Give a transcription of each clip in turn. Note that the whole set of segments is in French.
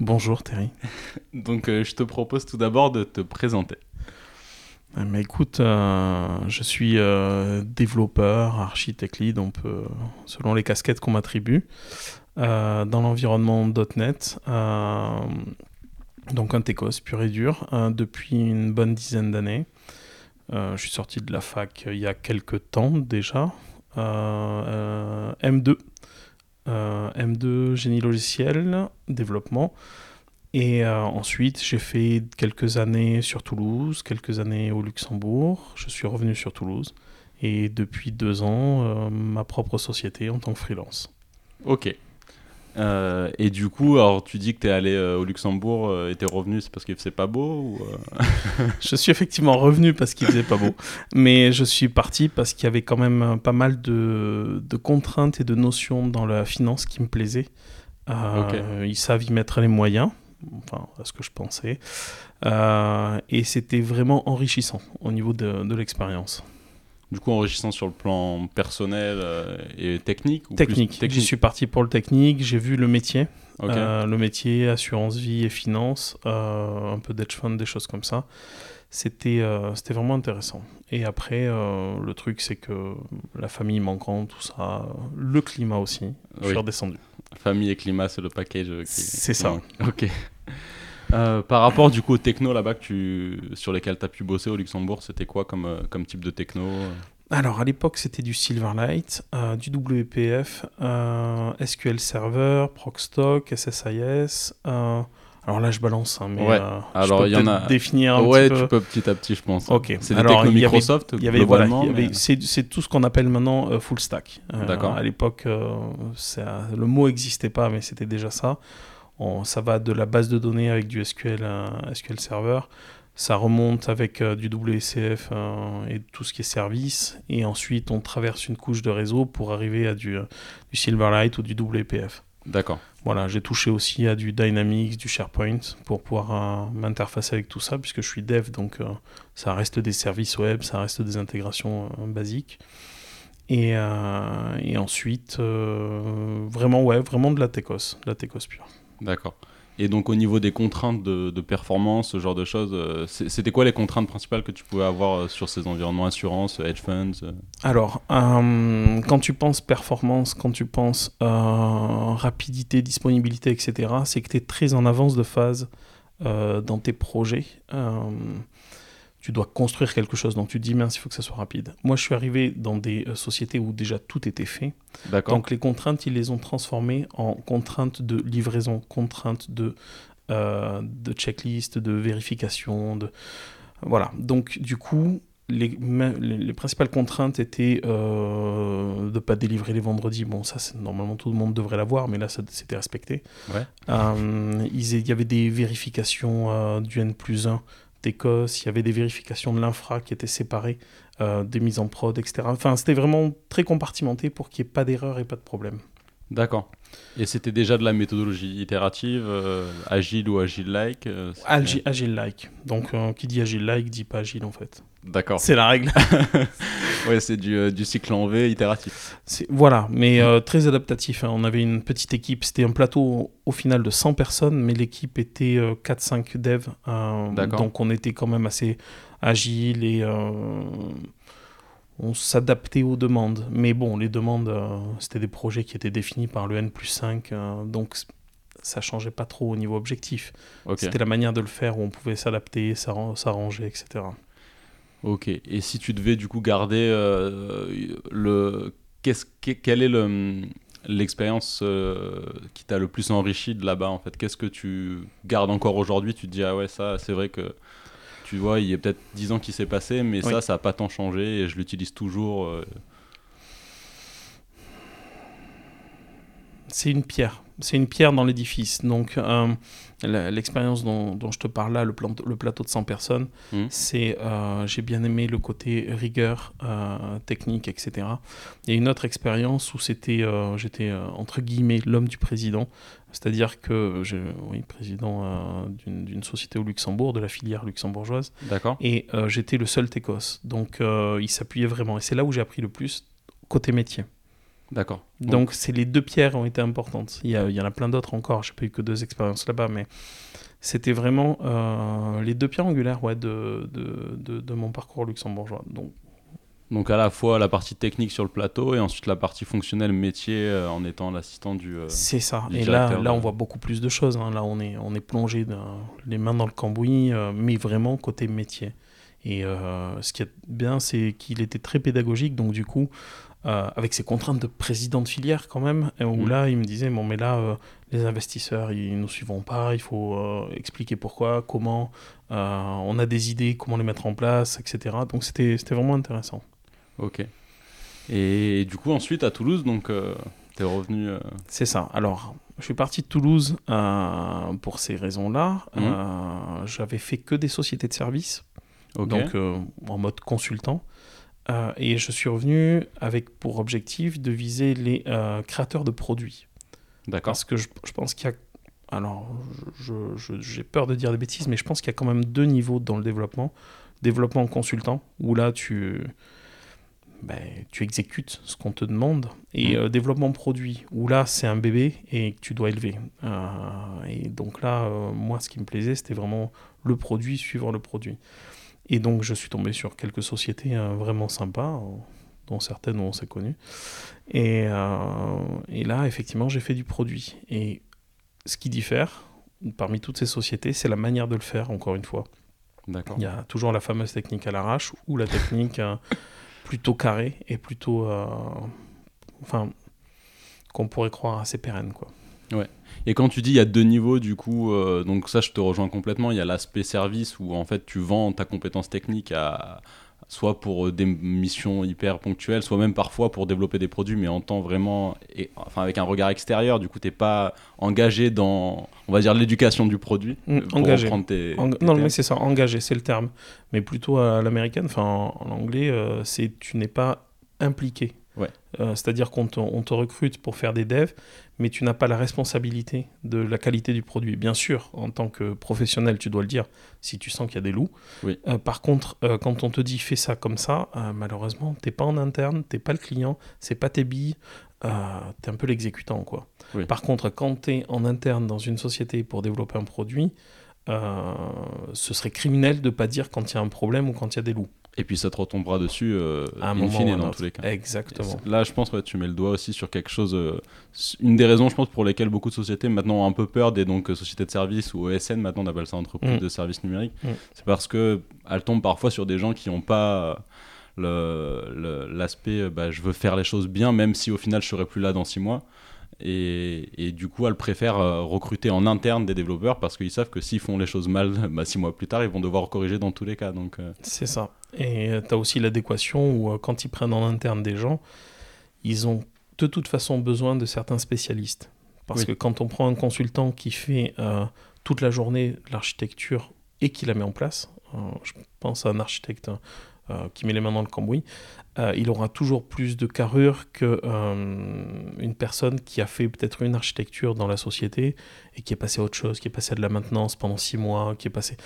Bonjour Thierry. Donc euh, je te propose tout d'abord de te présenter. Eh, mais écoute, euh, je suis euh, développeur, architecte lead, on peut, selon les casquettes qu'on m'attribue, dans l'environnement .NET, donc un techos pur et dur, depuis une bonne dizaine d'années. je suis sorti de la fac il y a quelques temps déjà, M2 euh, M2 génie logiciel, développement. Et euh, ensuite, j'ai fait quelques années sur Toulouse, quelques années au Luxembourg. Je suis revenu sur Toulouse. Et depuis deux ans, euh, ma propre société en tant que freelance. Ok. Euh, et du coup, alors tu dis que tu es allé euh, au Luxembourg euh, et tu es revenu, c'est parce qu'il faisait pas beau ou, Je suis effectivement revenu parce qu'il faisait pas beau, mais je suis parti parce qu'il y avait quand même pas mal de, de, contraintes et de notions dans la finance qui me plaisaient. Ils savent y mettre les moyens, enfin, à ce que je pensais, et c'était vraiment enrichissant au niveau de, de l'expérience du coup enrichissant sur le plan personnel euh, et technique ou Technique. J'y suis parti pour le technique, j'ai vu le métier. Euh, le métier, assurance vie et finance, euh, un peu d'edge fund, des choses comme ça. C'était c'était vraiment intéressant. Et après, le truc, c'est que la famille manquant, tout ça, le climat aussi, je suis redescendu. Famille et climat, c'est le package. C'est ça. Ok. Par rapport du coup aux techno là-bas tu... sur lesquels tu as pu bosser au Luxembourg, c'était quoi comme, comme type de techno alors à l'époque c'était du Silverlight, euh, du WPF, euh, SQL Server, Procstock, SSIS. Euh, alors là je balance, hein, mais ouais. alors il y en a définir un ouais, petit tu peux petit à petit je pense. Ok. C'est des techno Microsoft. Y avait, voilà, c'est tout ce qu'on appelle maintenant full stack. D'accord. À l'époque le mot n'existait pas, mais c'était déjà ça. Ça va de la base de données avec du SQL, SQL Server ça remonte avec euh, du WCF euh, et tout ce qui est service, et ensuite on traverse une couche de réseau pour arriver à du, euh, du Silverlight ou du WPF. D'accord. Voilà, j'ai touché aussi à du Dynamics, du SharePoint pour pouvoir m'interfacer avec tout ça, puisque je suis dev, donc ça reste des services web, ça reste des intégrations basiques. Et, et ensuite, vraiment, ouais, vraiment de la Tecos, de la Tecos pure. D'accord. Et donc au niveau des contraintes de, performance, ce genre de choses, euh, c'était quoi les contraintes principales que tu pouvais avoir euh, sur ces environnements? Assurance, hedge funds euh? Alors, quand tu penses performance, quand tu penses rapidité, disponibilité, etc., c'est que tu es très en avance de phase dans tes projets tu dois construire quelque chose. Donc tu te dis, mince, il faut que ça soit rapide. Moi, je suis arrivé dans des euh, sociétés où déjà tout était fait. Donc les contraintes, ils les ont transformées en contraintes de livraison, contraintes de, euh, de checklist, de vérification. De... Voilà. Donc du coup, les, les, principales contraintes étaient euh, de ne pas délivrer les vendredis. Bon, ça, normalement, tout le monde devrait l'avoir, mais là, c'était respecté. Ouais. il y avait des vérifications du N plus 1 d'Écosse, il y avait des vérifications de l'infra qui étaient séparées, euh, des mises en prod, etc. Enfin, c'était vraiment très compartimenté pour qu'il n'y ait pas d'erreur et pas de problème. D'accord. Et c'était déjà de la méthodologie itérative, euh, agile ou agile-like euh, Agile-like. Donc, qui dit agile-like dit pas agile en fait. D'accord. C'est la règle. ouais, c'est du, du, cycle en V itératif. Voilà, mais très adaptatif. Hein. On avait une petite équipe, c'était un plateau au final de 100 personnes, mais l'équipe était 4-5 devs. donc on était quand même assez agile et on s'adaptait aux demandes. Mais bon, les demandes, euh, c'était des projets qui étaient définis par le N plus 5, euh, donc ça changeait pas trop au niveau objectif. C'était la manière de le faire où on pouvait s'adapter, s'arranger, etc. Ok, et si tu devais du coup garder euh, le... Qu'est-ce, quelle est le, l'expérience qui t'a le plus enrichi de là-bas en fait? Qu'est-ce que tu gardes encore aujourd'hui? Tu te dis, ah ouais, ça, c'est vrai que tu vois, il y a peut-être 10 ans qui s'est passé, mais ça, ça n'a pas tant changé et je l'utilise toujours. Euh. C'est une pierre. c'est une pierre dans l'édifice. Donc, euh, l'expérience dont, je te parle là, le, le plateau de 100 personnes, mmh. c'est, euh, j'ai bien aimé le côté rigueur euh, technique, etc. Il y a une autre expérience où c'était, j'étais entre guillemets l'homme du président, c'est-à-dire que j'ai, oui, président d'une, société au Luxembourg, de la filière luxembourgeoise. D'accord. Et j'étais le seul Técos. Donc, il s'appuyait vraiment. Et c'est là où j'ai appris le plus côté métier. D'accord. Donc, c'est les deux pierres ont été importantes. Il y, il y en a plein d'autres encore. Je n'ai pas eu que deux expériences là-bas, mais c'était vraiment euh, les deux pierres angulaires ouais, de, de, de, mon parcours luxembourgeois. Donc, donc à la fois la partie technique sur le plateau et ensuite la partie fonctionnelle métier euh, en étant l'assistant du. Euh, c'est ça. et là, là, on voit beaucoup plus de choses. Hein. Là, on est, on est plongé les mains dans le cambouis, mais vraiment côté métier. Et ce qui est bien, c'est qu'il était très pédagogique. Donc du coup, euh, avec ses contraintes de président de filière quand même, où mm. là, il me disait, bon, mais là, euh, les investisseurs, ils ne nous suivront pas, il faut euh, expliquer pourquoi, comment, on a des idées, comment les mettre en place, etc. Donc c'était vraiment intéressant. Ok. Et, du coup, ensuite, à Toulouse, donc, tu es revenu... C'est ça. Alors, je suis parti de Toulouse pour ces raisons-là. Mm. J'avais fait que des sociétés de services, donc en mode consultant. Euh, et je suis revenu avec pour objectif de viser les euh, créateurs de produits. D'accord. Parce que je, je pense qu'il y a. Alors, j'ai peur de dire des bêtises, mais je pense qu'il y a quand même deux niveaux dans le développement. Développement consultant, où là, tu, ben, tu exécutes ce qu'on te demande. Et mmh. euh, développement produit, où là, c'est un bébé et que tu dois élever. et donc là, moi, ce qui me plaisait, c'était vraiment le produit, suivre le produit. Et donc, je suis tombé sur quelques sociétés euh, vraiment sympas, euh, dont certaines on s'est connues. Et, euh, et là, effectivement, j'ai fait du produit. Et ce qui diffère, parmi toutes ces sociétés, c'est la manière de le faire, encore une fois. D'accord. Il y a toujours la fameuse technique à l'arrache ou la technique plutôt carrée et plutôt. enfin, qu'on pourrait croire assez pérenne, quoi. Ouais. Et quand tu dis il y a deux niveaux, du coup, euh, donc ça je te rejoins complètement. Il y a l'aspect service où en fait tu vends ta compétence technique à soit pour euh, des missions hyper ponctuelles, soit même parfois pour développer des produits, mais en temps vraiment, et, enfin avec un regard extérieur. Du coup, t'es pas engagé dans, on va dire, l'éducation du produit. Mm, engagé. non, mais c'est ça, engagé, c'est le terme. Mais plutôt à l'américaine, enfin en, anglais, euh, c'est tu n'es pas impliqué. Ouais. C'est-à-dire qu'on te, te, recrute pour faire des devs, mais tu n'as pas la responsabilité de la qualité du produit. Bien sûr, en tant que professionnel, tu dois le dire si tu sens qu'il y a des loups. Euh, par contre, euh, quand on te dit fais ça comme ça, euh, malheureusement, tu n'es pas en interne, tu n'es pas le client, c'est pas tes billes, tu es un peu l'exécutant. quoi. Par contre, quand tu es en interne dans une société pour développer un produit, ce serait criminel de ne pas dire quand il y a un problème ou quand il y a des loups. Et puis ça te retombera dessus euh, in fine dans tous les cas. Exactement. Là, je pense que tu mets le doigt aussi sur quelque chose. Euh, une des raisons, je pense, pour lesquelles beaucoup de sociétés maintenant ont un peu peur des donc, sociétés de services ou ESN, maintenant on appelle ça entreprise mm. de services numériques. Mm. C'est parce qu'elles tombent parfois sur des gens qui n'ont pas l'aspect bah, je veux faire les choses bien, même si au final je serai plus là dans six mois. Et, du coup, elles préfèrent euh, recruter en interne des développeurs parce qu'ils savent que s'ils font les choses mal, bah, six mois plus tard, ils vont devoir corriger dans tous les cas. Donc, euh. C'est ça. Et euh, tu as aussi l'adéquation où quand ils prennent en interne des gens, ils ont de toute façon besoin de certains spécialistes. Parce que quand on prend un consultant qui fait toute la journée l'architecture et qui la met en place, je pense à un architecte qui met les mains dans le cambouis, euh, il aura toujours plus de carrure qu'une euh, personne qui a fait peut-être une architecture dans la société et qui est passé à autre chose, qui est passé à de la maintenance pendant six mois, qui est passé...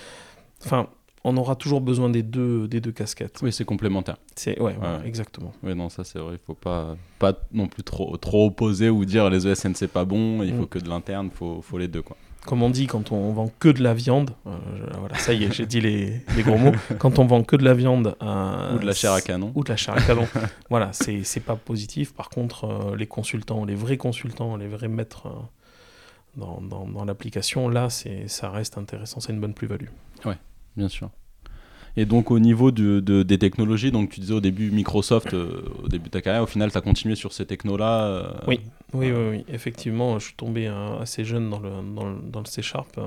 Enfin, on aura toujours besoin des deux, des deux casquettes. Oui, c'est complémentaire. C'est ouais, exactement. Oui, non, ça c'est vrai. Il faut pas, pas non plus trop, trop opposer ou dire les ESN c'est pas bon. Il faut mm. que de l'interne. Il faut, faut les deux quoi comme on dit quand on vend que de la viande, euh, voilà, ça y est, j'ai dit les, gros mots, quand on vend que de la viande... Euh, ou de la chair à canon. Ou de la chair à canon. voilà, c'est pas positif. Par contre, euh, les consultants, les vrais consultants, les vrais maîtres dans, dans, dans l'application, là, ça reste intéressant, c'est une bonne plus-value. Ouais, bien sûr. Et donc au niveau de, des technologies, donc tu disais au début Microsoft, euh, au début de ta carrière, au final tu as continué sur ces technos-là euh, oui. Oui, oui, effectivement, je suis tombé euh, assez jeune dans le, dans le, dans le C Sharp,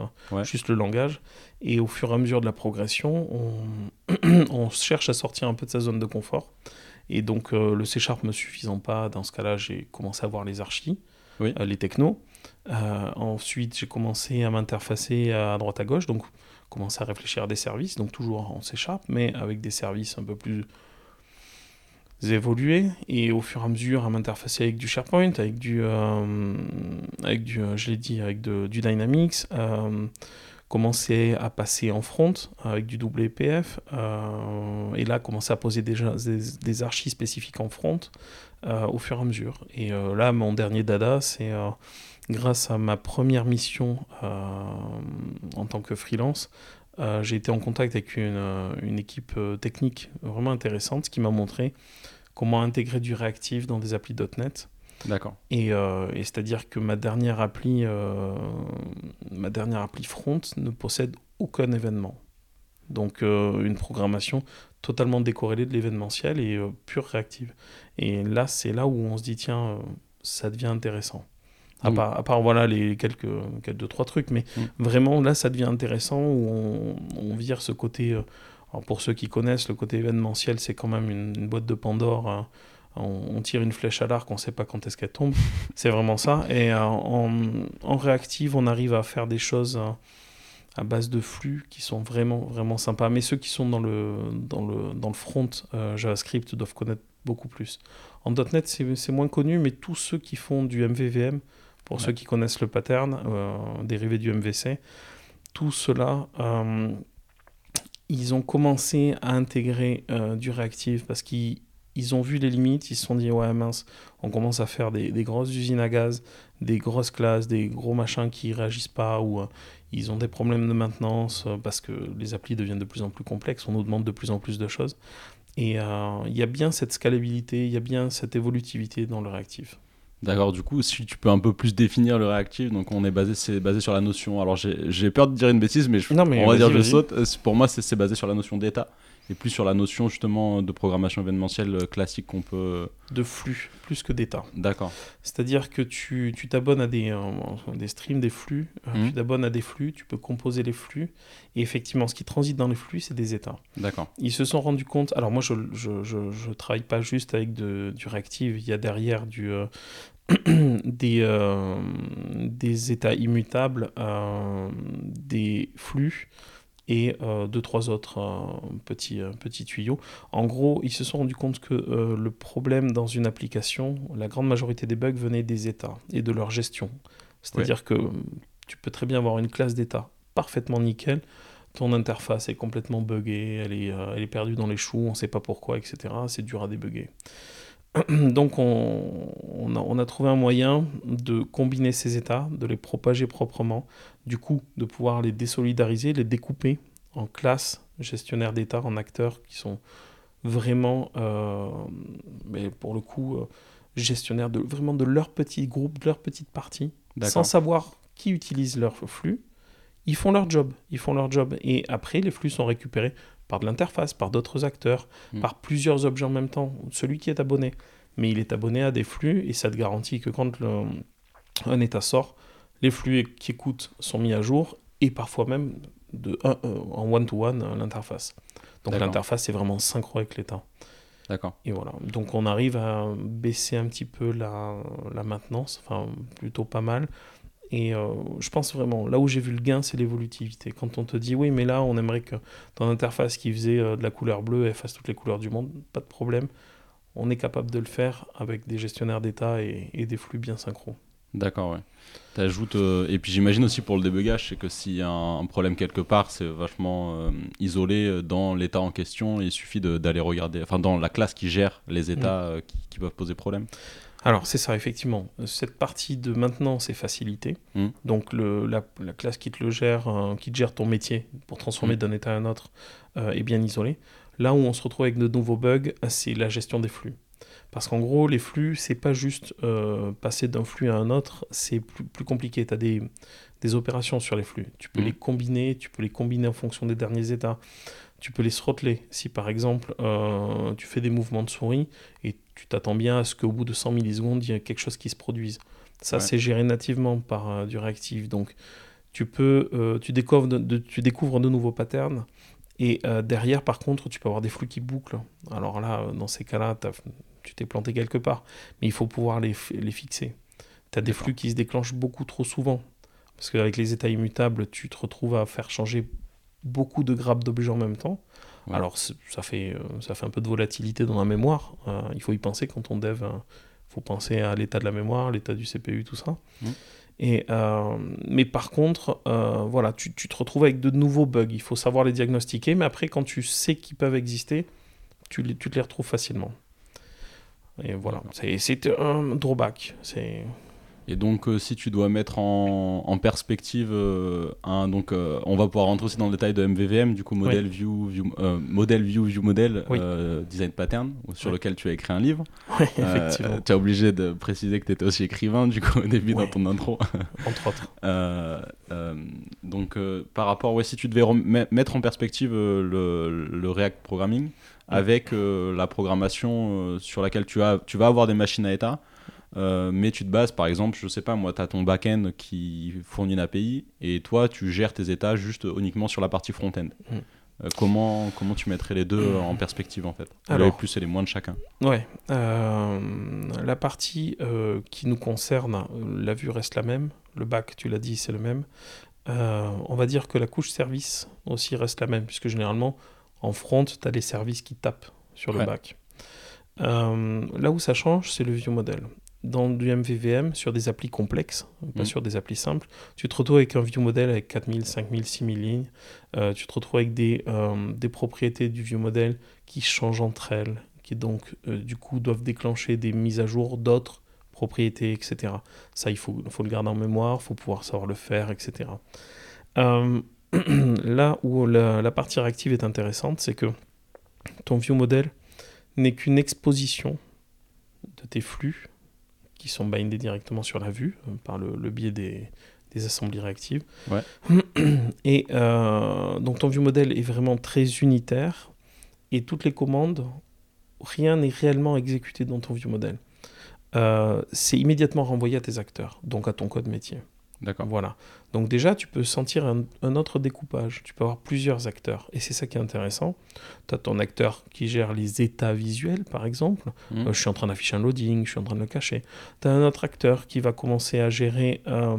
juste le langage. Et au fur et à mesure de la progression, on, on cherche à sortir un peu de sa zone de confort. Et donc le C Sharp me suffisant pas, dans ce cas-là, j'ai commencé à voir les archis. les technos. ensuite, j'ai commencé à m'interfacer à droite à gauche, donc commencer à réfléchir à des services, donc toujours en C mais avec des services un peu plus évolués et au fur et à mesure à m'interfacer avec du SharePoint, avec du, euh, avec du euh, je l'ai dit, avec du Dynamics, euh, commencer à passer en front avec du WPF et là commencer à poser déjà des, archives spécifiques en front au fur et à mesure. Et là, mon dernier dada, c'est grâce à ma première mission en tant que freelance, euh, j'ai été en contact avec une, euh, une équipe euh, technique vraiment intéressante qui m'a montré comment intégrer du réactif dans des applis .NET. D'accord. Et, et c'est-à-dire que ma dernière appli, ma dernière appli front ne possède aucun événement. Donc une programmation totalement décorrélée de l'événementiel et pure réactive. Et là, c'est là où on se dit tiens, ça devient intéressant. À, part, voilà les quelques, quelques deux trois trucs mais mm. vraiment là ça devient intéressant où on, vire ce côté euh, alors pour ceux qui connaissent le côté événementiel c'est quand même une, boîte de Pandore hein. on, tire une flèche à l'arc on sait pas quand est-ce qu'elle tombe c'est vraiment ça et euh, en, en, réactive on arrive à faire des choses euh, à base de flux qui sont vraiment vraiment sympas mais ceux qui sont dans le dans le dans le front JavaScript doivent connaître beaucoup plus en .NET c'est moins connu mais tous ceux qui font du MVVM pour ceux qui connaissent le pattern euh, dérivé du MVC. Tout cela, euh, ils ont commencé à intégrer euh, du réactif parce qu'ils ont vu les limites, ils se sont dit ouais mince, on commence à faire des, grosses usines à gaz, des grosses classes, des gros machins qui réagissent pas ou ils ont des problèmes de maintenance parce que les applis deviennent de plus en plus complexes, on nous demande de plus en plus de choses. Et il y a bien cette scalabilité, il y a bien cette évolutivité dans le réactif. D'accord, du coup, si tu peux un peu plus définir le réactif, donc on est basé, c'est basé sur la notion. Alors j'ai peur de dire une bêtise, mais, on va dire je saute. Euh, pour moi, c'est basé sur la notion d'état et plus sur la notion justement de programmation événementielle euh, classique qu'on peut. Euh, de flux, plus que d'état. D'accord. C'est-à-dire que tu t'abonnes à des, des streams, des flux, mmh. tu t'abonnes à des flux, tu peux composer les flux, et effectivement, ce qui transite dans les flux, c'est des états. D'accord. Ils se sont rendus compte. Alors moi, je je, je, je travaille pas juste avec de, du réactif, il y a derrière du, des, euh, des états immutables, euh, des flux et euh, deux, trois autres petits, petits tuyaux. En gros, ils se sont rendus compte que le problème dans une application, la grande majorité des bugs venaient des états et de leur gestion. C'est-à-dire que tu peux très bien avoir une classe d'état parfaitement nickel, ton interface est complètement buggée, elle est, elle est perdue dans les choux, on ne sait pas pourquoi, etc. C'est dur à débugger. Donc on, a, trouvé un moyen de combiner ces états, de les propager proprement, du coup de pouvoir les désolidariser, les découper en classes gestionnaires d'état, en acteurs qui sont vraiment, euh, mais pour le coup, euh, gestionnaires de, vraiment de leur petit groupe, de leur petite partie, sans savoir qui utilise leur flux. Ils font leur job, ils font leur job. Et après, les flux sont récupérés par de l'interface, par d'autres acteurs, hmm. par plusieurs objets en même temps. Celui qui est abonné, mais il est abonné à des flux et ça te garantit que quand un état sort, les flux qui écoutent sont mis à jour et parfois même de euh, en one-to-one l'interface. Donc l'interface est vraiment synchro avec l'état. D'accord. Et voilà. Donc on arrive à baisser un petit peu la, la maintenance, enfin plutôt pas mal. Et euh, je pense vraiment, là où j'ai vu le gain, c'est l'évolutivité. Quand on te dit, oui, mais là, on aimerait que ton interface qui faisait euh, de la couleur bleue, elle fasse toutes les couleurs du monde, pas de problème. On est capable de le faire avec des gestionnaires d'état et, des flux bien synchro. D'accord, ouais. T'ajoutes, euh, et puis j'imagine aussi pour le débugage, c'est que s'il y a un, problème quelque part, c'est vachement isolé dans l'état en question. il suffit d'aller regarder, enfin, dans la classe qui gère les états qui, qui, peuvent poser problème. Alors c'est ça, effectivement. Cette partie de maintenance est facilitée. Hmm. Donc le, la, classe qui te le gère, euh, qui te gère ton métier pour transformer hmm. d'un état à un autre euh, est bien isolée. Là où on se retrouve avec de nouveaux bugs, c'est la gestion des flux. Parce qu'en gros, les flux, c'est pas juste euh, passer d'un flux à un autre, c'est plus, plus, compliqué. Tu as des, des, opérations sur les flux. Tu peux hmm. les combiner, tu peux les combiner en fonction des derniers états tu peux les throttler. Si par exemple euh, tu fais des mouvements de souris et tu t'attends bien à ce qu'au bout de 100 millisecondes, il y ait quelque chose qui se produise. Ça, c'est géré nativement par euh, du réactif. Donc tu, peux, euh, tu, découvres de, tu découvres de nouveaux patterns. Et derrière, par contre, tu peux avoir des flux qui bouclent. Alors là, dans ces cas-là, tu t'es planté quelque part. Mais il faut pouvoir les, les fixer. Tu as des flux qui se déclenchent beaucoup trop souvent. Parce qu'avec les états immutables, tu te retrouves à faire changer beaucoup de grappes d'objets en même temps. Alors, ça fait, euh, ça fait un peu de volatilité dans la mémoire. Euh, il faut y penser quand on dev. Il euh, faut penser à l'état de la mémoire, l'état du CPU, tout ça. Mmh. Et, mais par contre, voilà, tu, tu, te retrouves avec de nouveaux bugs. Il faut savoir les diagnostiquer, mais après, quand tu sais qu'ils peuvent exister, tu, les, tu te les retrouves facilement. Et voilà, c'est un drawback. C'est et donc, euh, si tu dois mettre en, perspective euh, donc, euh, on va pouvoir rentrer aussi dans le détail de MVVM, du coup, modèle view, view modèle view, view model, design pattern, sur lequel tu as écrit un livre. tu as obligé de préciser que tu étais aussi écrivain, du coup, au début dans ton intro. Entre autres. donc, par rapport, ouais, si tu devais mettre en perspective le, le, React Programming avec la programmation sur laquelle tu, as, tu vas avoir des machines à état. Euh, mais tu te bases, par exemple, je sais pas, moi, tu as ton back-end qui fournit une API et toi, tu gères tes états juste uniquement sur la partie front-end. Mm. Euh, comment, comment tu mettrais les deux en perspective en fait? Alors, Les plus et les moins de chacun Ouais. Euh, la partie qui nous concerne, la vue reste la même. Le back, tu l'as dit, c'est le même. on va dire que la couche service aussi reste la même, puisque généralement, en front, tu as les services qui tapent sur le back. là où ça change, c'est le view model dans du MVVM sur des applis complexes, pas mm. sur des applis simples, tu te retrouves avec un view model avec 4000, 5000, 6000 lignes. Euh, tu te retrouves avec des, euh, des propriétés du view model qui changent entre elles, qui donc euh, du coup doivent déclencher des mises à jour d'autres propriétés, etc. Ça, il faut, faut le garder en mémoire, il faut pouvoir savoir le faire, etc. là où la, la, partie réactive est intéressante, c'est que ton view model n'est qu'une exposition de tes flux qui sont bindés directement sur la vue euh, par le, biais des, des, assemblées réactives. Et euh, donc ton view model est vraiment très unitaire et toutes les commandes, rien n'est réellement exécuté dans ton view model. Euh, c'est immédiatement renvoyé à tes acteurs, donc à ton code métier. D'accord. Voilà. Donc déjà, tu peux sentir un, autre découpage. Tu peux avoir plusieurs acteurs. Et c'est ça qui est intéressant. Tu as ton acteur qui gère les états visuels, par exemple. Mmh. Euh, je suis en train d'afficher un loading, je suis en train de le cacher. Tu as un autre acteur qui va commencer à gérer, euh,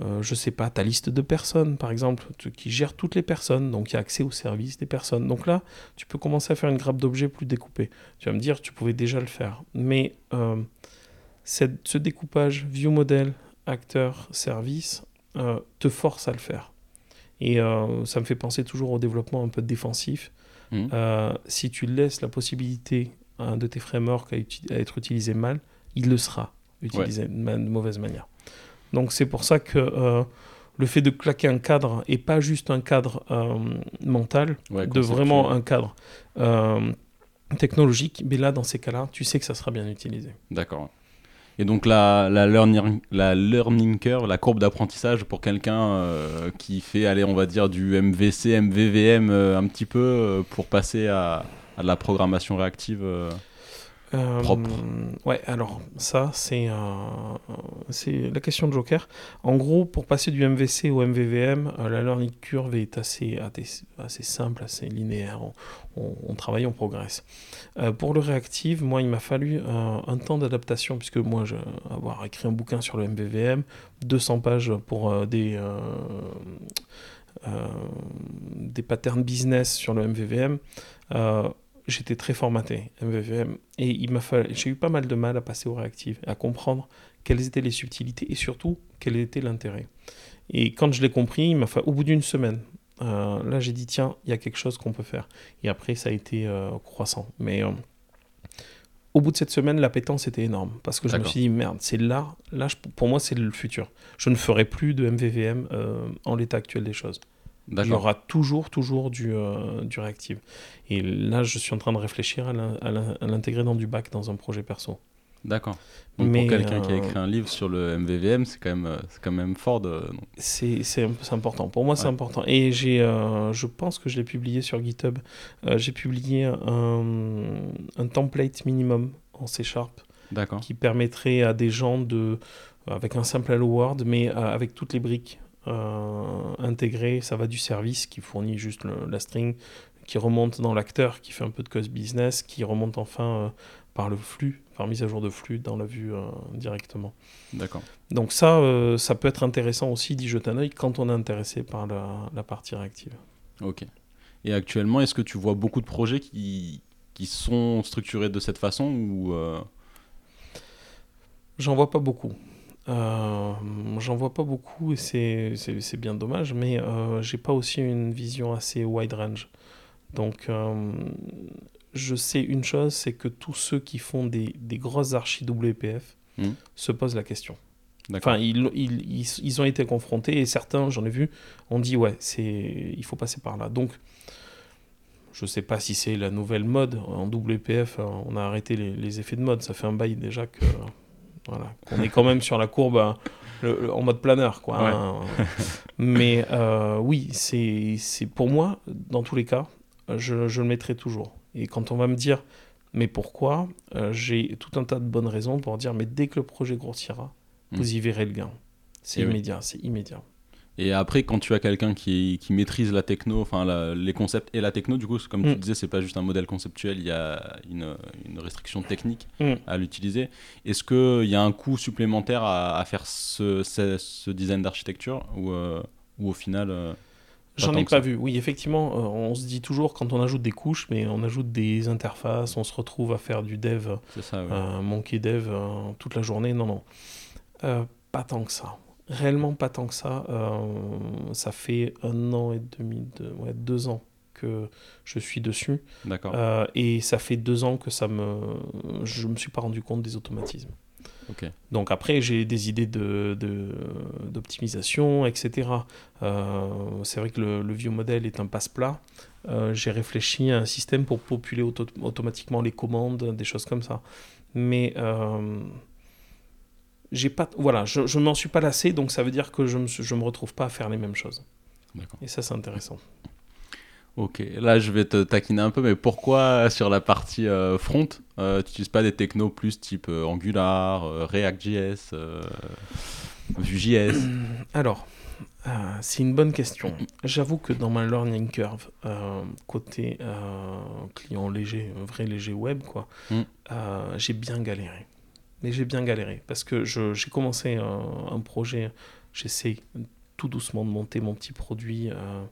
euh, je sais pas, ta liste de personnes, par exemple, qui gère toutes les personnes. Donc il y a accès aux services des personnes. Donc là, tu peux commencer à faire une grappe d'objets plus découpée. Tu vas me dire, tu pouvais déjà le faire. Mais cette, ce découpage view model acteur, service, euh, te force à le faire. Et euh, ça me fait penser toujours au développement un peu défensif. Mmh. Euh, si tu laisses la possibilité à de tes frameworks à, être utilisé mal, il le sera utilisé de, mauvaise manière. Donc c'est pour ça que le fait de claquer un cadre, et pas juste un cadre mental, de vraiment un cadre technologique, mais là, dans ces cas-là, tu sais que ça sera bien utilisé. D'accord. Et donc la, learning curve, la courbe d'apprentissage pour quelqu'un euh, qui fait, aller, on va dire, du MVC, MVVM euh, un petit peu euh, pour passer à, à, de la programmation réactive euh, ouais, alors ça, c'est c'est la question de Joker. En gros, pour passer du MVC au MVVM, euh, la learning curve est assez, assez, simple, assez linéaire. On, travaille, on progresse. Euh, pour le réactive, moi, il m'a fallu un temps d'adaptation, puisque moi, je, avoir écrit un bouquin sur le MVVM, 200 pages pour des, des patterns business sur le MVVM j'étais très formaté MVVM et il m'a fallu, j'ai eu pas mal de mal à passer au réactif, à comprendre quelles étaient les subtilités et surtout quel était l'intérêt. Et quand je l'ai compris, il m'a fallu, au bout d'une semaine, euh, là j'ai dit tiens, il y a quelque chose qu'on peut faire. Et après ça a été euh, croissant. Mais euh, au bout de cette semaine, l'appétence était énorme parce que je me suis dit merde, c'est là, là pour moi c'est le futur. Je ne ferai plus de MVVM en l'état actuel des choses. Il y aura toujours, toujours du, euh, du réactive. Et là, je suis en train de réfléchir à l'intégrer dans du bac dans un projet perso. D'accord. Donc pour quelqu'un qui a euh, écrit un livre sur le MVVM, c'est quand même, euh, c'est quand même fort de. C'est, important. Pour moi, c'est important. Et j'ai, je pense que je l'ai publié sur GitHub. j'ai publié un, un, template minimum en C Sharp. Qui permettrait à des gens de, avec un simple Hello World, mais avec toutes les briques euh, intégré, ça va du service qui fournit juste la string, qui remonte dans l'acteur, qui fait un peu de cause business, qui remonte enfin euh, par le flux, par mise à jour de flux dans la vue directement. D'accord. Donc ça, ça peut être intéressant aussi d'y jeter un œil quand on est intéressé par la, la partie réactive. Ok. Et actuellement, est-ce que tu vois beaucoup de projets qui, qui sont structurés de cette façon ou J'en vois pas beaucoup. Euh, j'en vois pas beaucoup et c'est bien dommage, mais euh, j'ai pas aussi une vision assez wide range. Donc, euh, je sais une chose, c'est que tous ceux qui font des, des grosses archis WPF hmm. se posent la question. Enfin, ils, ils, ils, ont été confrontés et certains, j'en ai vu, ont dit ouais, il faut passer par là. Donc, je sais pas si c'est la nouvelle mode en WPF. On a arrêté les, les effets de mode. Ça fait un bail déjà que voilà, qu'on est quand même sur la courbe euh, en mode planeur. Quoi, hein. Mais euh, oui, c'est, pour moi, dans tous les cas, je, je, le mettrai toujours. Et quand on va me dire, mais pourquoi euh, J'ai tout un tas de bonnes raisons pour dire, mais dès que le projet grossira, vous hmm. y verrez le gain. C'est immédiat, c'est immédiat. Et après, quand tu as quelqu'un qui, qui, maîtrise la techno, enfin les concepts et la techno, du coup, comme tu mm. disais, c'est pas juste un modèle conceptuel, il y a une, une restriction technique mm. à l'utiliser. Est-ce qu'il y a un coût supplémentaire à, à faire ce, ce, design d'architecture ou, euh, ou, au final euh, J'en ai pas vu. Oui, effectivement, euh, on se dit toujours quand on ajoute des couches, mais on ajoute des interfaces, on se retrouve à faire du dev, ça, monkey dev toute la journée. Non, non. pas tant que ça réellement pas tant que ça. Euh, ça fait un an et demi, deux, ouais, deux ans que je suis dessus. D'accord. Euh, et ça fait deux ans que ça me, je me suis pas rendu compte des automatismes. Ok. Donc après, j'ai des idées de, d'optimisation, etc. Euh, c'est vrai que le, le, vieux modèle est un passe-plat. j'ai réfléchi à un système pour populer automatiquement les commandes, des choses comme ça. Mais j'ai pas, voilà, je, je m'en suis pas lassé, donc ça veut dire que je me, je me retrouve pas à faire les mêmes choses. Et ça, c'est intéressant. Ok, là je vais te taquiner un peu, mais pourquoi sur la partie euh, front, euh, tu n'utilises pas des technos plus type euh, Angular, React.js, Vue.js Alors, c'est une bonne question. J'avoue que dans ma learning curve, côté client léger, vrai léger web, quoi, hmm. j'ai bien galéré. Mais j'ai bien galéré parce que j'ai commencé un, projet, j'essaie tout doucement de monter mon petit produit euh,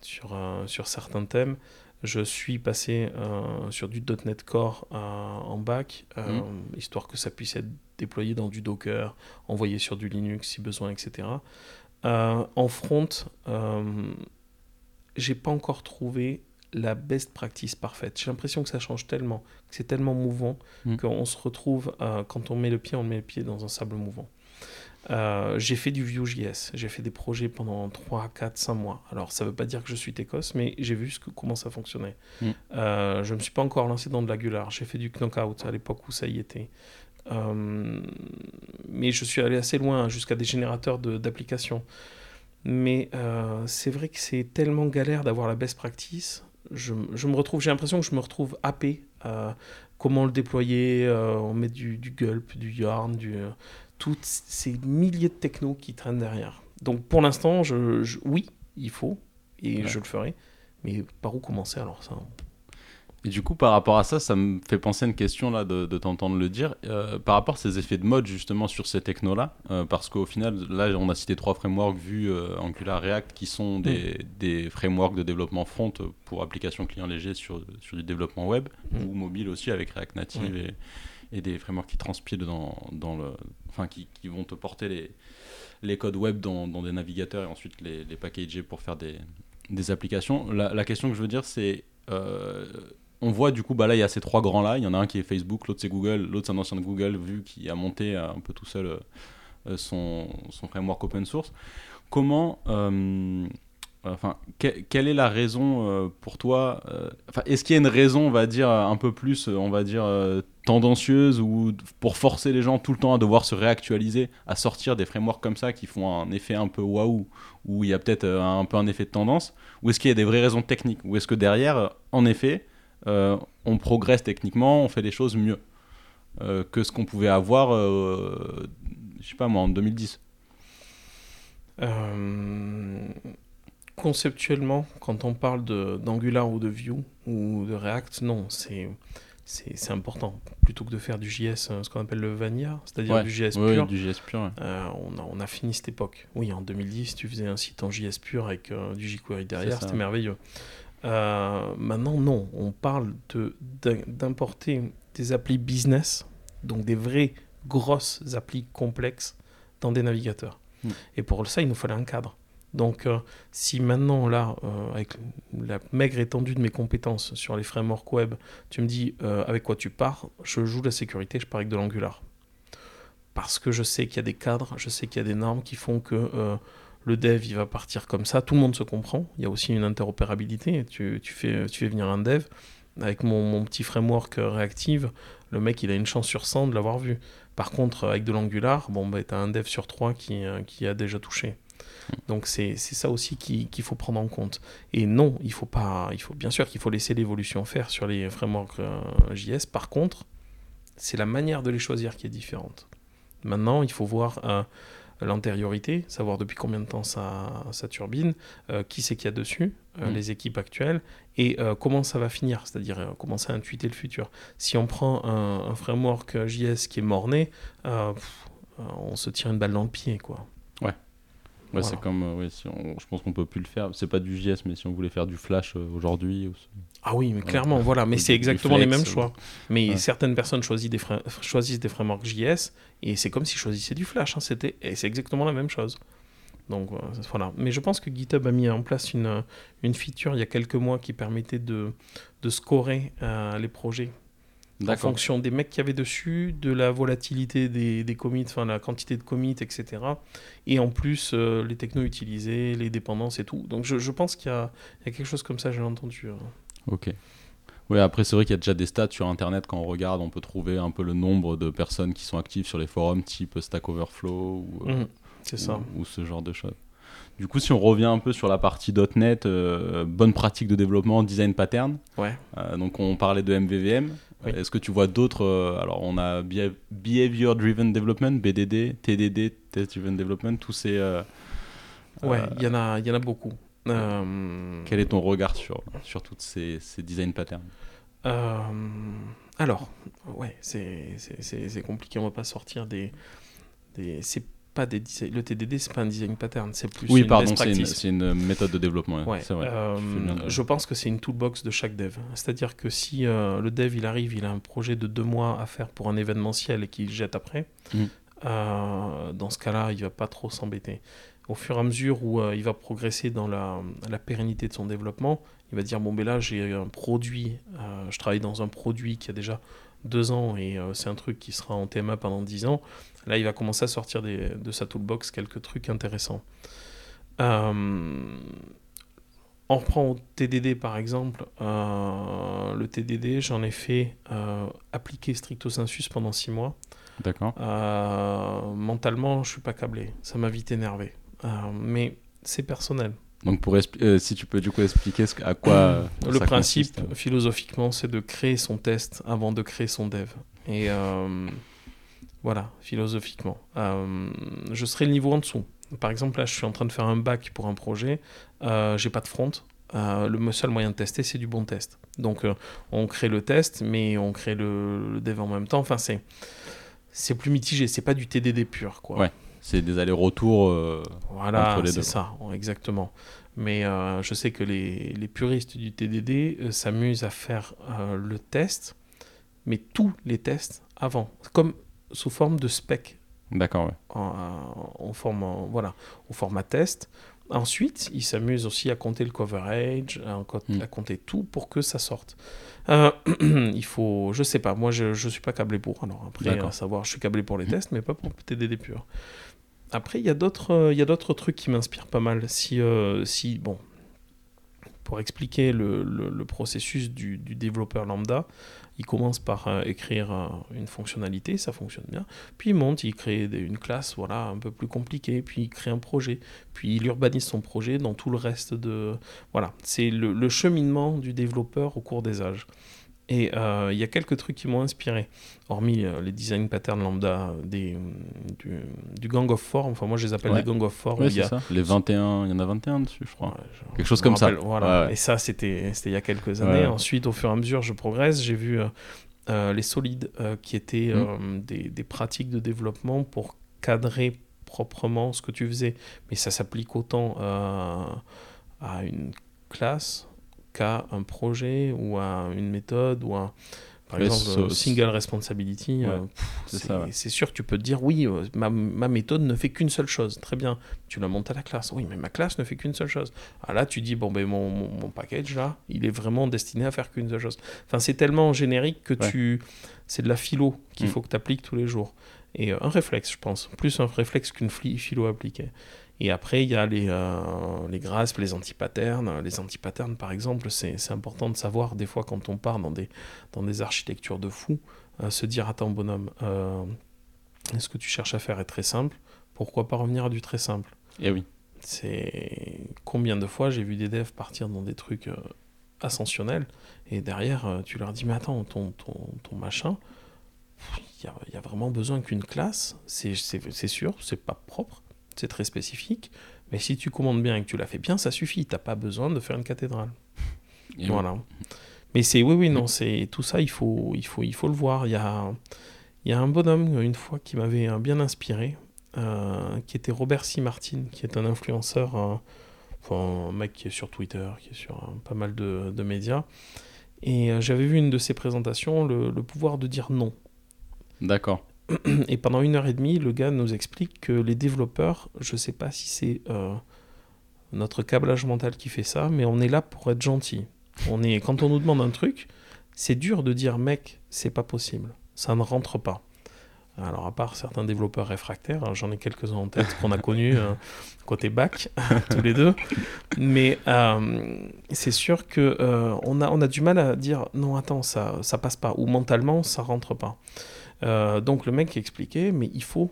sur, euh, sur certains thèmes. Je suis passé euh, sur du .NET Core en bac, mmh. histoire que ça puisse être déployé dans du Docker, envoyé sur du Linux si besoin, etc. en front, j'ai pas encore trouvé la best practice parfaite. J'ai l'impression que ça change tellement, que c'est tellement mouvant, mm. qu'on se retrouve, euh, quand on met le pied, on met le pied dans un sable mouvant. Euh, j'ai fait du Vue.js, j'ai fait des projets pendant 3, 4, 5 mois. Alors, ça ne veut pas dire que je suis Técos, mais j'ai vu ce que, comment ça fonctionnait. Mm. Euh, je ne me suis pas encore lancé dans de l'Angular. J'ai fait du Knockout à l'époque où ça y était. mais je suis allé assez loin, jusqu'à des générateurs d'applications. Mais c'est vrai que c'est tellement galère d'avoir la best practice je, me retrouve, j'ai l'impression que je me retrouve happé. Euh, comment le déployer euh, On met du, gulp, du yarn, du, euh, toutes ces milliers de technos qui traînent derrière. Donc pour l'instant, je, oui, il faut, et je le ferai. Mais par où commencer alors ça et du coup, par rapport à ça, ça me fait penser à une question là de, t'entendre le dire. Euh, par rapport à ces effets de mode justement sur ces technos-là, euh, parce qu'au final, là, on a cité trois frameworks vus euh, Angular React qui sont des, mm. des, frameworks de développement front pour applications clients légers sur, sur du développement web mm. ou mobile aussi avec React Native et, et, des frameworks qui transpilent dans, dans le, enfin qui, qui, vont te porter les, les codes web dans, dans, des navigateurs et ensuite les, les packager pour faire des, des applications. La, la, question que je veux dire, c'est on voit du coup, bah là, il y a ces trois grands-là. Il y en a un qui est Facebook, l'autre c'est Google, l'autre c'est un ancien de Google, vu qui a monté euh, un peu tout seul euh, son, son, framework open source. Comment. Euh, enfin, quelle est la raison pour toi enfin, Est-ce qu'il y a une raison, on va dire, un peu plus, on va dire, tendancieuse ou pour forcer les gens tout le temps à devoir se réactualiser, à sortir des frameworks comme ça qui font un effet un peu waouh, où il y a peut-être un peu un effet de tendance? Ou est-ce qu'il y a des vraies raisons techniques? Ou est-ce que derrière, en effet, euh, on progresse techniquement, on fait des choses mieux euh, que ce qu'on pouvait avoir, euh, je sais pas moi, en 2010. conceptuellement, quand on parle d'Angular ou de Vue ou de React, non, c'est c'est important. Plutôt que de faire du JS, euh, ce qu'on appelle le vanilla, c'est-à-dire du JS pur. du JS pur euh, on, a, on, a, fini cette époque. Oui, en 2010, tu faisais un site en JS pur avec euh, du jQuery derrière, c'était merveilleux. Maintenant, non, on parle d'importer des applis business, donc des vraies grosses applis complexes dans des navigateurs. Hmm. Et pour ça, il nous fallait un cadre. Donc, euh, si maintenant, là, euh, avec la maigre étendue de mes compétences sur les frameworks web, tu me dis euh, avec quoi tu pars, je joue la sécurité, je pars avec de l'Angular. Parce que je sais qu'il y a des cadres, je sais qu'il y a des normes qui font que le dev, il va partir comme ça. Tout le monde se comprend. Il y a aussi une interopérabilité. Tu, fais, tu fais venir un dev. Avec mon, petit framework Reactive, le mec, il a une chance sur 100 de l'avoir vu. Par contre, avec de l'Angular, bon, bah, tu as un dev sur 3 qui, qui a déjà touché. Donc c'est ça aussi qu'il faut prendre en compte. Et non, il faut pas, il faut bien sûr qu'il faut laisser l'évolution faire sur les frameworks euh, JS. Par contre, c'est la manière de les choisir qui est différente. Maintenant, il faut voir euh, l'antériorité, savoir depuis combien de temps ça, ça turbine, euh, qui c'est qu'il y a dessus, mm. les équipes actuelles, et comment ça va finir, c'est-à-dire commencer à intuiter le futur. Si on prend un, un framework JS qui est morné, on se tire une balle dans le pied, quoi. Ouais, c'est comme, euh, si je pense qu'on peut plus le faire. C'est pas du JS, mais si on voulait faire du Flash euh, aujourd'hui. Ah oui, mais clairement, voilà. Mais c'est exactement les mêmes choix. Mais certaines personnes choisissent des, choisissent des frameworks JS et c'est comme s'ils choisissaient du Flash. Hein. C'était et c'est exactement la même chose. Donc voilà. Mais je pense que GitHub a mis en place une, une feature il y a quelques mois qui permettait de, de scorer euh, les projets en fonction des mecs qu'il y avait dessus, de la volatilité des, des commits, enfin la quantité de commits, etc. Et en plus, euh, les technos utilisés, les dépendances et tout. Donc je, je pense qu'il y, y, a quelque chose comme ça, j'ai entendu. Hein. Ok. Oui, après, c'est vrai qu'il y a déjà des stats sur Internet. Quand on regarde, on peut trouver un peu le nombre de personnes qui sont actives sur les forums type Stack Overflow ou, euh, ça. ou, ce genre de choses. Du coup, si on revient un peu sur la partie .NET, euh, bonne pratique de développement, design pattern. Ouais. donc, on parlait de MVVM. Est-ce que tu vois d'autres euh, Alors, on a Behavior Driven Development, BDD, TDD, Test Driven Development, tous ces. Euh, ouais, euh, il y, en a, y en a beaucoup. Quel est ton regard sur, sur toutes ces, ces design patterns? Alors, ouais, c'est compliqué, on va pas sortir des. des pas des le TDD c'est pas un design pattern c'est plus oui pardon c'est une, méthode de développement ouais, vrai, euh, je pense que c'est une toolbox de chaque dev. C'est à dire que si euh, le dev il arrive il a un projet de deux mois à faire pour un événementiel et qu'il jette après euh, dans ce cas là il va pas trop s'embêter au fur et à mesure où il va progresser dans la, la, pérennité de son développement il va dire bon ben là j'ai un produit je travaille dans un produit qui a déjà deux ans et c'est un truc qui sera en TMA pendant dix ans Là, il va commencer à sortir de sa toolbox quelques trucs intéressants. Euh, on reprend au TDD par exemple. Euh, le TDD, j'en ai fait euh, appliquer stricto sensus pendant six mois. D'accord. mentalement, je suis pas câblé. Ça m'a vite énervé. Mais c'est personnel. Donc, pour si tu peux du coup expliquer ce, à quoi. le principe, philosophiquement, c'est de créer son test avant de créer son dev. Et voilà, philosophiquement. Euh, je serai le niveau en dessous. Par exemple, là, je suis en train de faire un bac pour un projet. Euh, j'ai pas de front. Euh, le seul moyen de tester, c'est du bon test. Donc, euh, on crée le test, mais on crée le, dev en même temps. Enfin, c'est c'est plus mitigé. C'est pas du TDD pur, quoi. Ouais. C'est des allers-retours voilà, entre les deux. c'est ça, exactement. Mais je sais que les, les puristes du TDD s'amusent à faire le test, mais tous les tests avant. Comme sous forme de spec. D'accord, ouais. En, forme, voilà, au format test. Ensuite, il s'amuse aussi à compter le coverage, à, hmm. compter tout pour que ça sorte. Euh, il faut, je sais pas, moi je, je suis pas câblé pour. Alors après, à savoir, je suis câblé pour les hmm. tests, mais pas pour TDD pur. Après, il y a d'autres, il y a d'autres trucs qui m'inspirent pas mal. Si, euh, si, bon, pour expliquer le, le, processus du, développeur lambda, il commence par euh, écrire euh, une fonctionnalité, ça fonctionne bien. Puis il monte, il crée une classe voilà, un peu plus compliquée, puis il crée un projet. Puis il urbanise son projet dans tout le reste de... Voilà, c'est le cheminement du développeur au cours des âges. Et euh, il y a quelques trucs qui m'ont inspiré, hormis euh, les design patterns lambda des, du, Gang of Four. Enfin, moi, je les appelle les Gang of Four. c'est ça. Les 21, il y en a 21 dessus, je crois. Quelque chose comme ça. Voilà. Et ça, c'était il y a quelques années. Ensuite, au fur et à mesure, je progresse. J'ai vu les solides, qui étaient mm. des, des, pratiques de développement pour cadrer proprement ce que tu faisais. Mais ça s'applique autant à une classe qu'à un projet ou à une méthode ou à par exemple, single responsibility, euh, c'est sûr que tu peux te dire oui, euh, ma, ma, méthode ne fait qu'une seule chose. Très bien, tu la montes à la classe. Oui, mais ma classe ne fait qu'une seule chose. Ah là, tu dis bon ben mon, mon, package là, il est vraiment destiné à faire qu'une seule chose. Enfin, c'est tellement générique que tu, c'est de la philo qu'il mm. faut que tu appliques tous les jours. Et euh, un réflexe, je pense, plus un réflexe qu'une philo appliquée. Et après, il y a les, euh, les grasp, les antipatterns. Les antipatterns, par exemple, c'est important de savoir, des fois, quand on part dans des, dans des architectures de fou, euh, se dire Attends, bonhomme, euh, ce que tu cherches à faire est très simple? Pourquoi pas revenir à du très simple? Eh oui. C'est combien de fois j'ai vu des devs partir dans des trucs euh, ascensionnels et derrière, tu leur dis Mais attends, ton, ton, ton machin, il y, y a, vraiment besoin qu'une classe, c'est sûr, c'est pas propre c'est très spécifique. Mais si tu commandes bien et que tu l'as fait bien, ça suffit. Tu n'as pas besoin de faire une cathédrale. voilà. Mais c'est oui, oui, non, c'est tout ça. Il faut, il faut, il faut le voir. Il y a, il y a un bonhomme une fois qui m'avait bien inspiré, euh, qui était Robert C. Martin, qui est un influenceur, euh, enfin, un mec qui est sur Twitter, qui est sur euh, pas mal de, de médias. Et j'avais vu une de ses présentations, le, le pouvoir de dire non. D'accord. Et pendant une heure et demie, le gars nous explique que les développeurs, je ne sais pas si c'est euh, notre câblage mental qui fait ça, mais on est là pour être gentil. On est, quand on nous demande un truc, c'est dur de dire mec, c'est pas possible, ça ne rentre pas. Alors à part certains développeurs réfractaires, hein, j'en ai quelques-uns en tête qu'on a connus euh, côté bac, tous les deux, mais euh, c'est sûr que on, a, on a du mal à dire non attends ça ça passe pas ou mentalement ça rentre pas. Euh, donc le mec expliquait, mais il faut,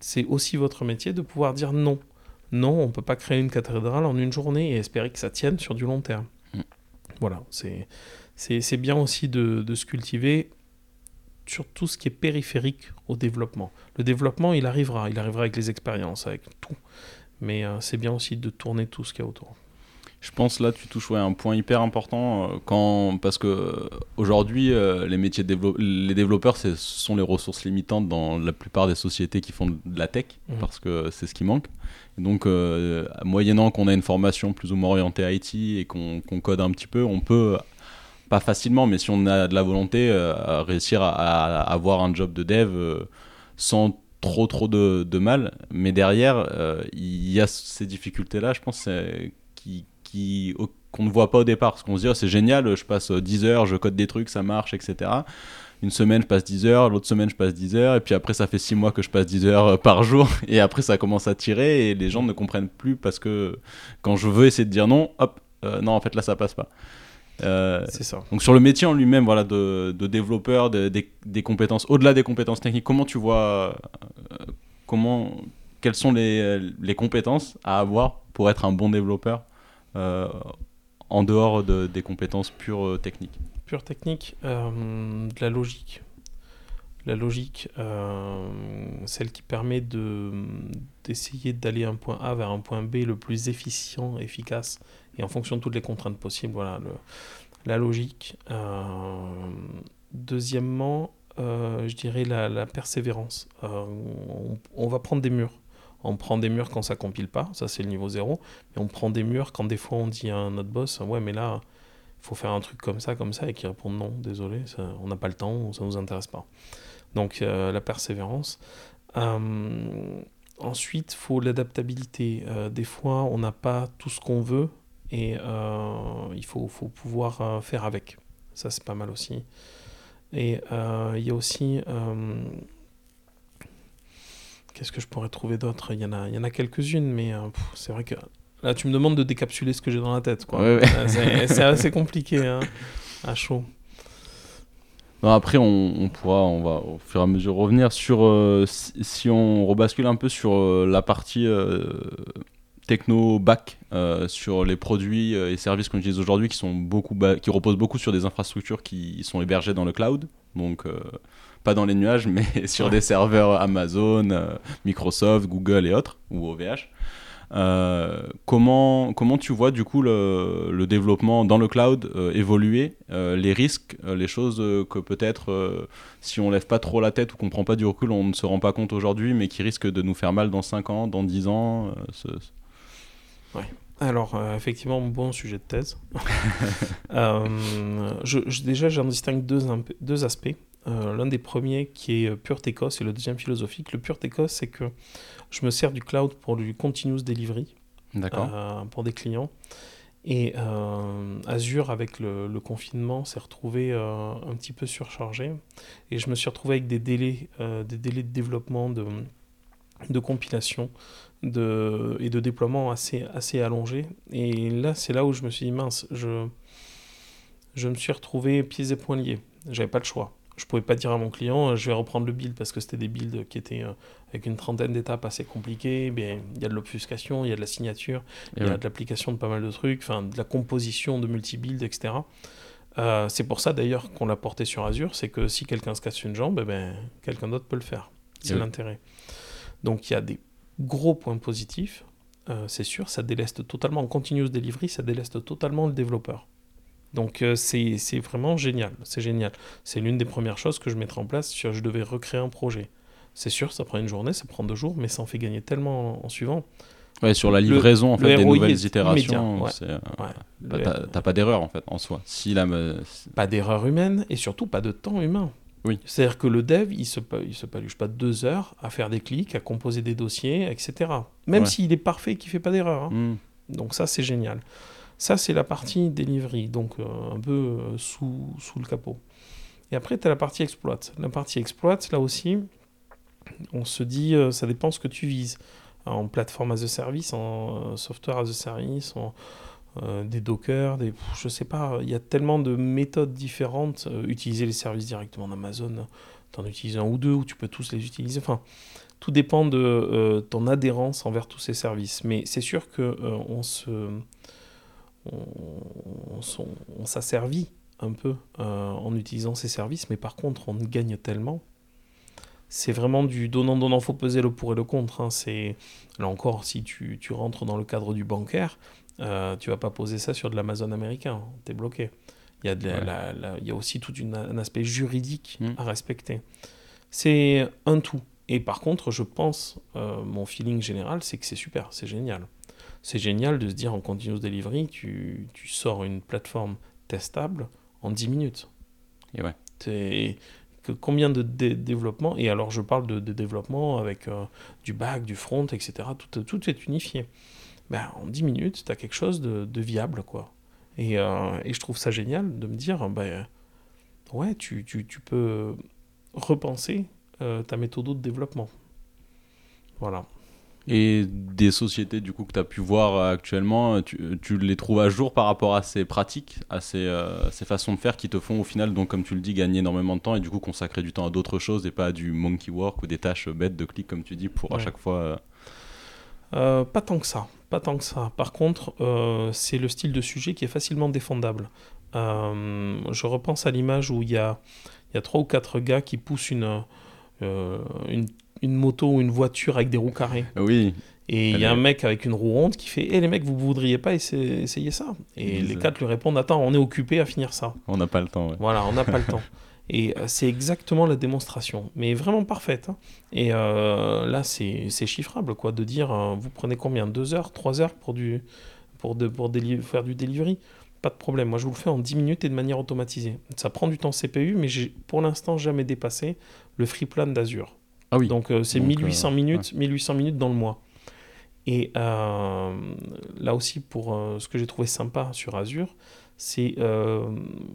c'est aussi votre métier de pouvoir dire non. Non, on ne peut pas créer une cathédrale en une journée et espérer que ça tienne sur du long terme. Mm. Voilà, c'est, c'est, bien aussi de, de se cultiver sur tout ce qui est périphérique au développement. Le développement, il arrivera, il arrivera avec les expériences, avec tout. Mais euh, c'est bien aussi de tourner tout ce qu'il y a autour. Je pense là tu touches un point hyper important euh, quand parce que euh, aujourd'hui euh, les métiers de les développeurs ce sont les ressources limitantes dans la plupart des sociétés qui font de la tech mmh. parce que c'est ce qui manque. donc moyennant qu'on ait une formation plus ou moins orientée IT et qu'on code un petit peu, on peut pas facilement mais si on a de la volonté réussir à, avoir un job de dev sans trop trop de, de mal mais derrière il y a ces difficultés là je pense qui qu'on ne voit pas au départ. Parce qu'on se dit, oh, c'est génial, je passe 10 heures, je code des trucs, ça marche, etc. Une semaine, je passe 10 heures, l'autre semaine, je passe 10 heures, et puis après, ça fait 6 mois que je passe 10 heures euh, par jour, et après, ça commence à tirer, et les gens ne comprennent plus parce que quand je veux essayer de dire non, hop, euh, non, en fait, là, ça passe pas. Euh, c'est ça. Donc sur le métier en lui-même, voilà, de, développeur, des compétences, au-delà des compétences techniques, comment tu vois, comment, quelles sont les, les compétences à avoir pour être un bon développeur? euh, en dehors de, des compétences pures euh, techniques Pure technique, euh, de la logique. La logique, celle qui permet d'essayer d'aller d'un point A vers un point B le plus efficient, efficace, et en fonction de toutes les contraintes possibles. Voilà, la logique. deuxièmement, je dirais la, persévérance. On, va prendre des murs. On prend des murs quand ça compile pas, ça c'est le niveau 0. Et on prend des murs quand des fois on dit à notre boss, ouais mais là, il faut faire un truc comme ça, comme ça, et qu'il répond non, désolé, on n'a pas le temps, ça ne nous intéresse pas. Donc euh, la persévérance. Euh, ensuite, il faut l'adaptabilité. Euh, des fois, on n'a pas tout ce qu'on veut, et il faut, faut pouvoir faire avec. Ça c'est pas mal aussi. Et il y a aussi Qu'est-ce que je pourrais trouver d'autre? Il y en a, il y en a quelques-unes, mais euh, c'est vrai que là, tu me demandes de décapsuler ce que j'ai dans la tête. Quoi. Euh, c'est, assez compliqué, hein, à chaud. Non, après, on, pourra, on va au fur et à mesure revenir sur euh, si, on rebascule un peu sur la partie techno back sur les produits et services qu'on utilise aujourd'hui qui sont beaucoup qui reposent beaucoup sur des infrastructures qui sont hébergées dans le cloud. Donc pas dans les nuages, mais sur des serveurs Amazon, euh, Microsoft, Google et autres, ou OVH. comment, comment tu vois du coup le, le développement dans le cloud évoluer, les risques, les choses que peut-être si on lève pas trop la tête ou qu'on prend pas du recul, on ne se rend pas compte aujourd'hui, mais qui risquent de nous faire mal dans 5 ans, dans 10 ans ce... Ouais. Alors, euh, effectivement, bon sujet de thèse. Euh, je, déjà, j'en distingue deux, deux aspects. Euh, l'un des premiers qui est pure techos et le deuxième philosophique. Le pure techos, c'est que je me sers du cloud pour du continuous delivery pour des clients. Et Azure, avec le, le confinement, s'est retrouvé un petit peu surchargé. Et je me suis retrouvé avec des délais, des délais de développement, de, de compilation de, et de déploiement assez, assez allongé. Et là, c'est là où je me suis dit, mince, je, je me suis retrouvé pieds et poings liés. J'avais pas le choix. Je pouvais pas dire à mon client, je vais reprendre le build parce que c'était des builds qui étaient euh, avec une trentaine d'étapes assez compliquées. Il y a de l'obfuscation, il y a de la signature, il y a de l'application de pas mal de trucs, enfin de la composition de multi-build, etc. Euh, c'est pour ça d'ailleurs qu'on l'a porté sur Azure, c'est que si quelqu'un se casse une jambe, eh ben, quelqu'un d'autre peut le faire. C'est l'intérêt. Donc il y a des gros points positifs, euh, c'est sûr, ça déleste totalement, en continuous delivery, ça déleste totalement le développeur. Donc euh, c'est vraiment génial, c'est génial. C'est l'une des premières choses que je mettrai en place si je devais recréer un projet. C'est sûr, ça prend une journée, ça prend deux jours, mais ça en fait gagner tellement en, suivant. Ouais, sur la livraison en fait, des nouvelles itérations, euh, bah, t'as pas d'erreur en fait en soi. Si la Pas d'erreur humaine et surtout pas de temps humain. Oui. C'est-à-dire que le dev, il se, il se paluche pas deux heures à faire des clics, à composer des dossiers, etc. Même s'il est parfait, qu'il fait pas d'erreur. Hein. Hmm. Donc ça, c'est génial. Ça, c'est la partie delivery, donc euh, un peu euh, sous, sous le capot. Et après, tu as la partie exploit. La partie exploit, là aussi, on se dit, euh, ça dépend ce que tu vises. En plateforme as a service, en software as a service, en, des Docker, des, je sais pas, il y a tellement de méthodes différentes. Utiliser les services directement d'Amazon, tu en utilises un ou deux, ou tu peux tous les utiliser. Enfin, tout dépend de ton adhérence envers tous ces services. Mais c'est sûr que on se, on, on, s'asservit un peu en utilisant ces services, mais par contre, on gagne tellement c'est vraiment du donnant-donnant, faut peser le pour et le contre. Hein. C'est là encore, si tu, tu, rentres dans le cadre du bancaire, euh, tu vas pas poser ça sur de l'Amazon américain, tu es bloqué. Il y, a il y a aussi tout un aspect juridique hmm. à respecter. C'est un tout. Et par contre, je pense, euh, mon feeling général, c'est que c'est super, c'est génial. C'est génial de se dire en continuous delivery, tu, tu sors une plateforme testable en 10 minutes. Et ouais. Que combien de développement, et alors je parle de, développement avec euh, du back, du front, etc. Tout, tout est unifié. Ben, en 10 minutes, tu as quelque chose de, viable, quoi. Et, euh, et, je trouve ça génial de me dire, ben, ouais, tu, tu, tu peux repenser euh, ta méthode de développement. Voilà. Et des sociétés du coup que tu as pu voir actuellement, tu, tu, les trouves à jour par rapport à ces pratiques, à ces, euh, ces, façons de faire qui te font au final, donc comme tu le dis, gagner énormément de temps et du coup consacrer du temps à d'autres choses et pas à du monkey work ou des tâches bêtes de clic comme tu dis pour à chaque fois. pas tant que ça. Pas tant que ça. Par contre, euh, c'est le style de sujet qui est facilement défendable. Euh, je repense à l'image où il y a, y a trois ou quatre gars qui poussent une, euh, une, une, moto ou une voiture avec des roues carrées. Oui. Et il y a un mec avec une roue ronde qui fait Eh les mecs, vous voudriez pas essayer, ça? Et les quatre lui répondent Attends, on est occupé à finir ça. On n'a pas le temps. Voilà, on n'a pas le temps. Et euh, c'est exactement la démonstration, mais vraiment parfaite. Hein. Et euh, là, c'est chiffrable, quoi, de dire, euh, vous prenez combien? Deux heures, trois heures pour, du, pour, de, pour faire du delivery? Pas de problème, moi je vous le fais en 10 minutes et de manière automatisée. Ça prend du temps CPU, mais j'ai pour l'instant jamais dépassé le free plan d'Azure. Ah oui. Donc c'est 1800 minutes, 1800 minutes dans le mois. Et là aussi, pour ce que j'ai trouvé sympa sur Azure, c'est, euh,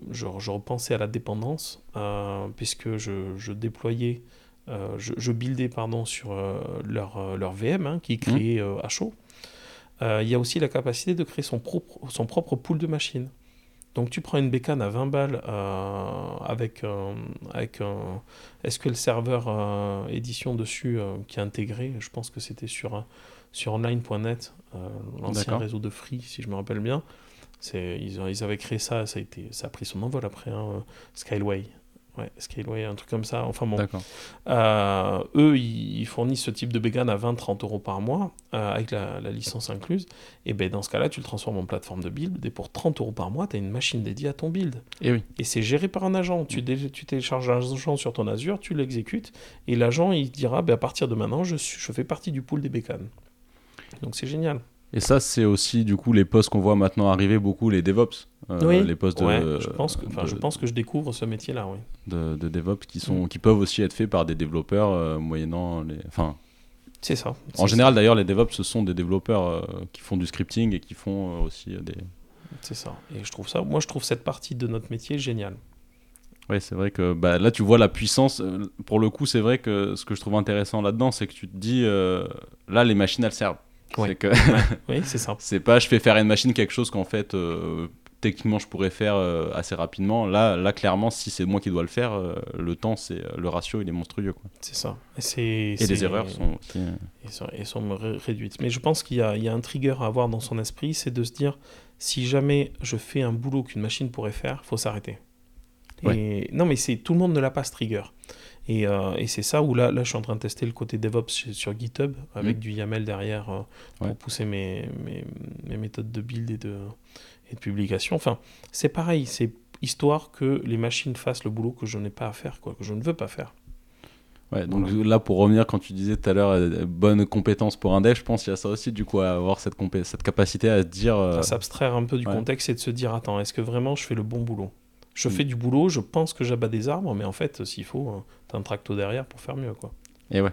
je, repensais à la dépendance, euh, puisque je, déployais, euh, je, buildais pardon, sur leur, leur VM, hein, qui est mmh. créé à chaud. Il y a aussi la capacité de créer son propre, son propre pool de machines. Donc tu prends une bécane à 20 balles avec, avec un SQL Server édition dessus qui est intégré, je pense que c'était sur, sur online.net, l'ancien réseau de Free si je me rappelle bien. Ils, ils, avaient créé ça, ça a, été, ça a pris son envol après, hein, Skyway. Ouais, Scaleway, un truc comme ça. Enfin bon. Euh, eux, ils fournissent ce type de bécane à 20-30 euros par mois, euh, avec la, la licence incluse. Et ben dans ce cas-là, tu le transformes en plateforme de build. Et pour 30 euros par mois, tu as une machine dédiée à ton build. Et oui. Et c'est géré par un agent. Tu, dé- tu télécharges un agent sur ton Azure, tu l'exécutes. Et l'agent, il dira ben, à partir de maintenant, je, suis- je fais partie du pool des bécanes. Donc c'est génial. Et ça, c'est aussi du coup les postes qu'on voit maintenant arriver beaucoup, les DevOps. Euh, Oui. Les postes de, Ouais, je, pense que, de, je pense que je découvre ce métier-là. Oui. de- de DevOps qui, sont, Mm. qui peuvent aussi être faits par des développeurs euh, moyennant les. Enfin, C'est ça. en général d'ailleurs, les DevOps, ce sont des développeurs euh, qui font du scripting et qui font euh, aussi euh, des. C'est ça. Et je trouve ça, moi, je trouve cette partie de notre métier géniale. Ouais, c'est vrai que bah, là, tu vois la puissance. Pour le coup, c'est vrai que ce que je trouve intéressant là-dedans, c'est que tu te dis, euh, là, les machines, elles servent. Ouais. C'est que Oui, c'est ça. c'est pas, je fais faire à une machine quelque chose qu'en fait, euh, techniquement, je pourrais faire euh, assez rapidement. Là, là, clairement, si c'est moi qui dois le faire, euh, le temps, c'est le ratio, il est monstrueux. Quoi. C'est ça. Et, c'est, Et les erreurs sont aussi. et sont, et sont ré- réduites. Mais je pense qu'il y a, il y a un trigger à avoir dans son esprit, c'est de se dire, si jamais je fais un boulot qu'une machine pourrait faire, faut s'arrêter. Et non, mais c'est tout le monde ne l'a pas ce trigger. Et, euh, et c'est ça où là, là, je suis en train de tester le côté DevOps sur, GitHub avec Mm. du YAML derrière euh, pour Ouais. pousser mes, mes, mes méthodes de build et de, et de publication. Enfin, c'est pareil, c'est histoire que les machines fassent le boulot que je n'ai pas à faire, quoi, que je ne veux pas faire. Ouais, donc là, pour revenir, quand tu disais tout à l'heure, euh, bonne compétence pour un dev, je pense qu'il y a ça aussi, du coup, à avoir cette, cette capacité à se dire. euh, à s'abstraire un peu du ouais. contexte et de se dire attends, est-ce que vraiment je fais le bon boulot? Je Mm. fais du boulot, je pense que j'abats des arbres, mais en fait, s'il faut, euh, t'as un tracto derrière pour faire mieux, quoi. Et ouais.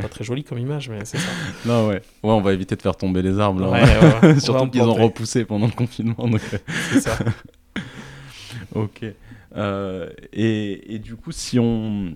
Pas très joli comme image, mais c'est ça. Non, ouais. Ouais, on va éviter de faire tomber les arbres, là. Ouais, ouais, ouais. On va Surtout qu'ils ont repoussé pendant le confinement. Donc... euh, C'est ça. Ok. Euh, et, et du coup, si on,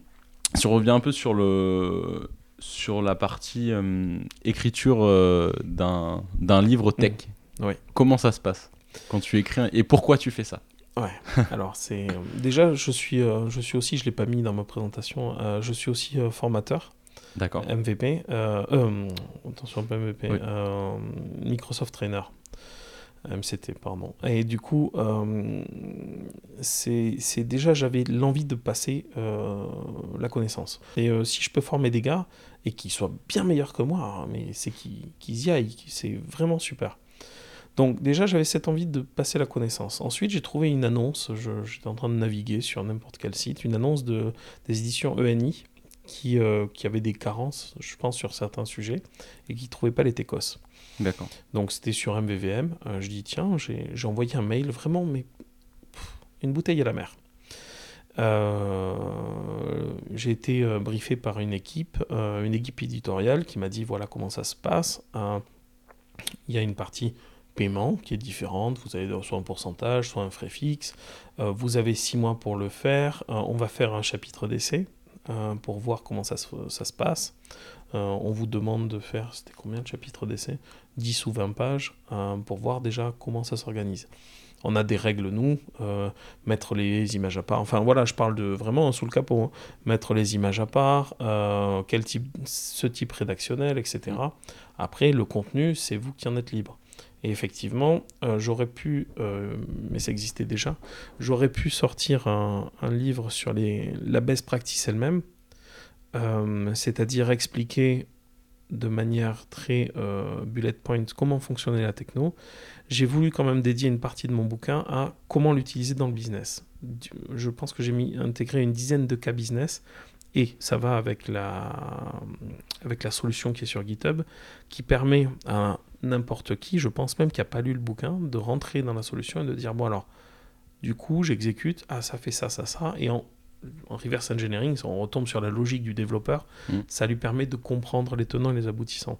si on revient un peu sur, le, sur la partie euh, écriture euh, d'un d'un livre tech, Mm. Comment ça se passe quand tu écris un- et pourquoi tu fais ça? Alors, c'est. euh, Déjà, je suis, euh, je suis aussi, je l'ai pas mis dans ma présentation, euh, je suis aussi euh, formateur D'accord. MVP. attention, pas MVP. Oui. Microsoft Trainer. MCT, pardon. Et du coup, c'est c'est déjà, j'avais l'envie de passer la connaissance. Et si je peux former des gars et qu'ils soient bien meilleurs que moi, hein, mais c'est qu'ils qu'ils y aillent, c'est vraiment super. Donc déjà, j'avais cette envie de passer la connaissance. Ensuite, j'ai trouvé une annonce, j'étais en train de naviguer sur n'importe quel site, une annonce de, des éditions ENI qui, euh, qui avait des carences, je pense, sur certains sujets et qui ne trouvaient pas les TECOS. D'accord. Donc c'était sur MVVM. Euh, je dis tiens, j'ai envoyé un mail vraiment, mais pff, une bouteille à la mer. Euh, j'ai été euh, briefé par une équipe, euh, une équipe éditoriale qui m'a dit voilà comment ça se passe. Il y a une partie paiement qui est différente. Vous avez soit un pourcentage, soit un frais fixe. Euh, vous avez six mois pour le faire. Euh, on va faire un chapitre d'essai euh, pour voir comment ça se, ça se passe. On vous demande de faire, c'était combien de chapitres d'essai? 10 ou 20 pages pour voir déjà comment ça s'organise. On a des règles, nous, mettre les images à part. Enfin voilà, je parle de vraiment sous le capot. hein. Mettre les images à part, quel type, ce type rédactionnel, etc. Après, le contenu, c'est vous qui en êtes libre. Et effectivement, euh, j'aurais pu, euh, mais ça existait déjà, j'aurais pu sortir un, livre sur les, la best practice elle-même, euh, c'est-à-dire expliquer de manière très bullet point comment fonctionnait la techno. J'ai voulu quand même dédier une partie de mon bouquin à comment l'utiliser dans le business. Je pense que j'ai mis intégré une dizaine de cas business et ça va avec la, avec la solution qui est sur GitHub qui permet à n'importe qui, je pense même qui n'a pas lu le bouquin, de rentrer dans la solution et de dire bon alors, du coup j'exécute, ah ça fait ça, ça, ça, et en, en reverse engineering, on retombe sur la logique du développeur, Mm. ça lui permet de comprendre les tenants et les aboutissants.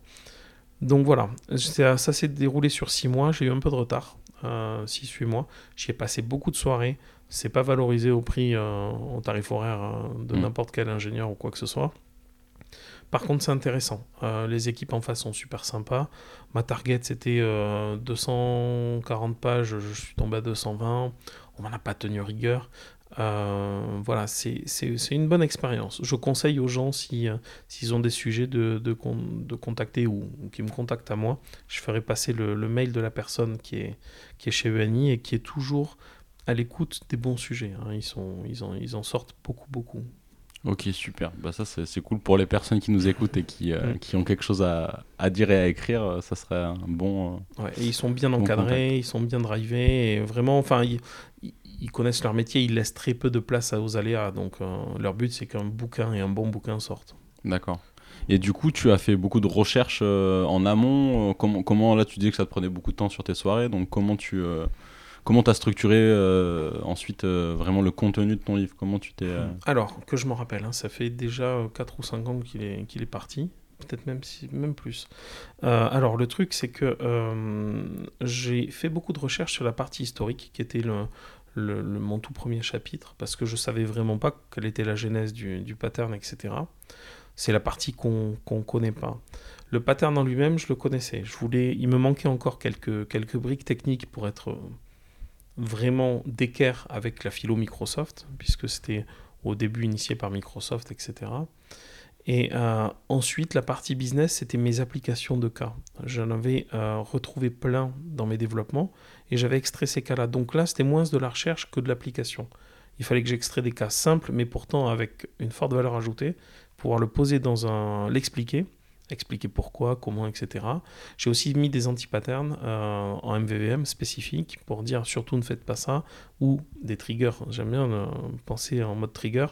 Donc voilà, ça, ça s'est déroulé sur six mois, j'ai eu un peu de retard, 6-8 mois, j'y ai passé beaucoup de soirées, c'est pas valorisé au prix, euh, au tarif horaire euh, de Mm. n'importe quel ingénieur ou quoi que ce soit. Par contre, c'est intéressant. Euh, les équipes en face sont super sympas. Ma target, c'était euh, 240 pages. Je suis tombé à 220. On m'en a pas tenu rigueur. Euh, voilà, c'est une bonne expérience. Je conseille aux gens, si, euh, s'ils ont des sujets, de, de, con- de contacter ou, qui me contactent à moi. Je ferai passer le, mail de la personne qui est, qui est chez ENI et qui est toujours à l'écoute des bons sujets. hein. Ils en sortent beaucoup, beaucoup. Ok, super. Bah ça, c'est cool pour les personnes qui nous écoutent et qui, euh, Mm. qui ont quelque chose à, à dire et à écrire. euh, Ça serait un bon. euh, Ouais, et ils sont bien Bon encadrés, ils sont bien drivés, et vraiment, enfin, ils, ils- connaissent leur métier, ils laissent très peu de place aux aléas. Donc, euh, leur but, c'est qu'un bouquin et un bon bouquin sortent. D'accord. Et du coup, tu as fait beaucoup de recherches en amont. comment, comment, là, tu dis que ça te prenait beaucoup de temps sur tes soirées. Donc, comment tu comment as structuré euh, ensuite euh, vraiment le contenu de ton livre? Comment tu t'es. euh, Alors, que je me rappelle, hein, ça fait déjà 4 ou 5 ans qu'il est, qu'il est parti. Peut-être même, si, même plus. Alors, le truc, c'est que j'ai fait beaucoup de recherches sur la partie historique, qui était le, mon tout premier chapitre, parce que je savais vraiment pas quelle était la genèse du, du pattern, etc. C'est la partie qu'on qu'on connaît pas. Le pattern en lui-même, je le connaissais. Je voulais, il me manquait encore quelques, quelques briques techniques pour être vraiment d'équerre avec la philo Microsoft, puisque c'était au début initié par Microsoft, etc. Et euh, ensuite, la partie business, c'était mes applications de cas. J'en avais euh, retrouvé plein dans mes développements et j'avais extrait ces cas-là. Donc là, c'était moins de la recherche que de l'application. Il fallait que j'extrais des cas simples, mais pourtant avec une forte valeur ajoutée, pouvoir le poser dans un. l'expliquer, expliquer pourquoi, comment, etc. J'ai aussi mis des anti-patterns euh, en MVVM spécifiques pour dire surtout ne faites pas ça, ou des triggers. J'aime bien euh, penser en mode trigger,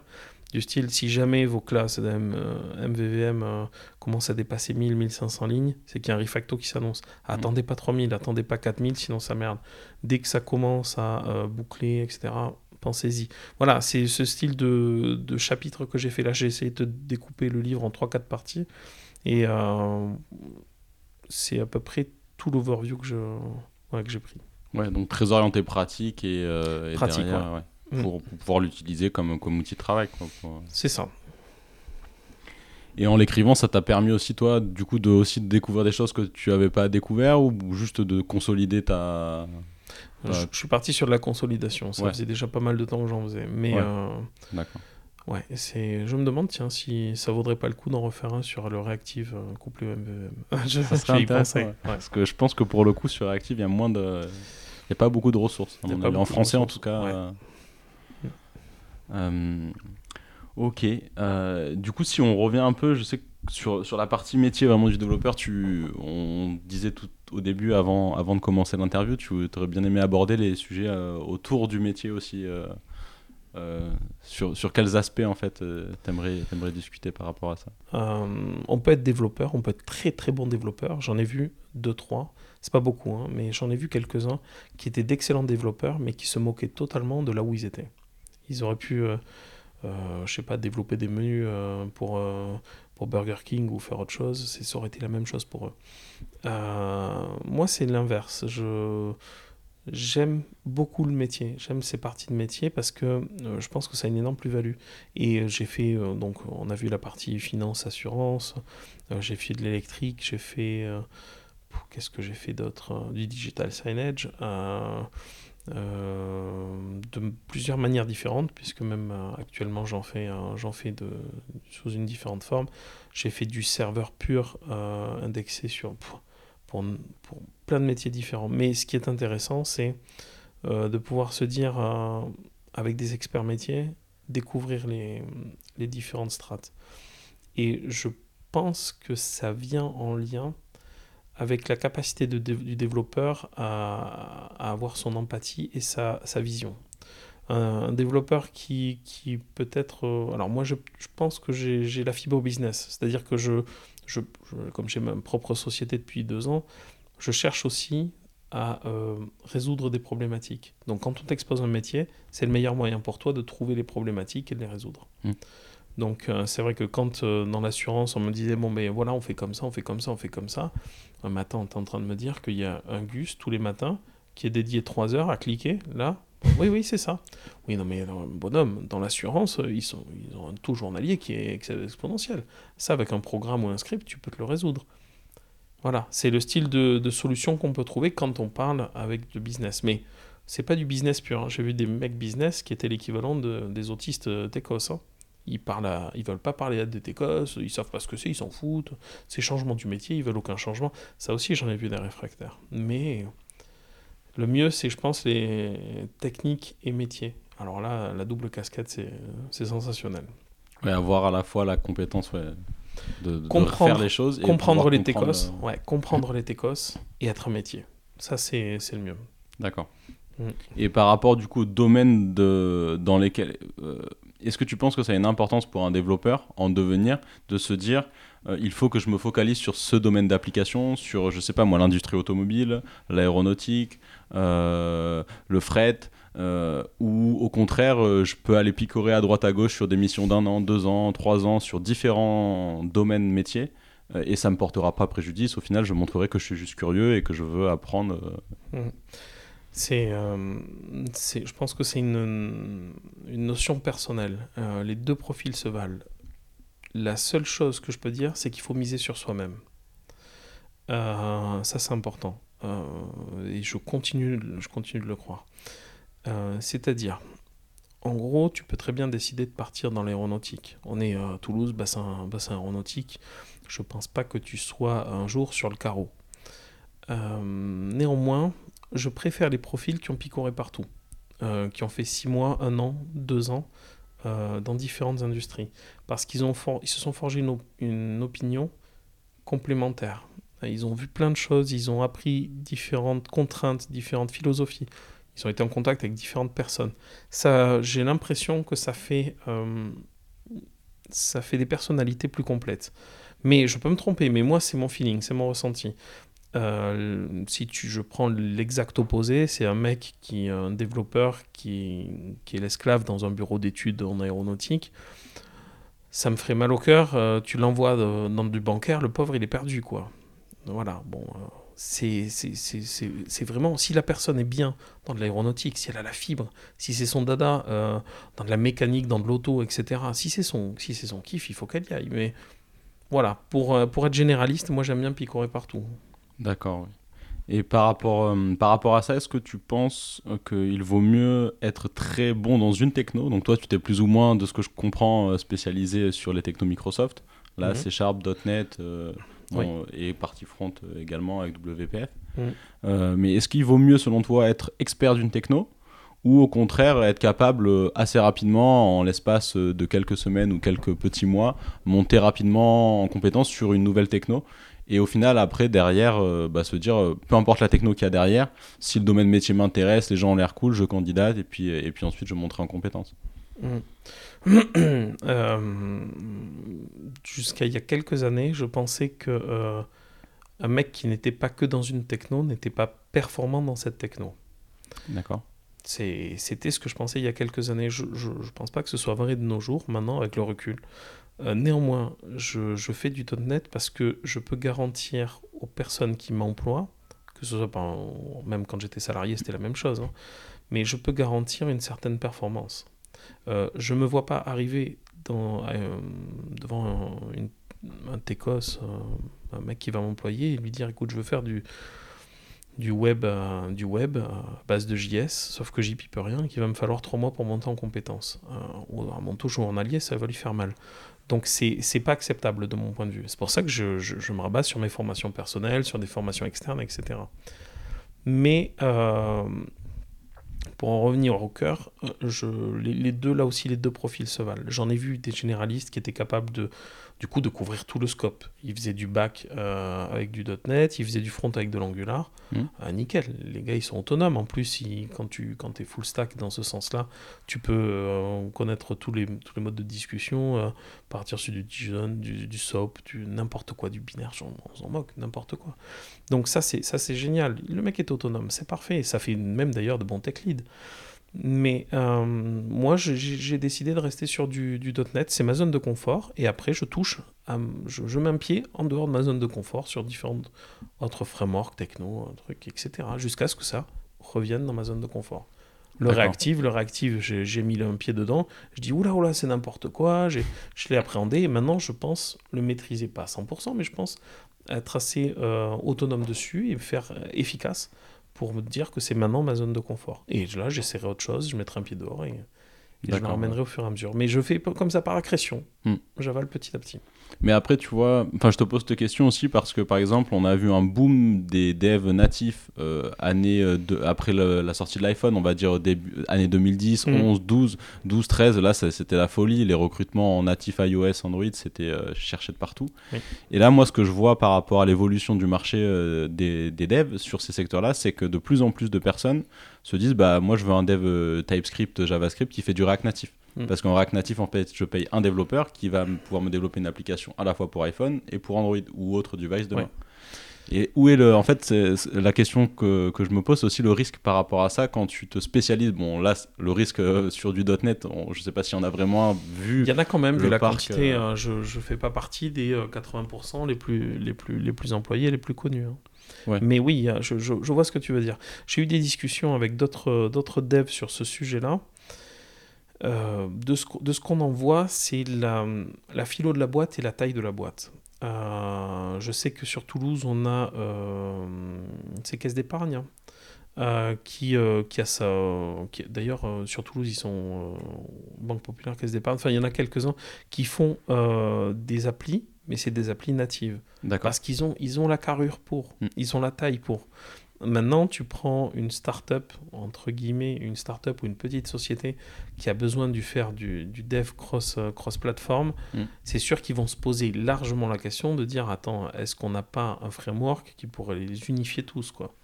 du style si jamais vos classes de MVVM euh, commencent à dépasser 1000, 1500 lignes, c'est qu'il y a un refacto qui s'annonce. Attendez pas 3000, attendez pas 4000, sinon ça merde. Dès que ça commence à boucler, etc., pensez-y. Voilà, c'est ce style de, de chapitre que j'ai fait là. J'ai essayé de découper le livre en 3-4 parties. Et euh, c'est à peu près tout l'overview que ouais, j'ai pris. Ouais, donc très orienté pratique et, euh, et Pratique, derrière, ouais, Mm. pour, pour pouvoir l'utiliser comme, comme outil de travail. Pour- C'est ça. Et en l'écrivant, ça t'a permis aussi, toi, du coup, de, aussi de découvrir des choses que tu n'avais pas découvert ou juste de consolider ta. Je, je suis parti sur de la consolidation. Ça faisait déjà pas mal de temps que j'en faisais. Mais euh, D'accord. Ouais, c'est. Je me demande tiens si ça vaudrait pas le coup d'en refaire un sur le réactive euh, couplé au MVVM. je, Ça serait intéressant, pensais. ouais. Ouais. Parce que je pense que pour le coup, sur Reactive, il y a moins de. Il n'y a pas beaucoup de ressources, pas. En français, en tout cas. ouais. euh. Euh, ok. Euh, du coup, si on revient un peu, je sais que sur, sur la partie métier vraiment du développeur, tu, on disait tout au début, avant, avant de commencer l'interview, tu aurais bien aimé aborder les sujets euh, autour du métier aussi. Euh, sur, sur quels aspects, en fait, euh, t'aimerais, t'aimerais discuter par rapport à ça? Euh, on peut être développeur, on peut être très très bon développeur. J'en ai vu deux, trois. C'est pas beaucoup, hein, mais j'en ai vu quelques-uns qui étaient d'excellents développeurs, mais qui se moquaient totalement de là où ils étaient. Ils auraient pu, je sais pas, développer des menus pour, pour Burger King ou faire autre chose. Ça aurait été la même chose pour eux. Moi, c'est l'inverse. Je J'aime beaucoup le métier, j'aime ces parties de métier parce que euh, je pense que ça a une énorme plus-value. Et euh, j'ai fait, euh, donc on a vu la partie finance, assurance, j'ai fait de l'électrique, j'ai fait, qu'est-ce que j'ai fait d'autre Du digital signage, de plusieurs manières différentes, puisque même actuellement j'en fais, j'en fais de, sous une différente forme. J'ai fait du serveur pur indexé sur, pour plein de métiers différents. Mais ce qui est intéressant, c'est euh, de pouvoir se dire, euh, avec des experts métiers, découvrir les, les différentes strates. Et je pense que ça vient en lien avec la capacité de, du développeur à, à avoir son empathie et sa, sa vision. Un, développeur qui, qui peut-être... euh, alors moi, je, je pense que j'ai la fibre au business. C'est-à-dire que je, je- comme j'ai ma propre société depuis deux ans, je cherche aussi à euh, résoudre des problématiques. Donc quand on t'expose un métier, c'est le meilleur moyen pour toi de trouver les problématiques et de les résoudre. Mm. Donc euh, c'est vrai que quand euh, dans l'assurance on me disait bon ben voilà on fait comme ça, on fait comme ça, on fait comme ça, un matin tu es en train de me dire qu'il y a un Gus tous les matins qui est dédié 3 heures à cliquer là. Oui oui c'est ça. Oui non mais bonhomme, dans l'assurance ils, sont, ils ont un taux journalier qui est ex- exponentiel. Ça avec un programme ou un script tu peux te le résoudre. Voilà, c'est le style de, de solution qu'on peut trouver quand on parle avec le business. Mais c'est pas du business pur. hein. J'ai vu des mecs business qui étaient l'équivalent de- des autistes euh, techos. hein. Ils parlent à- ils veulent pas parler à des techos, ils savent pas ce que c'est, ils s'en foutent. C'est changement du métier, ils veulent aucun changement. Ça aussi, j'en ai vu des réfractaires. Mais Le mieux, c'est, je pense, les techniques et métiers. Alors là, la double casquette, c'est sensationnel. Ouais, avoir à la fois la compétence de, de comprendre, faire les choses. Et comprendre les techos, euh, ouais, comprendre les techos et être métier. Ça, c'est c'est le mieux. D'accord. Mm. Et par rapport du coup au domaine de, dans lesquels... euh, Est-ce que tu penses que ça a une importance pour un développeur en devenir de se dire euh, il faut que je me focalise sur ce domaine d'application, sur, je sais pas moi, l'industrie automobile, l'aéronautique, euh, le fret, euh, ou au contraire, euh, je peux aller picorer à droite à gauche sur des missions d'un an, deux ans, trois ans, sur différents domaines métiers, euh, et ça me portera pas préjudice. Au final, je montrerai que je suis juste curieux et que je veux apprendre. euh, C'est, je pense que c'est une, une notion personnelle. Les deux profils se valent. La seule chose que je peux dire, c'est qu'il faut miser sur soi-même. Ça, c'est important. Et je continue, je continue de le croire. Euh, c'est-à-dire, en gros, tu peux très bien décider de partir dans l'aéronautique. On est à Toulouse, bassin, bassin aéronautique. Je pense pas que tu sois un jour sur le carreau. Euh, néanmoins, je préfère les profils qui ont picoré partout, euh, qui ont fait 6 mois, 1 an, 2 ans dans différentes industries, parce qu'ils se sont forgés une opinion complémentaire. Ils ont vu plein de choses, ils ont appris différentes contraintes, différentes philosophies. Ils ont été en contact avec différentes personnes. Ça, j'ai l'impression que ça fait, euh, ça fait des personnalités plus complètes. Mais je peux me tromper, mais moi c'est mon feeling, c'est mon ressenti. Euh, si tu, je prends l'exact opposé, c'est un mec qui est un développeur qui, qui est l'esclave dans un bureau d'études en aéronautique. Ça me ferait mal au cœur. euh, tu l'envoies dans du bancaire, le pauvre il est perdu quoi. Voilà, bon, c'est vraiment si la personne est bien dans de l'aéronautique, si elle a la fibre, si c'est son dada euh, dans de la mécanique, dans de l'auto, etc. Si c'est son, si son kiff, il faut qu'elle y aille. Mais voilà, pour, euh, pour être généraliste, moi j'aime bien picorer partout. D'accord. oui. Et par rapport, euh, par rapport à ça, est-ce que tu penses euh, qu'il vaut mieux être très bon dans une techno? Donc toi, tu t'es plus ou moins, de ce que je comprends, euh, spécialisé sur les technos Microsoft. Là, Mhm. c'est Sharp, .NET Oui. et partie front euh, également avec WPF. Mhm. Euh, mais est-ce qu'il vaut mieux, selon toi, être expert d'une techno ou au contraire être capable euh, assez rapidement, en l'espace de quelques semaines ou quelques petits mois, monter rapidement en compétence sur une nouvelle techno et au final, après, derrière, euh, bah, se dire, euh, peu importe la techno qu'il y a derrière, si le domaine métier m'intéresse, les gens ont l'air cool, je candidate, et puis, et puis ensuite je monterai en compétence. Mm. Euh, Jusqu'à il y a quelques années, je pensais que euh, un mec qui n'était pas que dans une techno n'était pas performant dans cette techno. D'accord C'était ce que je pensais il y a quelques années. Je ne pense pas que ce soit vrai de nos jours, maintenant, avec le recul. Euh, néanmoins, je, je fais du .NET parce que je peux garantir aux personnes qui m'emploient, que ce soit pas, même quand j'étais salarié, c'était la même chose, hein, mais je peux garantir une certaine performance. Euh, je me vois pas arriver euh, devant un, une- euh, un mec qui va m'employer, et lui dire écoute, je veux faire du, web, euh, du web à base de JS, sauf que j'y pipe rien, qu'il va me falloir trois mois pour monter en compétences. Euh, ou à mon taux journalier, ça va lui faire mal. Donc c'est pas acceptable de mon point de vue. C'est pour ça que je, je- me rabats sur mes formations personnelles, sur des formations externes, etc. Mais euh, pour en revenir au cœur, euh, les deux, là aussi, les deux profils se valent. J'en ai vu des généralistes qui étaient capables de, du coup, de couvrir tout le scope. Ils faisaient du back euh, avec du .NET, ils faisaient du front avec de l'Angular. Mhm. Ah, nickel, les gars, ils sont autonomes. En plus, ils- quand tu quand es full stack dans ce sens-là, tu peux euh, connaître tous les, tous les modes de discussion, euh, partir sur du JSON, du, du SOAP, du n'importe quoi, du binaire, j'en- on s'en moque, n'importe quoi. Donc ça, c'est ça c'est génial. Le mec est autonome, c'est parfait. Ça fait même d'ailleurs de bons tech leads. Mais euh, moi, j'ai- décidé de rester sur du, du .NET. C'est ma zone de confort. Et après, je touche, à- je, je mets un pied en dehors de ma zone de confort sur différentes autres frameworks, techno, un truc, etc. Jusqu'à ce que ça revienne dans ma zone de confort. Le réactive, le réactive, j'ai mis un pied dedans. Je dis oula, oula, c'est n'importe quoi. Je l'ai appréhendé et maintenant, je pense le maîtriser pas à 100%, mais je pense être assez euh, autonome dessus et me faire euh, efficace pour me dire que c'est maintenant ma zone de confort. Et là, j'essaierai autre chose, je mettrai un pied dehors et, et je me ramènerai au fur et à mesure. Mais je fais comme ça par accrétion. Hmm. J'avale petit à petit. Mais après, tu vois, enfin, je te pose cette question aussi parce que, par exemple, on a vu un boom des devs natifs euh, année euh, de, après la sortie de l'iPhone, on va dire début année 2010, 11, 12, 12, 13. Là, c'était la folie. Les recrutements en natif iOS, Android, c'était euh, cherché de partout. Et là, moi, ce que je vois par rapport à l'évolution du marché des, des, devs sur ces secteurs-là, c'est que de plus en plus de personnes se disent, bah, moi, je veux un dev TypeScript, JavaScript qui fait du React natif. Mm. Parce qu'en React Native, en fait, je paye un développeur qui va pouvoir me développer une application à la fois pour iPhone et pour Android ou autre device demain. Et où est le. En fait, c'est la question que, que, je me pose, aussi le risque par rapport à ça quand tu te spécialises. Bon, là, le risque euh, sur du .NET, je ne sais pas si on a vraiment vu. Il y en a quand même, vu la quantité. Euh, hein, je ne fais pas partie des 80% euh, les plus, les, plus, les plus employés, les plus connus. Hein. Mais oui, je, je, je, vois ce que tu veux dire. J'ai eu des discussions avec d'autres devs sur ce sujet-là. Euh, de ce, qu'on en voit, c'est la, la, philo de la boîte et la taille de la boîte. Euh, je sais que sur Toulouse, on a euh, ces caisses d'épargne hein, qui, qui a ça. D'ailleurs, sur Toulouse, ils sont Banque Populaire, Caisse d'épargne. Enfin, il y en a quelques-uns qui font des applis, mais c'est des applis natives. Parce qu'ils ont, ils ont la carrure pour, mm. ils ont la taille pour. Maintenant, tu prends une start-up, entre guillemets, une start-up ou une petite société qui a besoin de faire du, dev cross, euh, cross platform, mm. c'est sûr qu'ils vont se poser largement la question de dire attends, est-ce qu'on n'a pas un framework qui pourrait les unifier tous quoi?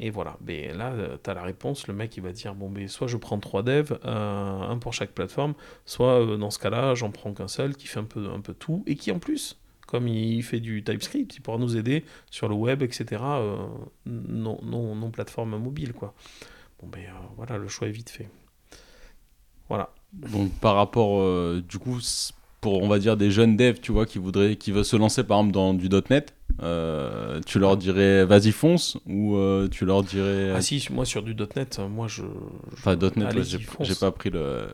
Et voilà, mais là, euh, tu as la réponse. Le mec, il va dire bon, ben, soit je prends trois devs, euh, un pour chaque plateforme, soit dans ce cas-là, j'en prends qu'un seul qui fait un peu, un peu tout et qui en plus comme il fait du TypeScript, il pourra nous aider sur le web, etc. Euh, non, non, non, plateforme mobile, quoi. Bon, ben euh, voilà, le choix est vite fait. Voilà. Donc par rapport, euh, du coup, pour on va dire des jeunes devs, tu vois, qui voudraient, qui veulent se lancer par exemple dans du .NET, tu leur dirais vas-y fonce ou tu leur dirais ah si moi sur du .NET moi je, enfin .NET j'ai pas pris le,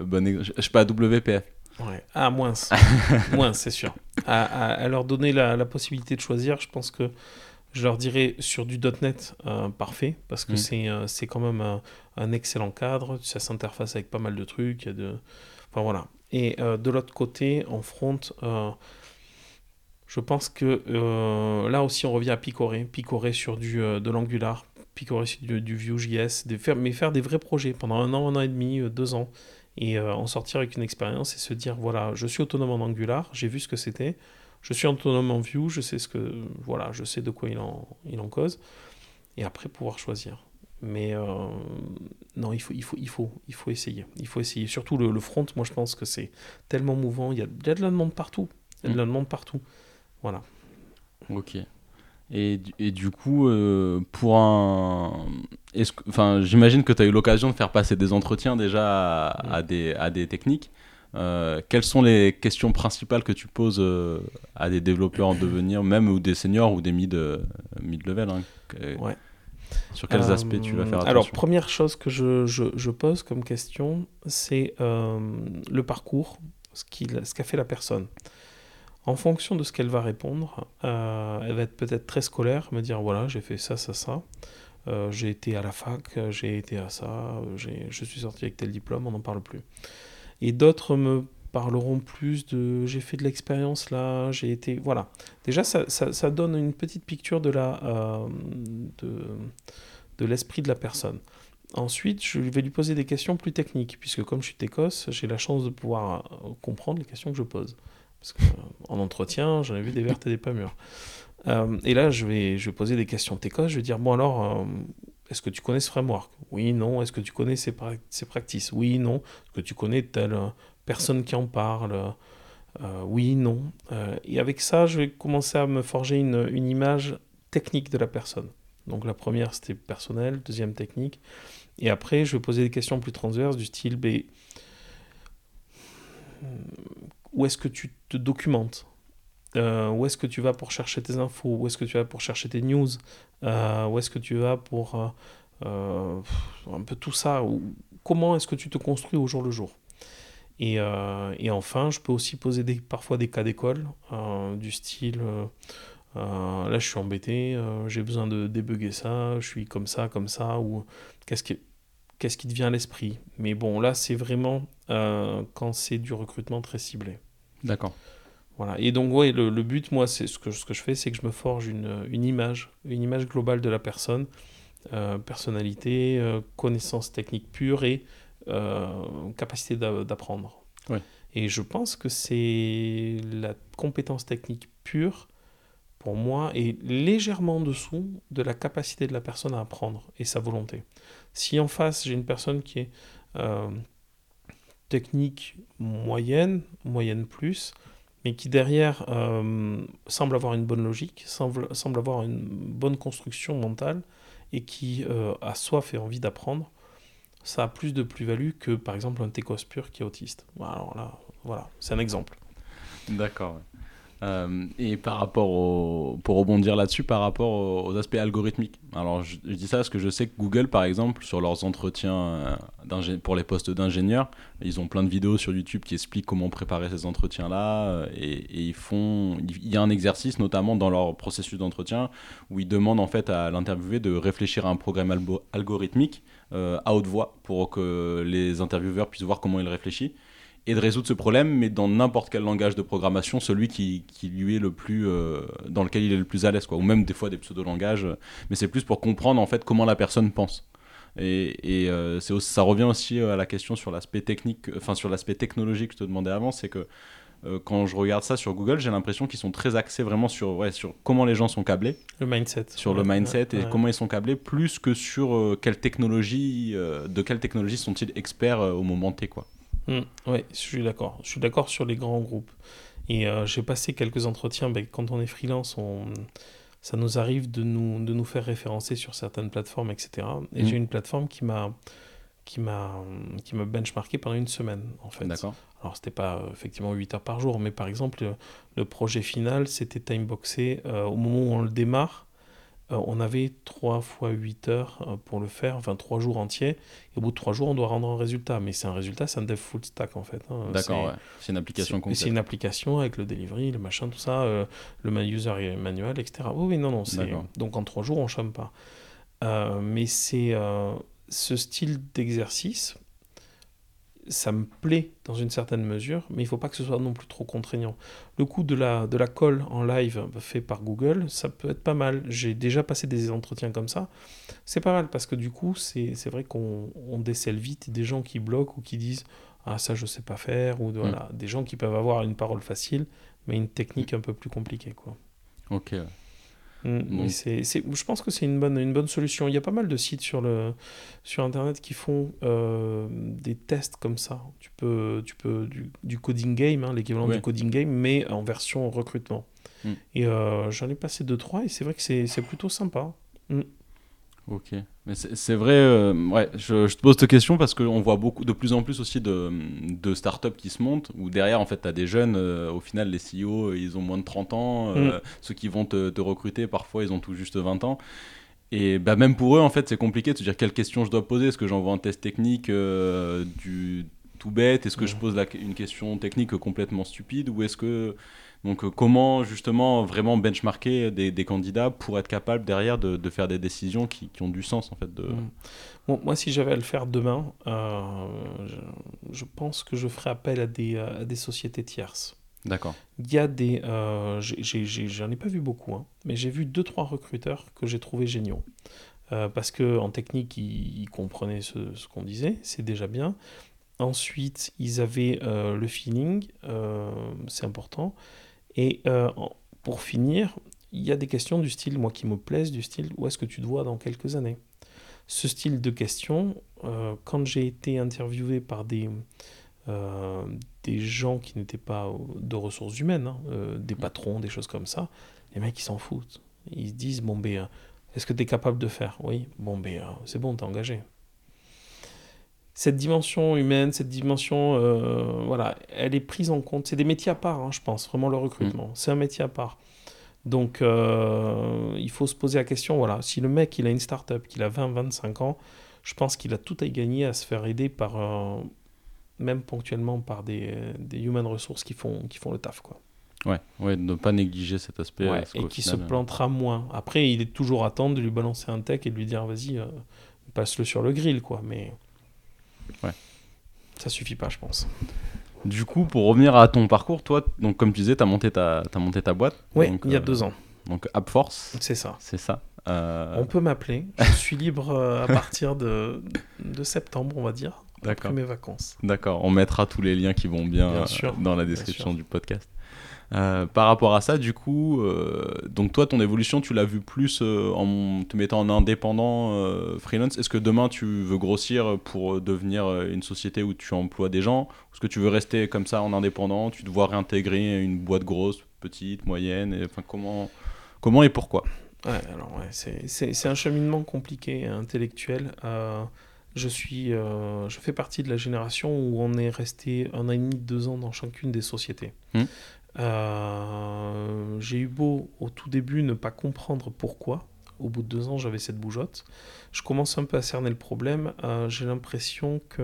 bon je, je sais pas WPF Ouais. Ah, moins. moins, c'est sûr. À, leur donner la, possibilité de choisir, je pense que je leur dirais sur du .NET euh, parfait, parce que mm. c'est, euh, c'est quand même un, excellent cadre, ça s'interface avec pas mal de trucs. de... Enfin voilà. Et euh, de l'autre côté, en front, je pense que là aussi on revient à picorer. Picorer sur du, de l'Angular, picorer sur du, du Vue.js, mais faire des vrais projets pendant un an, un an et demi, deux ans et euh, en sortir avec une expérience et se dire voilà, je suis autonome en Angular, j'ai vu ce que c'était, je suis autonome en Vue, je sais ce que voilà, je sais de quoi il en, il en cause, et après pouvoir choisir. Mais euh, non, il faut, il, faut, il, faut, il faut essayer. Il faut essayer. Surtout le, front, moi je pense que c'est tellement mouvant. Il y, a, il y a de la demande partout. Il y a de la mm. demande partout. Voilà. Ok. Et, et, du coup, euh, pour un. Enfin, j'imagine que tu as eu l'occasion de faire passer des entretiens déjà à, des, à des techniques. Euh, quelles sont les questions principales que tu poses euh, à des développeurs en devenir, même ou des seniors ou des mid, mid level hein, ouais. Sur quels aspects tu vas faire attention? Alors, première chose que je, je, je pose comme question, c'est le parcours, ce qu'a fait la personne en fonction de ce qu'elle va répondre, euh, elle va être peut-être très scolaire, me dire voilà, j'ai fait ça, ça, ça. Euh, j'ai été à la fac, j'ai été à ça, je suis sorti avec tel diplôme, on n'en parle plus. Et d'autres me parleront plus de j'ai fait de l'expérience là, j'ai été. Voilà. Déjà, ça, ça, donne une petite picture de. Euh, de, de l'esprit de la personne. Ensuite, je vais lui poser des questions plus techniques, puisque comme je suis écosse, j'ai la chance de pouvoir comprendre les questions que je pose. Parce qu'en entretien, j'en ai vu des vertes et des pas mûres. Euh, et là, je vais, je vais poser des questions techos. Je vais dire, bon alors, euh, est-ce que tu connais ce framework? Oui, non. Est-ce que tu connais ces, ces practices? Oui, non. Est-ce que tu connais telle euh, personne qui en parle? Oui, non. et avec ça, je vais commencer à me forger une, image technique de la personne. Donc la première, c'était personnel. Deuxième, technique. Et après, je vais poser des questions plus transverses du style, ben, où est-ce que tu te documentes euh, Où est-ce que tu vas pour chercher tes infos Où est-ce que tu vas pour chercher tes news euh, Où est-ce que tu vas pour euh, un peu tout ça Comment est-ce que tu te construis au jour le jour et, et, enfin, je peux aussi poser des, parfois des cas d'école du style là je suis embêté, j'ai besoin de débugger ça, je suis comme ça, comme ça, ou qu'est-ce qui, qu'est-ce qui te vient à l'esprit Mais bon, là c'est vraiment quand c'est du recrutement très ciblé. D'accord. Voilà. Et donc, ouais, le, but, moi, c'est ce que, ce que je fais, c'est que je me forge une, une, image, une image globale de la personne, personnalité, connaissance technique pure et capacité d'apprendre. Ouais. Et je pense que c'est la compétence technique pure, pour moi, est légèrement en dessous de la capacité de la personne à apprendre et sa volonté. Si en face, j'ai une personne qui est euh, technique moyenne, moyenne plus, mais qui derrière euh, semble avoir une bonne logique, semble, avoir une bonne construction mentale et qui euh, a soif et envie d'apprendre, ça a plus de plus-value que par exemple un techos pur qui est autiste. Alors là, voilà, c'est un exemple. D'accord. Euh, et par rapport pour rebondir là-dessus, par rapport aux, aspects algorithmiques. Alors je, dis ça parce que je sais que Google, par exemple, sur leurs entretiens euh, pour les postes d'ingénieurs, ils ont plein de vidéos sur YouTube qui expliquent comment préparer ces entretiens-là. Euh, et, ils font, il y a un exercice notamment dans leur processus d'entretien où ils demandent en fait à l'interviewé de réfléchir à un programme algorithmique à haute voix pour que les intervieweurs puissent voir comment il réfléchit et de résoudre ce problème, mais dans n'importe quel langage de programmation, celui qui, qui lui est le plus, euh, dans lequel il est le plus à l'aise, quoi. Ou même des fois des pseudo-langages, mais c'est plus pour comprendre en fait comment la personne pense. Et, et euh, c'est ça revient aussi à la question sur l'aspect technique, enfin sur l'aspect technologique que je te demandais avant, c'est que euh, quand je regarde ça sur Google, j'ai l'impression qu'ils sont très axés vraiment sur, ouais, sur comment les gens sont câblés. Le mindset. Sur le mindset et comment ils sont câblés, plus que sur quelle technologie, de quelle technologie sont-ils experts au moment T, quoi. Mm, oui, je suis d'accord. Je suis d'accord sur les grands groupes. Et euh, j'ai passé quelques entretiens. Ben, quand on est freelance, on... ça nous arrive de nous, de nous faire référencer sur certaines plateformes, etc. Et mm. j'ai une plateforme qui m'a qui m'a qui m'a benchmarké pendant une semaine en fait. D'accord. Alors c'était pas euh, effectivement 8 heures par jour, mais par exemple le, projet final c'était timeboxé euh, au moment où on le démarre. Euh, on avait 3 fois 8 heures euh, pour le faire, enfin 3 jours entiers. Et au bout de 3 jours, on doit rendre un résultat. Mais c'est un résultat, c'est un dev full stack en fait. Hein. D'accord, c'est une application complète. C'est une application avec le delivery, le machin, tout ça, euh, le user manual, etc. Oui, oui, non, non. Donc en 3 jours, on ne chôme pas. mais c'est ce style d'exercice ça me plaît dans une certaine mesure, mais il ne faut pas que ce soit non plus trop contraignant. Le coup de la, de la colle en live fait par Google, ça peut être pas mal. J'ai déjà passé des entretiens comme ça. C'est pas mal parce que du coup, c'est vrai qu'on on décèle vite des gens qui bloquent ou qui disent Ah, ça, je sais pas faire, ou voilà, mm. des gens qui peuvent avoir une parole facile, mais une technique un peu plus compliquée. Quoi. Ok. Mm, c'est, je pense que c'est une bonne, une bonne solution. Il y a pas mal de sites sur, le, sur Internet qui font euh, des tests comme ça. Tu peux, tu peux du, coding game, hein, l'équivalent du coding game, mais en version recrutement. Mm. Et euh, j'en ai passé 2-3 et c'est vrai que c'est, plutôt sympa. Mm. Ok, mais c'est vrai, euh, ouais, je, te pose cette question parce qu'on voit beaucoup, de plus en plus aussi de, de startups qui se montent où derrière, en fait, tu as des jeunes, euh, au final, les CEO, ils ont moins de 30 ans, euh, mm. ceux qui vont te, te, recruter, parfois, ils ont tout juste 20 ans. Et bah, même pour eux, en fait, c'est compliqué de se dire quelle question je dois poser. Est-ce que j'envoie un test technique du tout bête? Est-ce que je pose la, une question technique complètement stupide? Ou est-ce que donc euh, comment justement vraiment benchmarker des, candidats pour être capable derrière de, faire des décisions qui, ont du sens en fait de... Mm. Bon, moi si j'avais à le faire demain, euh, je, pense que je ferais appel à des, à des sociétés tierces. D'accord. Il y a des... Euh, j'en ai, pas vu beaucoup, hein, mais j'ai vu deux trois recruteurs que j'ai trouvé géniaux. parce qu'en technique, ils, comprenaient ce, ce qu'on disait, c'est déjà bien. Ensuite, ils avaient le feeling, c'est important. Et euh, pour finir, il y a des questions du style, moi qui me plaisent, du style où est-ce que tu te vois dans quelques années? Ce style de questions, euh, quand j'ai été interviewé par des, euh, des gens qui n'étaient pas de ressources humaines, hein, des patrons, des choses comme ça, les mecs ils s'en foutent. Ils se disent, bon ben, est-ce que tu es capable de faire? Oui, bon ben, c'est bon, t'es engagé cette dimension humaine, cette dimension, euh, voilà, elle est prise en compte. C'est des métiers à part, hein, je pense, vraiment le recrutement. Mm. C'est un métier à part. Donc, euh, il faut se poser la question, voilà, si le mec, il a une start-up, qu'il a 20, 25 ans, je pense qu'il a tout à y gagner à se faire aider par, euh, même ponctuellement, par des, des human resources qui font, qui font le taf, quoi. Ouais, ouais, ne pas négliger cet aspect. et qui se plantera moins. Après, il est toujours à temps de lui balancer un tech et de lui dire, vas-y, passe-le sur le grill, quoi. Mais Ouais. Ça suffit pas, je pense. Du coup, pour revenir à ton parcours, toi, donc comme tu disais, tu as monté ta, as monté ta boîte. Oui, il y a euh, deux ans. Donc AppForce, C'est ça. c'est ça. Euh, On peut m'appeler. Je suis libre euh, à partir de, de septembre, on va dire. Après D'accord. mes vacances. D'accord, on mettra tous les liens qui vont bien, Bien sûr, dans la bien description sûr. du podcast. Euh, par rapport à ça, du coup, euh, donc toi, ton évolution, tu l'as vu plus euh, en te mettant en indépendant freelance. Est-ce que demain, tu veux grossir pour devenir une société où tu emploies des gens? Est-ce que tu veux rester comme ça en indépendant Tu te vois réintégrer une boîte grosse, petite, moyenne et, enfin, comment, comment et pourquoi? Ouais, alors ouais, c'est- un cheminement compliqué et intellectuel. Je suis, je fais partie de la génération où on est resté un an et demi, deux ans dans chacune des sociétés. Hmm. Euh, J'ai eu beau au tout début ne pas comprendre pourquoi. Au bout de deux ans, j'avais cette bougeotte. Je commence un peu à cerner le problème. Euh, J'ai l'impression que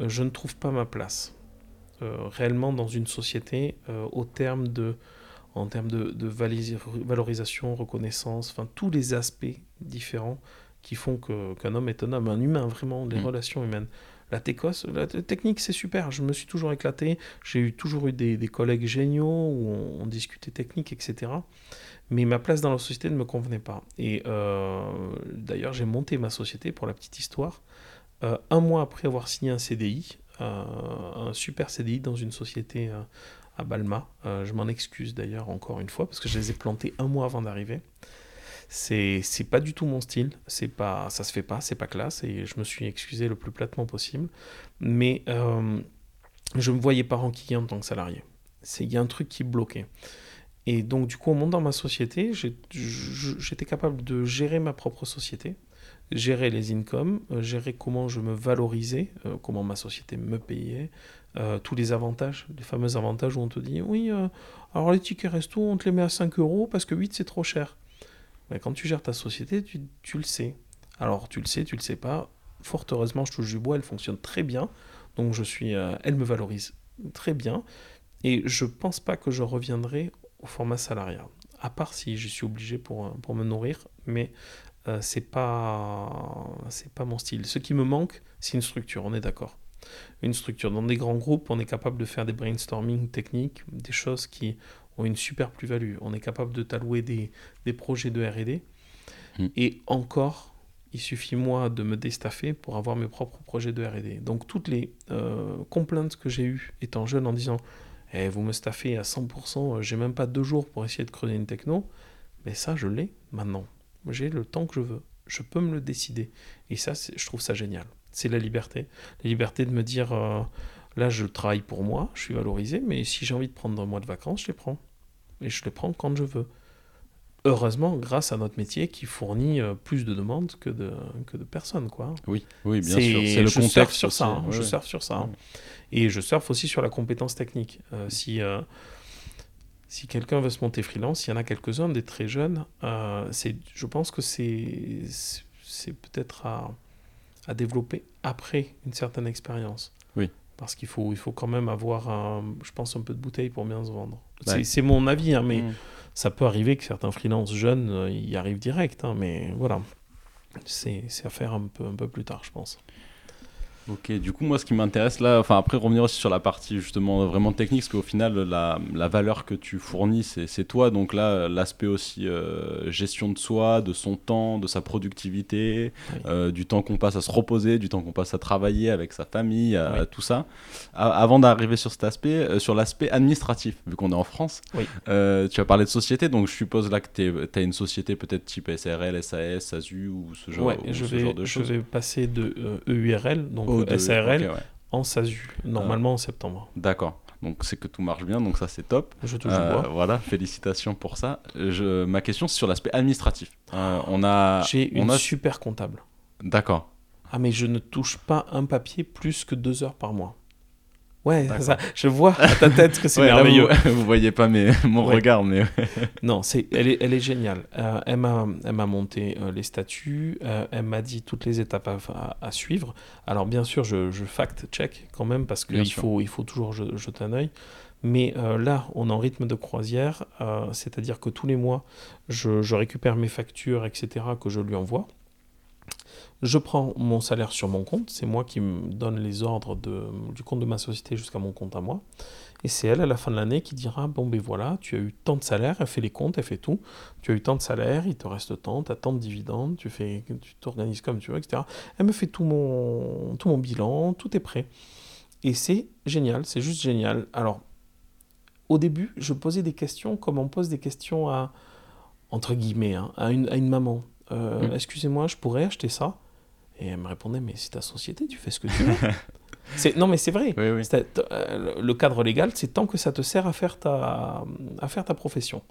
euh, je ne trouve pas ma place euh, réellement dans une société au terme de en termes de, valorisation, reconnaissance, enfin tous les aspects différents qui font que- qu'un homme est un homme, un humain, vraiment, les Mm. relations humaines. La technique, c'est super, je me suis toujours éclaté, j'ai eu, toujours eu des, collègues géniaux où on, discutait technique, etc. Mais ma place dans la société ne me convenait pas. Et euh, d'ailleurs, j'ai monté ma société, pour la petite histoire, euh, un mois après avoir signé un CDI, euh, un super CDI dans une société à Balma. Je m'en excuse d'ailleurs encore une fois parce que je les ai plantés un mois avant d'arriver. C'est c'est pas du tout mon style, c'est pas ça se fait pas, c'est pas classe et je me suis excusé le plus platement possible. Mais euh, je me voyais pas enquiller en tant que salarié. C'est il y a un truc qui bloquait. Et donc du coup, en montant ma société, j'étais capable de gérer ma propre société, gérer les incomes, euh, gérer comment je me valorisais, euh, comment ma société me payait, tous les avantages, les fameux avantages où on te dit oui, alors les tickets resto, on te les met à 5 euros parce que 8 c'est trop cher. Mais quand tu gères ta société, tu, le sais. Alors tu le sais, tu le sais pas. Fort heureusement, je touche du bois, elle fonctionne très bien. Donc je suis, euh, elle me valorise très bien. Et je pense pas que je reviendrai au format salarial. À part si je suis obligé pour, euh, pour me nourrir, mais euh, c'est pas pas mon style. Ce qui me manque, c'est une structure, on est d'accord. Une structure. Dans des grands groupes, on est capable de faire des brainstorming techniques, des choses qui ont une super plus-value. On est capable de t'allouer des, des projets de R&D. Mm. Et encore, il suffit moi de me déstaffer pour avoir mes propres projets de R&D. Donc toutes les euh, complaintes que j'ai eues étant jeune en disant Eh, vous me staffez à 100%, euh, j'ai même pas deux jours pour essayer de creuser une techno. Mais ça, je l'ai maintenant. J'ai le temps que je veux. Je peux me le décider. Et ça, je trouve ça génial. C'est la liberté. La liberté de me dire euh, là, je travaille pour moi, je suis valorisé, mais si j'ai envie de prendre un mois de vacances, je les prends. Et je les prends quand je veux. Heureusement, grâce à notre métier qui fournit euh, plus de demandes que de, que de personnes. Quoi. Oui, oui, bien sûr. C'est le je surfe contexte sur ça. hein, Ouais, je surfe sur ça. hein. Et je surfe aussi sur la compétence technique. Euh, si euh, si quelqu'un veut se monter freelance, il y en a quelques-uns des très jeunes. euh, c'est, je pense que c'est peut-être à, à développer après une certaine expérience. Oui. Parce qu'il faut, il faut quand même avoir, un- je pense, un peu de bouteille pour bien se vendre. Ouais. C'est, mon avis, hein, mais Mm. ça peut arriver que certains freelances jeunes euh, y arrivent direct. hein, mais voilà, c'est, c'est à faire un peu, un peu plus tard, je pense. Ok, du coup, moi, ce qui m'intéresse là, enfin, après revenir aussi sur la partie justement vraiment technique, parce qu'au final, la, la valeur que tu fournis, c'est toi. Donc là, l'aspect aussi euh, gestion de soi, de son temps, de sa productivité, Oui. euh, du temps qu'on passe à se reposer, du temps qu'on passe à travailler avec sa famille, à- Oui. tout ça. A- avant d'arriver sur cet aspect, euh, sur l'aspect administratif, vu qu'on est en France, Oui. tu as parlé de société, donc je suppose là que tu as une société peut-être type SRL, SAS, SASU ou ce genre, ouais, ou je ce vais, genre de je choses. vais passer de EURL, donc Oh, de- SARL, ouais. en SASU, normalement en septembre. D'accord. Donc c'est que tout marche bien, donc ça c'est top. Je touche Euh, bois. voilà, félicitations pour ça. Je, ma question c'est sur l'aspect administratif. Euh, on a, J'ai une a, super comptable. d'accord. Ah, mais je ne touche pas un papier plus que deux heures par mois. Ouais, ça, je vois à ta tête que c'est Ouais, là, merveilleux. vous, vous voyez pas mes, mon Ouais. regard, mais Non, c'est, elle, est, elle est géniale. Euh, elle, m'a, elle m'a monté euh, les statuts, euh, elle m'a dit toutes les étapes à, à- à suivre. Alors bien sûr, je, je fact-check quand même parce qu'il faut, il faut toujours je- jeter un œil. Mais là, on est en rythme de croisière, c'est-à-dire que tous les mois, je, je récupère mes factures, etc., que je lui envoie. Je prends mon salaire sur mon compte, c'est moi qui me donne les ordres de, du compte de ma société jusqu'à mon compte à moi. Et c'est elle, à la fin de l'année, qui dira Bon, ben voilà, tu as eu tant de salaire, elle fait les comptes, elle fait tout. Tu as eu tant de salaire, il te reste tant, tu as tant de dividendes, tu fais, tu t'organises comme tu veux, etc. Elle me fait tout mon, tout mon bilan, tout est prêt. Et c'est génial, c'est juste génial. Alors, au début, je posais des questions comme on pose des questions à, entre guillemets, hein, à, une, à une maman. Euh, mm. Excusez-moi, je pourrais acheter ça? Et elle me répondait Mais c'est ta société, tu fais ce que tu veux. non, mais c'est vrai. Euh, le cadre légal, c'est tant que ça te sert à faire ta, à faire ta profession.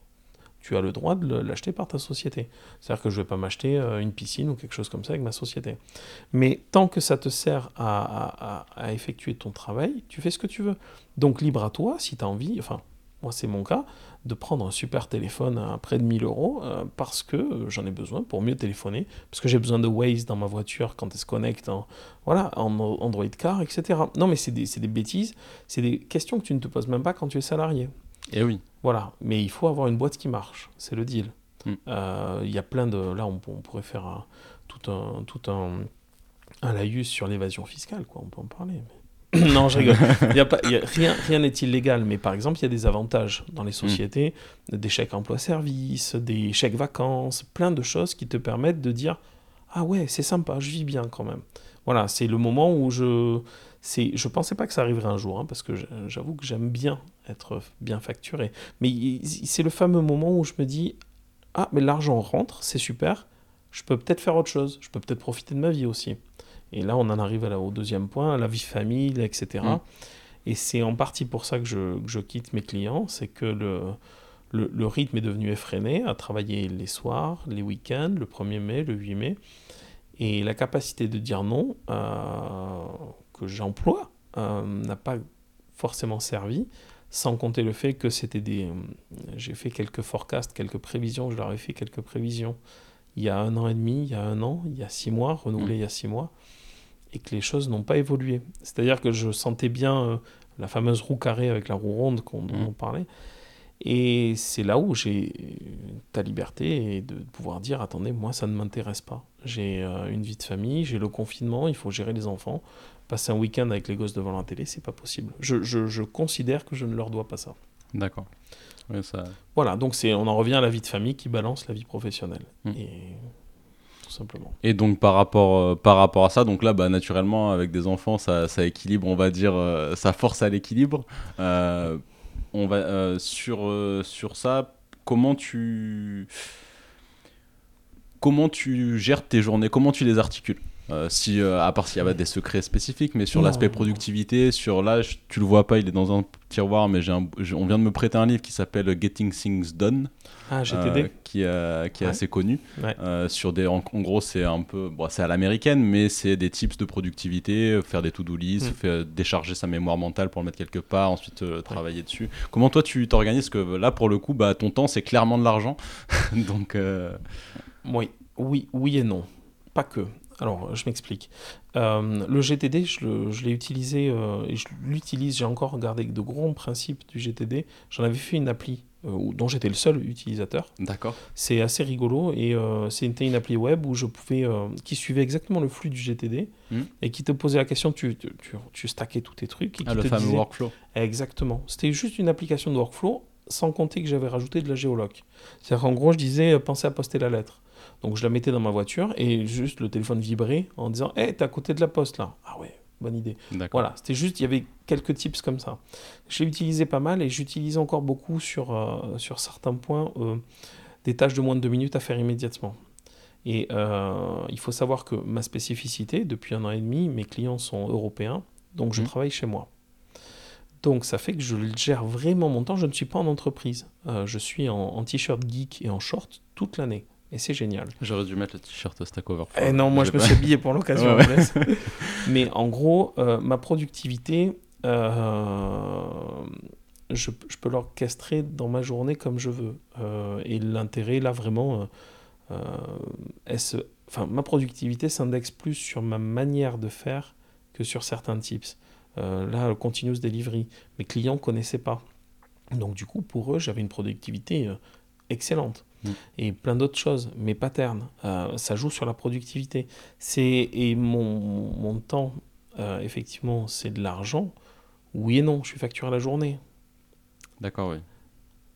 Tu as le droit de l'acheter par ta société. C'est-à-dire que je ne vais pas m'acheter euh, une piscine ou quelque chose comme ça avec ma société. Mais tant que ça te sert à, à, à effectuer ton travail, tu fais ce que tu veux. Donc libre à toi, si tu as envie, enfin, moi c'est mon cas, de prendre un super téléphone à près de 1000 euros euh, parce que j'en ai besoin pour mieux téléphoner, parce que j'ai besoin de Waze dans ma voiture quand elle se connecte en, voilà, en Android Car, etc. Non mais c'est des, des, bêtises, c'est des questions que tu ne te poses même pas quand tu es salarié. Et eh oui. Voilà, mais il faut avoir une boîte qui marche, c'est le deal. Hmm. Euh, il y a plein de... Là, on, pourrait faire tout un... Tout un un laïus sur l'évasion fiscale, quoi, on peut en parler. Mais... non, je rigole. Il y a pas, rien rien n'est illégal, mais par exemple, il y a des avantages dans les mm. sociétés, des chèques emploi-service, des chèques vacances, plein de choses qui te permettent de dire Ah ouais, c'est sympa, je vis bien quand même. Voilà, c'est le moment où je. Je pensais pas que ça arriverait un jour, hein, parce que j'avoue que j'aime bien être bien facturé. Mais c'est le fameux moment où je me dis Ah, mais l'argent rentre, c'est super, je peux peut-être faire autre chose, je peux peut-être profiter de ma vie aussi. Et là, on en arrive au deuxième point, la vie famille, etc. Mm. Et c'est en partie pour ça que je, je quitte mes clients, c'est que le, le, le, rythme est devenu effréné, à travailler les soirs, les week-ends, le 1er mai, le 8 mai. Et la capacité de dire non, euh, que j'emploie, euh, n'a pas forcément servi, sans compter le fait que c'était des... J'ai fait quelques forecasts, quelques prévisions, je leur ai fait quelques prévisions il y a un an et demi, il y a un an, il y a six mois, renouvelées mm. il y a six mois et que les choses n'ont pas évolué. C'est-à-dire que je sentais bien euh, la fameuse roue carrée avec la roue ronde qu'on, dont mmh. on parlait. Et c'est là où j'ai ta liberté et de pouvoir dire attendez, moi ça ne m'intéresse pas. J'ai euh, une vie de famille, j'ai le confinement, il faut gérer les enfants. Passer un week-end avec les gosses devant la télé, c'est pas possible. Je, je, je, considère que je ne leur dois pas ça. D'accord. ça... Voilà, donc on en revient à la vie de famille qui balance la vie professionnelle. Mmh. Et Et donc par rapport, euh, par rapport à ça, donc là, bah, naturellement, avec des enfants, ça, équilibre, on va dire, euh, ça force à l'équilibre. Euh, on va sur ça, comment tu gères tes journées, comment tu les articules? Euh, si, euh, à part s'il y avait des secrets spécifiques, mais sur l'aspect productivité, sur l'âge, tu le vois pas, il est dans un tiroir, mais j'ai on vient de me prêter un livre qui s'appelle Getting Things Done, ah, GTD. Euh, qui, qui est assez connu. sur des, en, gros, c'est un peu, bon, c'est à l'américaine, mais c'est des tips de productivité, faire des to-do list, mm. décharger sa mémoire mentale pour le mettre quelque part, ensuite travailler dessus. Comment toi tu t'organises que là, pour le coup, bah, ton temps c'est clairement de l'argent, donc. Oui, oui, oui et non, pas que. Alors, je m'explique. Euh, le GTD, je l'ai utilisé euh, et je l'utilise. J'ai encore regardé de gros principes du GTD. J'en avais fait une appli euh, dont j'étais le seul utilisateur. D'accord. C'est assez rigolo et c'était une appli web où je pouvais, qui suivait exactement le flux du GTD hmm. et qui te posait la question. Tu, tu, tu, stackais tous tes trucs. Et ah, le fameux workflow. Exactement. C'était juste une application de workflow sans compter que j'avais rajouté de la géoloc. C'est-à-dire qu'en gros, je disais, pensez à poster la lettre. Donc je la mettais dans ma voiture et juste le téléphone vibrait en disant Hé, hey, t'es à côté de la poste là. Ah ouais, bonne idée. Voilà, c'était juste, il y avait quelques tips comme ça. J'ai utilisé pas mal et j'utilise encore beaucoup sur, euh, sur certains points euh, des tâches de moins de deux minutes à faire immédiatement. Et euh, il faut savoir que ma spécificité, depuis un an et demi, mes clients sont européens, donc je mmh. travaille chez moi. Donc ça fait que je gère vraiment mon temps. Je ne suis pas en entreprise. je suis en, en t-shirt geek et en short toute l'année. Et c'est génial. J'aurais dû mettre le t-shirt Stack Overflow. Eh non, moi je me suis habillé pour l'occasion. Mais en gros, euh, ma productivité, euh, je, je, peux l'orchestrer dans ma journée comme je veux. Euh, et l'intérêt, là, vraiment, enfin, ma productivité s'indexe plus sur ma manière de faire que sur certains tips. là, le continuous delivery, mes clients ne connaissaient pas. Donc du coup, pour eux, j'avais une productivité excellente. Mm. et plein d'autres choses, mes patterns, euh, ça joue sur la productivité. C'est et mon, mon temps, euh, effectivement, c'est de l'argent. Oui et non, je suis facturé à la journée. D'accord, oui.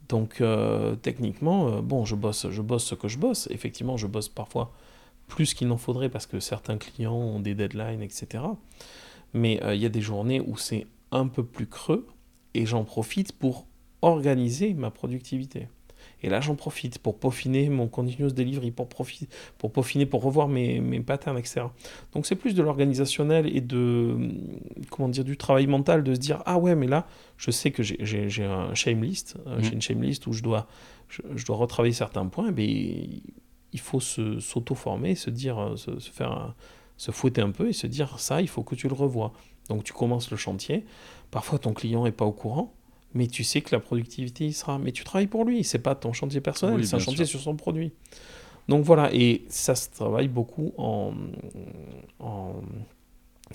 Donc euh, techniquement, bon, je bosse, je bosse ce que je bosse. Effectivement, je bosse parfois plus qu'il n'en faudrait parce que certains clients ont des deadlines, etc. Mais il y a des journées où c'est un peu plus creux et j'en profite pour organiser ma productivité. Et là, j'en profite pour peaufiner mon continuous delivery, pour, profiter, pour peaufiner, pour revoir mes, mes patterns, etc. Donc, c'est plus de l'organisationnel et de, comment dire, du travail mental, de se dire, ah ouais, mais là, je sais que j'ai un shame list, euh, j'ai mmh. une shame list où je dois, je, dois retravailler certains points, mais il faut s'auto-former, se dire, euh, se, se faire, se fouetter un peu et se dire, ça, il faut que tu le revoies. Donc, tu commences le chantier. Parfois, ton client n'est pas au courant mais tu sais que la productivité il sera. Mais tu travailles pour lui, c'est pas ton chantier personnel, c'est un chantier sur son produit. Donc voilà, et ça se travaille beaucoup en,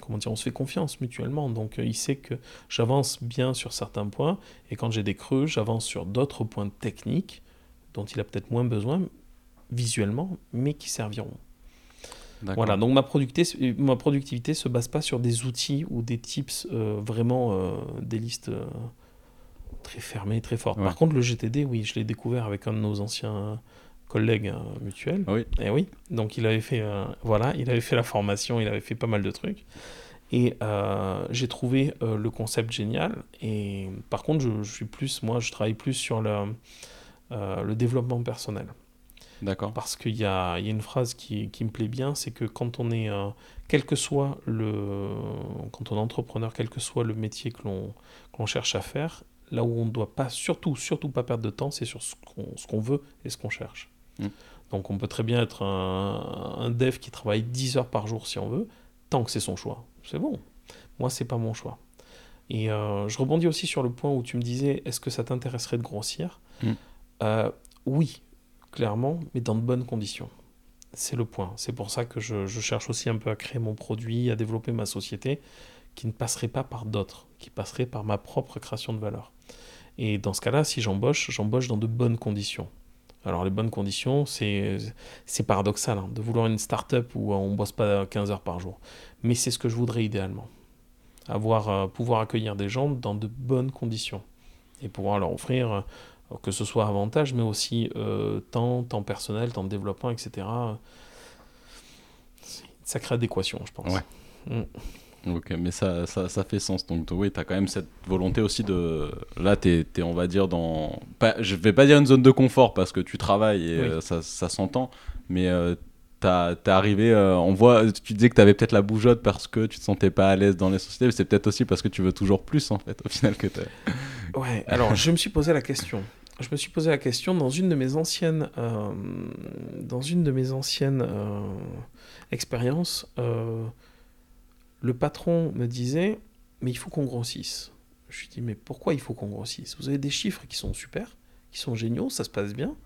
comment dire, on se fait confiance mutuellement. Donc euh, il sait que j'avance bien sur certains points, et quand j'ai des creux, j'avance sur d'autres points techniques dont il a peut-être moins besoin visuellement, mais qui serviront. Voilà, donc ma productivité, ma productivité se base pas sur des outils ou des tips euh, vraiment euh, des listes très fermée, très forte. Par contre, le GTD, oui, je l'ai découvert avec un de nos anciens collègues euh, mutuels. Oui. Et oui, donc il avait fait, euh, voilà, il avait fait la formation, il avait fait pas mal de trucs. Et euh, j'ai trouvé le concept génial. Et par contre, je, suis plus, moi, je travaille plus sur le, le développement personnel. D'accord. Parce qu'il y a, y a, une phrase qui, qui me plaît bien, c'est que quand on est, quel que soit le, quand on est entrepreneur, quel que soit le métier que l'on cherche à faire, Là où on ne doit pas, surtout, surtout pas perdre de temps, c'est sur ce qu'on veut et ce qu'on cherche. Mm. Donc on peut très bien être un, dev qui travaille 10 heures par jour si on veut, tant que c'est son choix. C'est bon. Moi, c'est pas mon choix. Et euh, je rebondis aussi sur le point où tu me disais, est-ce que ça t'intéresserait de grossir mm. euh, Oui, clairement, mais dans de bonnes conditions. C'est le point. C'est pour ça que je, je, cherche aussi un peu à créer mon produit, à développer ma société, qui ne passerait pas par d'autres, qui passerait par ma propre création de valeur. Et dans ce cas-là, si j'embauche, j'embauche dans de bonnes conditions. Alors les bonnes conditions, c'est paradoxal hein, de vouloir une start-up où on ne bosse pas 15 heures par jour. Mais c'est ce que je voudrais idéalement. Avoir, euh, pouvoir accueillir des gens dans de bonnes conditions. Et pouvoir leur offrir, euh, que ce soit avantage, mais aussi euh, temps, temps personnel, temps de développement, etc. C'est une sacrée adéquation, je pense. Ouais. Mm. Ok, mais ça, ça, ça, fait sens. Donc, oui, tu as quand même cette volonté aussi de. Là, tu es, on va dire, dans. Pas, je vais pas dire une zone de confort parce que tu travailles et euh, ça, ça s'entend, mais euh, tu es arrivé. Euh, on voit, tu disais que tu avais peut-être la bougeotte parce que tu te sentais pas à l'aise dans les sociétés, mais c'est peut-être aussi parce que tu veux toujours plus, en fait, au final, que tu Ouais, alors je me suis posé la question. Je me suis posé la question dans une de mes anciennes, dans une de mes anciennes expériences le patron me disait, mais il faut qu'on grossisse. Je lui dis, mais pourquoi il faut qu'on grossisse? Vous avez des chiffres qui sont super, qui sont géniaux, ça se passe bien.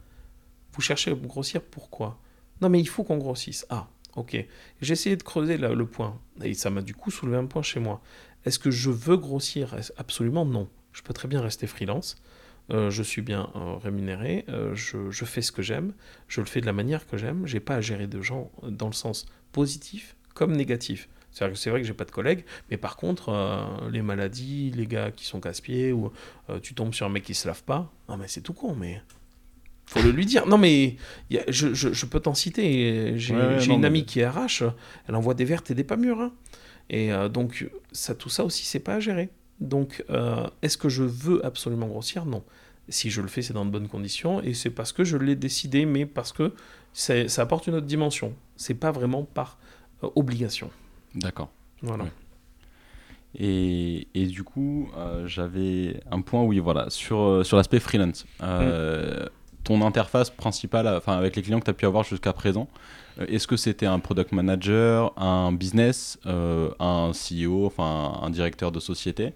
Vous cherchez à grossir, pourquoi Non, mais il faut qu'on grossisse. Ah, ok. J'ai essayé de creuser le point, et ça m'a du coup soulevé un point chez moi. Est-ce que je veux grossir? Absolument non. Je peux très bien rester freelance. Euh, je suis bien euh, rémunéré, euh, je, je, fais ce que j'aime, je le fais de la manière que j'aime, j'ai pas à gérer de gens dans le sens positif comme négatif. C'est vrai que j'ai pas de collègues, mais par contre, euh, les maladies, les gars qui sont casse-pieds, ou euh, tu tombes sur un mec qui se lave pas, non mais c'est tout con, mais faut le lui dire. Non mais je, je, peux t'en citer. J'ai une amie qui RH, elle envoie des vertes et des pas mûres. Hein. Et euh, donc ça, tout ça aussi, c'est pas à gérer. Donc est-ce que je veux absolument grossir? Non. Si je le fais, c'est dans de bonnes conditions et c'est parce que je l'ai décidé, mais parce que ça apporte une autre dimension. C'est pas vraiment par obligation. D'accord. Voilà. Et, et, du coup, euh, j'avais un point, oui, voilà, sur, euh, sur l'aspect freelance. Euh, mm. Ton interface principale enfin, avec les clients que tu as pu avoir jusqu'à présent, est-ce que c'était un product manager, un business, un CEO, enfin un directeur de société?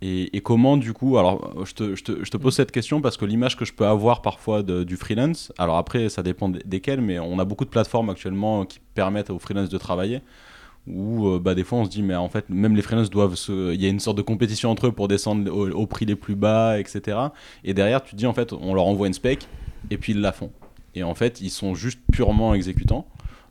Et, et, comment du coup, alors je te, je te, je te pose cette question parce que l'image que je peux avoir parfois de, du freelance, alors après ça dépend desquelles, mais on a beaucoup de plateformes actuellement qui permettent aux freelance de travailler où euh, bah, des fois on se dit mais en fait même les freelances doivent se... il y a une sorte de compétition entre eux pour descendre au, prix les plus bas etc et derrière tu te dis en fait on leur envoie une spec et puis ils la font et en fait, ils sont juste purement exécutants.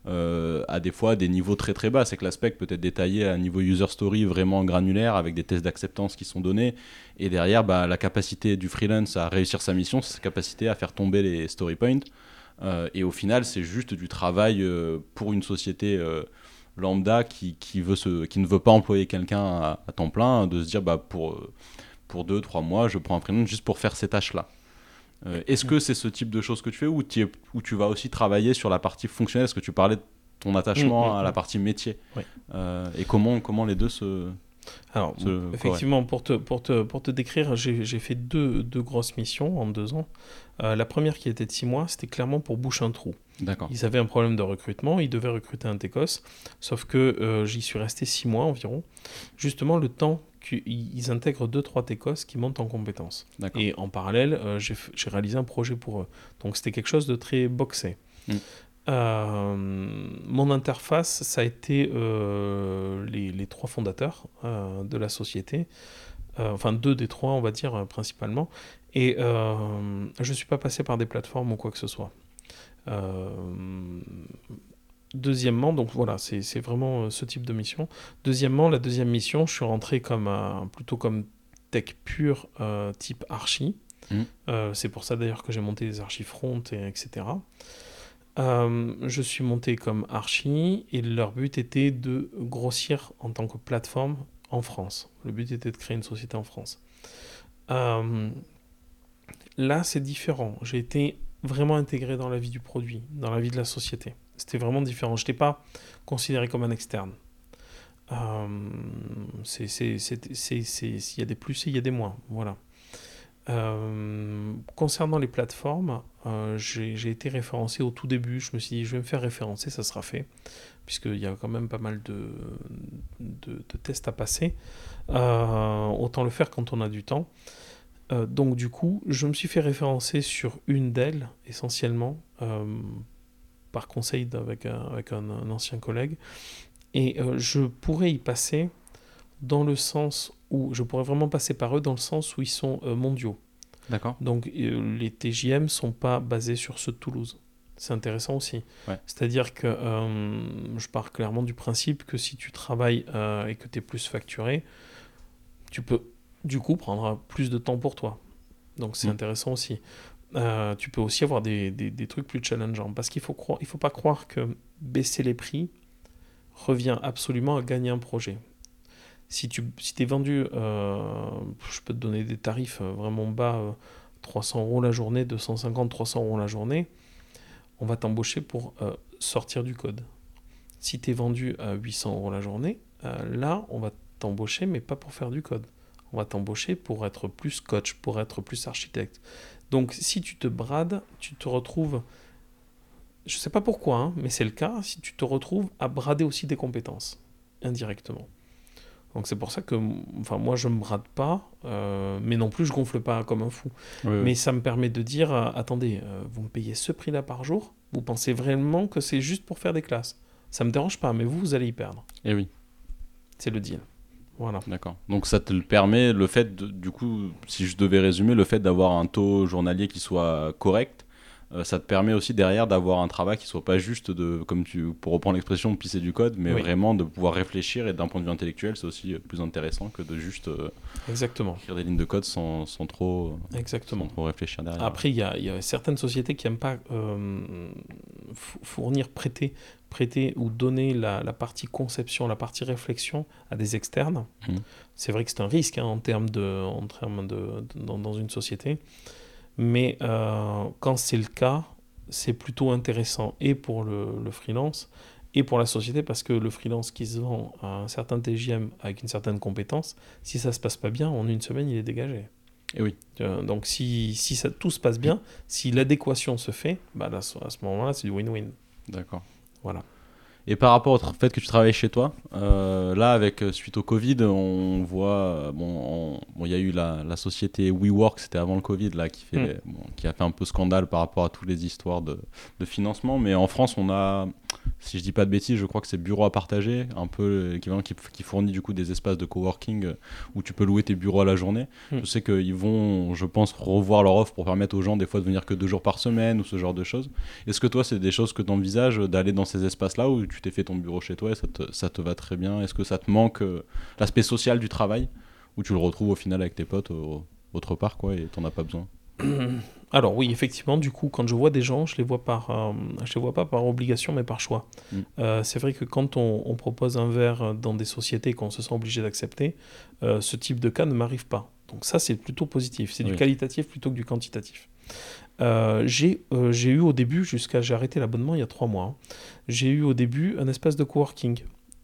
Euh, à des fois des niveaux très très bas. C'est que l'aspect peut être détaillé à un niveau user story vraiment granulaire avec des tests d'acceptance qui sont donnés. Et derrière, bah, la capacité du freelance à réussir sa mission, c'est sa capacité à faire tomber les story points. Euh, et au final, c'est juste du travail pour une société lambda qui, qui, veut se, qui ne veut pas employer quelqu'un à, temps plein, de se dire bah, pour, pour deux, trois mois, je prends un freelance juste pour faire ces tâches-là. Euh, est-ce que c'est ce type de choses que tu fais ou, où tu vas aussi travailler sur la partie fonctionnelle? Est-ce que tu parlais de ton attachement mm, mm, à la mm. partie métier euh, Et comment, comment les deux se. Alors, effectivement, pour te, pour, te, pour te décrire, j'ai fait deux, deux, grosses missions en deux ans. Euh, la première qui était de six mois, c'était clairement pour boucher un trou. Ils avaient un problème de recrutement, ils devaient recruter un TECOS, sauf que j'y suis resté six mois environ. Justement, le temps qu'ils intègrent deux trois TECOS qui montent en compétences. Et en parallèle, euh, j'ai réalisé un projet pour eux. Donc c'était quelque chose de très boxé. Mm. Euh, mon interface, ça a été euh, les, les, trois fondateurs de la société, enfin deux des trois, on va dire principalement. Et je ne suis pas passé par des plateformes ou quoi que ce soit. Deuxièmement, donc voilà, c'est vraiment euh, ce type de mission. Deuxièmement, la deuxième mission, je suis rentré comme plutôt comme tech pur euh, type archi. Mmh. Euh, c'est pour ça d'ailleurs que j'ai monté des archis front, et etc. je suis monté comme archi et leur but était de grossir en tant que plateforme en France. Le but était de créer une société en France. là, c'est différent. J'ai été vraiment intégré dans la vie du produit, dans la vie de la société. C'était vraiment différent. Je n'étais pas considéré comme un externe. Euh, il y a des plus il y a des moins. Voilà. Euh, concernant les plateformes, euh, j'ai été référencé au tout début. Je me suis dit, je vais me faire référencer, ça sera fait, puisqu'il y a quand même pas mal de, de, tests à passer. autant le faire quand on a du temps. Donc du coup, je me suis fait référencer sur une d'elles, essentiellement, par conseil avec, un, avec un, ancien collègue. Et euh, je pourrais y passer dans le sens où je pourrais vraiment passer par eux dans le sens où ils sont euh, mondiaux. D'accord. Donc euh, les TJM sont pas basés sur ceux de Toulouse. C'est intéressant aussi. C'est-à-dire que je pars clairement du principe que si tu travailles et que tu es plus facturé, tu peux du coup prendre plus de temps pour toi. Donc c'est mm. intéressant aussi. Euh, tu peux aussi avoir des, des, trucs plus challengeants. Parce qu'il ne faut, croire, il faut pas croire que baisser les prix revient absolument à gagner un projet. Si tu si es vendu, euh, je peux te donner des tarifs euh, vraiment bas, 300 euros la journée, 250, 300 euros la journée, on va t'embaucher pour sortir du code. Si tu es vendu à 800 euros la journée, là, on va t'embaucher, mais pas pour faire du code. On va t'embaucher pour être plus coach, pour être plus architecte. Donc si tu te brades, tu te retrouves, je ne sais pas pourquoi, hein, mais c'est le cas, si tu te retrouves à brader aussi des compétences, indirectement. Donc c'est pour ça que enfin, moi je ne me brade pas, euh, mais non plus je gonfle pas comme un fou. Mais ça me permet de dire, euh, attendez, euh, vous me payez ce prix-là par jour, vous pensez vraiment que c'est juste pour faire des classes? Ça me dérange pas, mais vous, vous allez y perdre. Et eh oui. C'est le deal. Voilà. D'accord. Donc ça te permet, le fait, du coup, si je devais résumer, le fait d'avoir un taux journalier qui soit correct, euh, ça te permet aussi derrière d'avoir un travail qui soit pas juste de, comme tu, pour reprendre l'expression, de pisser du code, mais vraiment de pouvoir réfléchir et d'un point de vue intellectuel, c'est aussi plus intéressant que de juste euh, Exactement. écrire des lignes de code sans, sans trop, Exactement. Sans trop réfléchir derrière. Après, il y, y, a certaines sociétés qui n'aiment pas euh, fournir, prêter, prêter ou donner la, la, partie conception, la partie réflexion à des externes. Mmh. C'est vrai que c'est un risque hein, en termes de, en termes de, dans, dans une société. Mais euh, quand c'est le cas, c'est plutôt intéressant et pour le, freelance et pour la société parce que le freelance qui se vend à un certain TGM avec une certaine compétence, si ça se passe pas bien, en une semaine, il est dégagé. Et eh oui. Euh, donc si, si ça, tout se passe bien, si l'adéquation se fait, bah là, à ce moment-là, c'est du win-win. D'accord. Voilà. Et par rapport au fait que tu travailles chez toi, euh, là, avec euh, suite au Covid, on voit, euh, bon, il y a eu la, la société WeWork, c'était avant le Covid, là, qui, fait, hmm. qui a fait un peu scandale par rapport à toutes les histoires de, de, financement. Mais en France, on a si je dis pas de bêtises, je crois que c'est bureau à partager, un peu l'équivalent qui, qui, fournit du coup des espaces de coworking où tu peux louer tes bureaux à la journée. Hmm. Je sais qu'ils vont, je pense, revoir leur offre pour permettre aux gens des fois de venir que deux jours par semaine ou ce genre de choses. Est-ce que toi, c'est des choses que tu envisages d'aller dans ces espaces-là où tu t'es fait ton bureau chez toi et ça te, ça te va très bien Est-ce que ça te manque euh, l'aspect social du travail où tu le retrouves au final avec tes potes autre part quoi et t'en as pas besoin? Alors oui, effectivement, du coup, quand je vois des gens, je les vois par, euh, je les vois pas par obligation, mais par choix. Mm. Euh, c'est vrai que quand on, propose un verre dans des sociétés qu'on se sent obligé d'accepter, euh, ce type de cas ne m'arrive pas. Donc ça, c'est plutôt positif. C'est du qualitatif plutôt que du quantitatif. J'ai eu au début, jusqu'à j'ai arrêté l'abonnement il y a trois mois, hein, j'ai eu au début un espace de coworking.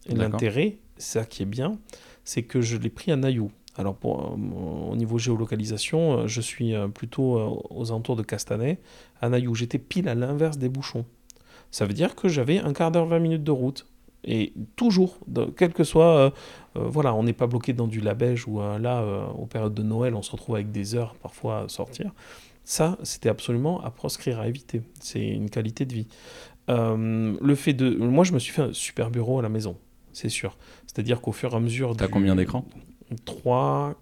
Et l'intérêt, ça qui est bien, c'est que je l'ai pris à Nayou. Alors, pour, euh, au niveau géolocalisation, euh, je suis euh, plutôt aux alentours de Castanet, à Nayou. J'étais pile à l'inverse des bouchons. Ça veut dire que j'avais un quart d'heure, 20 minutes de route. Et toujours, quel que soit, voilà, on n'est pas bloqué dans du labège ou là, aux périodes de Noël, on se retrouve avec des heures parfois à sortir. Ça, c'était absolument à proscrire, à éviter. C'est une qualité de vie. le fait de, moi, je me suis fait un super bureau à la maison, c'est sûr. C'est-à-dire qu'au fur et à mesure. T'as combien d'écrans? 3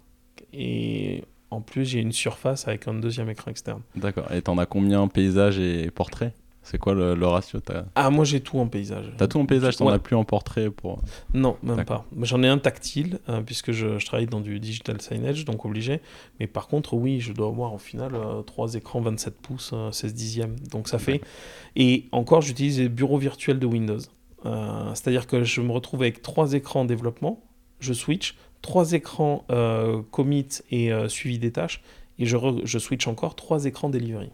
et en plus j'ai une surface avec un deuxième écran externe. D'accord. Et t'en as combien paysage et portrait? C'est quoi le, ratio Ah, moi j'ai tout en paysage. T'as tout en paysage, t'en as plus en portrait pour. Non, même pas. J'en ai un tactile, hein, puisque je, travaille dans du digital signage, donc obligé. Mais par contre, oui, je dois avoir au final euh, trois écrans 27 pouces, 16 euh, dixièmes. Donc ça fait. Et encore, j'utilise les bureaux virtuels de Windows. Euh, c'est-à-dire que je me retrouve avec trois écrans en développement, je switch, trois écrans euh, commit et euh, suivi des tâches, et je, je, switch encore trois écrans delivery.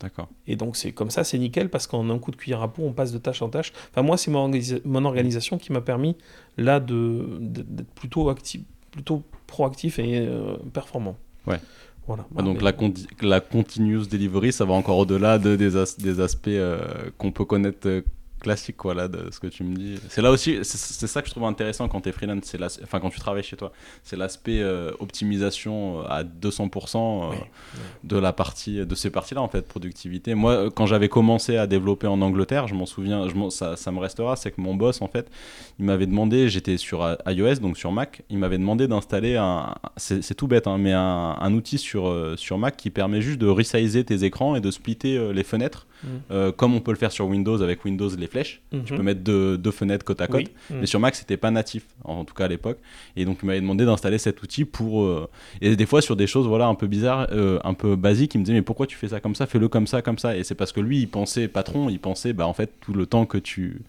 D'accord. Et donc c'est comme ça, c'est nickel parce qu'en un coup de cuillère à peau, on passe de tâche en tâche. Enfin moi, c'est mon, mon, organisation qui m'a permis là de d'être plutôt actif, plutôt proactif et euh, performant. Ouais. Voilà. donc la, la continuous delivery, ça va encore au-delà de, des, des aspects qu'on peut connaître classique quoi là de ce que tu me dis. C'est là aussi c'est ça que je trouve intéressant quand tu es freelance c'est enfin quand tu travailles chez toi c'est l'aspect euh, optimisation euh, à 200% euh, de la partie de ces parties là en fait productivité. Moi quand j'avais commencé à développer en Angleterre je m'en souviens je ça, ça, me restera c'est que mon boss en fait il m'avait demandé j'étais sur iOS donc sur Mac il m'avait demandé d'installer un c'est tout bête hein, mais un, un, outil sur sur Mac qui permet juste de resizer tes écrans et de splitter les fenêtres mm. comme on peut le faire sur Windows avec Windows les flèches. Tu mhm. peux mettre deux, deux, fenêtres côte à côte. Mhm. Mais sur Mac, c'était pas natif, en tout cas à l'époque. Et donc, il m'avait demandé d'installer cet outil pour. Euh, et des fois, sur des choses voilà, un peu bizarres, euh, un peu basiques, il me disait Mais pourquoi tu fais ça comme ça? Fais-le comme ça, comme ça. Et c'est parce que lui, il pensait patron, il pensait, bah, en fait, tout le temps que tu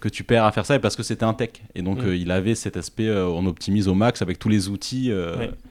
que tu perds à faire ça et parce que c'était un tech et donc euh, il avait cet aspect on optimise au max avec tous les outils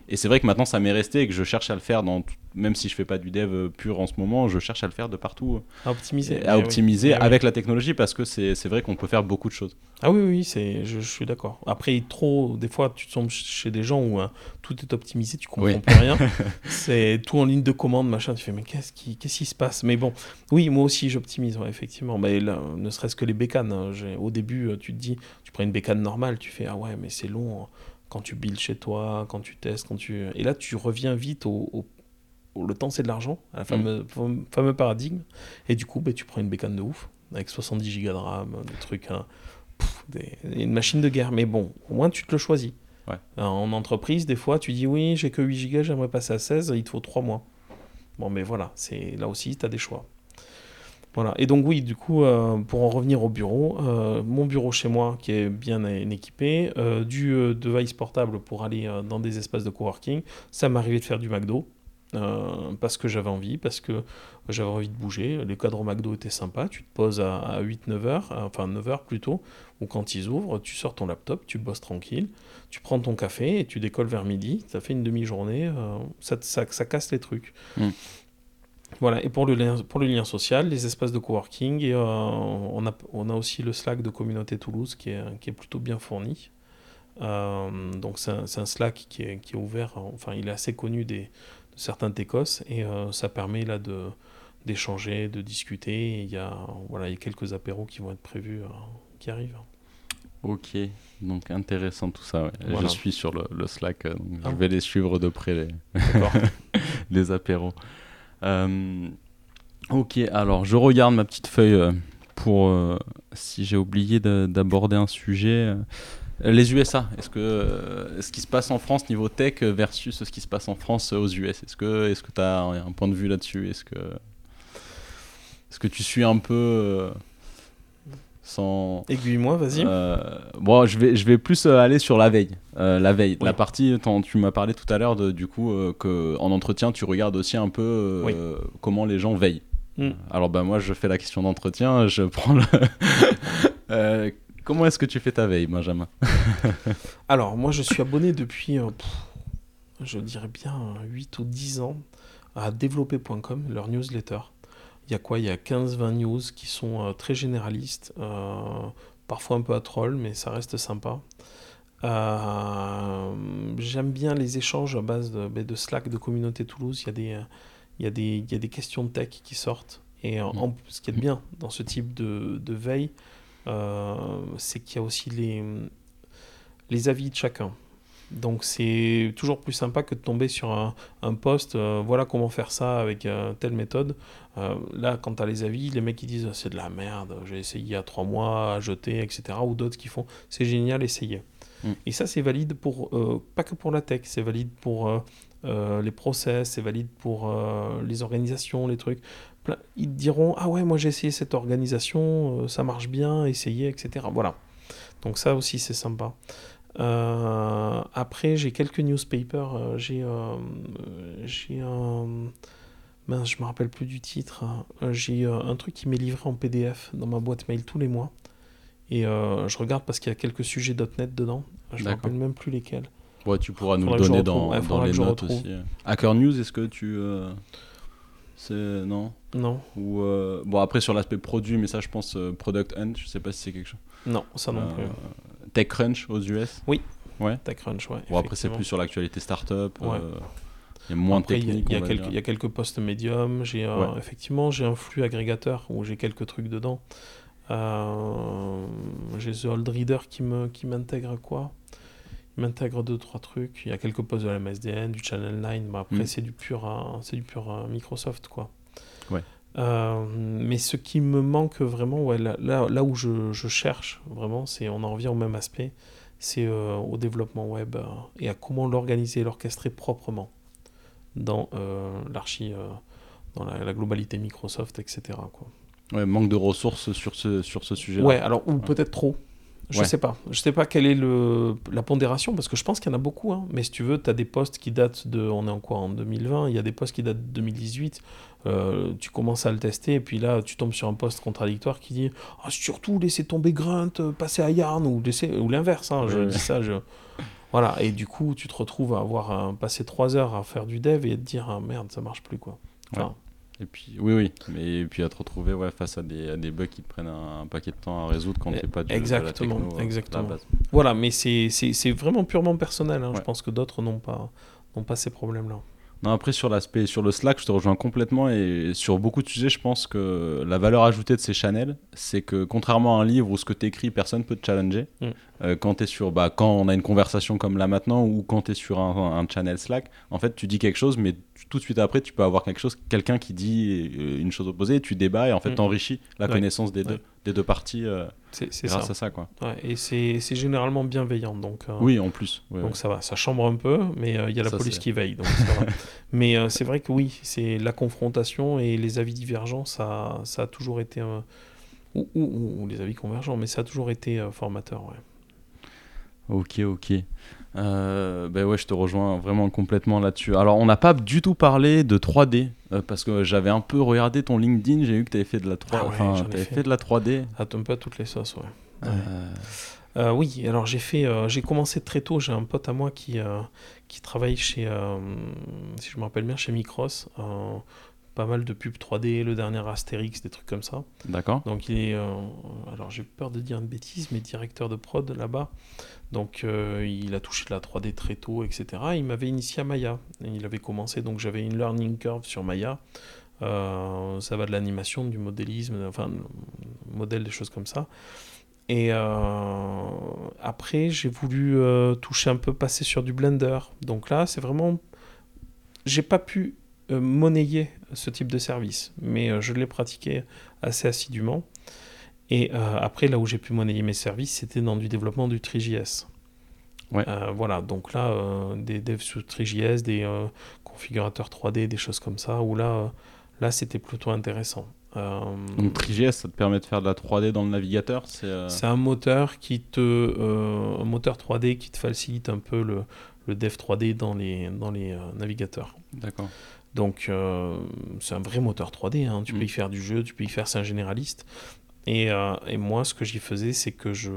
et c'est vrai que maintenant ça m'est resté et que je cherche à le faire dans même si je fais pas du dev pur en ce moment, je cherche à le faire de partout. À optimiser. À optimiser avec la technologie parce que c'est vrai qu'on peut faire beaucoup de choses. Ah oui, oui, c'est, je, je, suis d'accord. Après, trop, des fois, tu tombes chez des gens où hein, tout est optimisé, tu comprends plus rien. c'est tout en ligne de commande, machin. Tu fais, mais qu'est-ce qui, qu'est-ce qui se passe? Mais bon, oui, moi aussi, j'optimise, effectivement. Mais là, ne serait-ce que les bécanes. Hein, au début, tu te dis, tu prends une bécane normale, tu fais, ah ouais, mais c'est long hein, quand tu builds chez toi, quand tu testes, quand tu... Et là, tu reviens vite au le temps c'est de l'argent, fameux, mm. fameux paradigme. Et du coup, bah, tu prends une bécane de ouf, avec 70 gigas de RAM, des trucs, hein, une machine de guerre. Mais bon, au moins tu te le choisis. En entreprise, des fois, tu dis oui, j'ai que 8 gigas, j'aimerais passer à 16, il te faut 3 mois. Bon, mais voilà, c'est là aussi, tu as des choix. Voilà. Et donc oui, du coup, euh, pour en revenir au bureau, euh, mon bureau chez moi qui est bien équipé, euh, du device portable pour aller dans des espaces de coworking, ça m'arrivait de faire du McDo, parce que j'avais envie, parce que j'avais envie de bouger. Les cadres McDo étaient sympas. Tu te poses à, 8-9 heures, enfin 9 heures plutôt, ou quand ils ouvrent, tu sors ton laptop, tu bosses tranquille, tu prends ton café et tu décolles vers midi. Ça fait une demi-journée, ça, casse les trucs. Hmm. Voilà, et pour le, lien, pour le lien social, les espaces de coworking, et, euh, on, a, on a aussi le Slack de Communauté Toulouse qui est, qui est plutôt bien fourni. donc c'est un, un, Slack qui est, qui est ouvert, enfin il est assez connu des, certains TECOS et euh, ça permet là de d'échanger, de discuter. Il y, a, voilà, il y a quelques apéros qui vont être prévus, euh, qui arrivent. Ok, donc intéressant tout ça. Je suis sur le, Slack, euh, je ah. vais les suivre de près, les, les apéros. Ok, alors je regarde ma petite feuille pour pour, si j'ai oublié d'aborder un sujet, les USA, est-ce que ce qui se passe en France niveau tech versus ce qui se passe en France aux US, est-ce que que tu as un point de vue là-dessus? Est-ce que est-ce que tu suis un peu sans aiguille-moi vas-y. bon je vais je vais plus aller sur la veille la veille. La partie tu m'as parlé tout à l'heure du coup que en entretien tu regardes aussi un peu comment les gens veillent. Hmm. alors bah moi je fais la question d'entretien je prends le Comment est-ce que tu fais ta veille, Benjamin? Alors, moi, je suis abonné depuis, euh, je dirais bien 8 ou 10 ans à développer.com, leur newsletter. Il y a quoi? Il y a 15-20 news qui sont euh, très généralistes, euh, parfois un peu à troll, mais ça reste sympa. J'aime bien les échanges à base de, ben, de, Slack de communauté Toulouse. Il y, a des, il, y a des, il y a des questions de tech qui sortent. Et en, ce qui est bien dans ce type de, de veille, euh, c'est qu'il y a aussi les, les avis de chacun. Donc c'est toujours plus sympa que de tomber sur un, un post, euh, voilà comment faire ça avec euh, telle méthode. là, quand tu les avis, les mecs qui disent c'est de la merde, j'ai essayé il y a trois mois à jeter, etc. Ou d'autres qui font c'est génial, essayez. Mm. Et ça, c'est valide pour, pas que pour la tech, c'est valide pour les process, c'est valide pour les organisations, les trucs ils diront Ah ouais, moi j'ai essayé cette organisation, euh, ça marche bien, essayez, etc. Voilà. Donc ça aussi c'est sympa. Euh, après, j'ai quelques newspapers. Euh, j'ai j'ai un. Mince, je me rappelle plus du titre. J'ai un truc qui m'est livré en PDF dans ma boîte mail tous les mois. Et je regarde parce qu'il y a quelques sujets .NET dedans. Je ne me rappelle même plus lesquels. Ouais, tu pourras nous le donner dans, dans les notes aussi. Hacker News, est-ce que tu. C'est non? Non. Ou euh, bon après sur l'aspect produit, mais ça je pense euh, product end, je sais pas si c'est quelque chose. Non, ça non plus. Euh, TechCrunch aux US. Oui. Ouais. TechCrunch, ouais. Bon après c'est plus sur l'actualité startup. Ouais. il y a moins de techniques. Il y, a quelques, il y a quelques postes médiums. J'ai effectivement j'ai un flux agrégateur où j'ai quelques trucs dedans. j'ai The Old Reader qui me qui m'intègre quoi? Il m'intègre deux trois trucs. Il y a quelques postes de la MSDN, du Channel 9. mais après, mm. c'est du pur, euh, c'est du pur euh, Microsoft, quoi. Ouais. Euh, mais ce qui me manque vraiment, ouais, là, là, où je, je, cherche vraiment, c'est on en revient au même aspect, c'est au développement web et à comment l'organiser, l'orchestrer proprement dans l'archi, dans la, la, globalité Microsoft, etc. Quoi. Ouais, manque de ressources sur ce, sur ce sujet. -là. Ouais, alors ou peut-être trop. Je sais pas. Je sais pas quelle est le, la pondération, parce que je pense qu'il y en a beaucoup. Hein. Mais si tu veux, tu as des postes qui datent de. On est en quoi En 2020. Il y a des postes qui datent de 2018. Euh, tu commences à le tester, et puis là, tu tombes sur un poste contradictoire qui dit ah, surtout laissez tomber Grunt, euh, passer à Yarn, ou, ou l'inverse. Hein, je dis ça. Je... Voilà. Et du coup, tu te retrouves à avoir un, passé trois heures à faire du dev et à te dire ah, merde, ça marche plus. quoi. Enfin, et puis, oui, oui, mais et puis à te retrouver ouais, face à des, à des bugs qui te prennent un, paquet de temps à résoudre quand tu n'es pas du exactement, de la techno, euh, Exactement. Voilà, mais c'est vraiment purement personnel. Hein. Je pense que d'autres n'ont pas, pas ces problèmes-là. Non, après, sur l'aspect, sur le Slack, je te rejoins complètement. Et sur beaucoup de sujets, je pense que la valeur ajoutée de ces channels, c'est que contrairement à un livre où ce que tu écris, personne peut te challenger. Mm. Euh, quand, es sur, bah, quand on a une conversation comme là maintenant, ou quand tu es sur un, un, channel Slack, en fait, tu dis quelque chose, mais tout de suite après, tu peux avoir quelque chose, quelqu'un qui dit euh, une chose opposée, tu débats et en fait, mm. tu enrichis la connaissance des deux des deux parties euh, c'est grâce ça. à ça. Quoi. et c'est généralement bienveillant. Donc, euh, oui, en plus. donc ça va, ça chambre un peu, mais il y a la police qui veille. Donc mais c'est vrai que oui, c'est la confrontation et les avis divergents, ça, ça a toujours été. Ou, ou, ou, les avis convergents, mais ça a toujours été formateur. Ouais. Ok, ok. Euh, ben ouais, je te rejoins vraiment complètement là-dessus. Alors, on n'a pas du tout parlé de 3D euh, parce que j'avais un peu regardé ton LinkedIn, j'ai vu que tu avais fait de la 3 ah enfin, avais fait. de la 3D. un peu à toutes les sauces, ouais. Euh... oui, alors j'ai fait, j'ai commencé très tôt. J'ai un pote à moi qui qui travaille chez, si je me rappelle bien, chez Micros pas mal de pubs 3D, le dernier Astérix, des trucs comme ça. D'accord. Donc il est, alors j'ai peur de dire une bêtise, mais directeur de prod là-bas. Donc euh, il a touché la 3D très tôt, etc. Il m'avait initié à Maya. il avait commencé, donc j'avais une learning curve sur Maya. Euh, ça va de l'animation, du modélisme, enfin, modèle, des choses comme ça. Et euh, après, j'ai voulu toucher un peu, passer sur du Blender. Donc là, c'est vraiment. J'ai pas pu monnayer ce type de service, mais je l'ai pratiqué assez assidûment. Et après, là où j'ai pu monnayer mes services, c'était dans du développement du TriJS. Ouais. voilà, donc là, des devs sur TriJS, des configurateurs 3D, des choses comme ça, où là, là c'était plutôt intéressant. Donc TriJS, ça te permet de faire de la 3D dans le navigateur C'est un moteur qui te, un moteur 3D qui te facilite un peu le, le dev 3D dans les, dans les euh, navigateurs. D'accord. Donc, euh, c'est un vrai moteur 3D. Hein. Tu peux mm. y faire du jeu, tu peux y faire, c'est un généraliste. Et, euh, et, moi, ce que j'y faisais, c'est que je,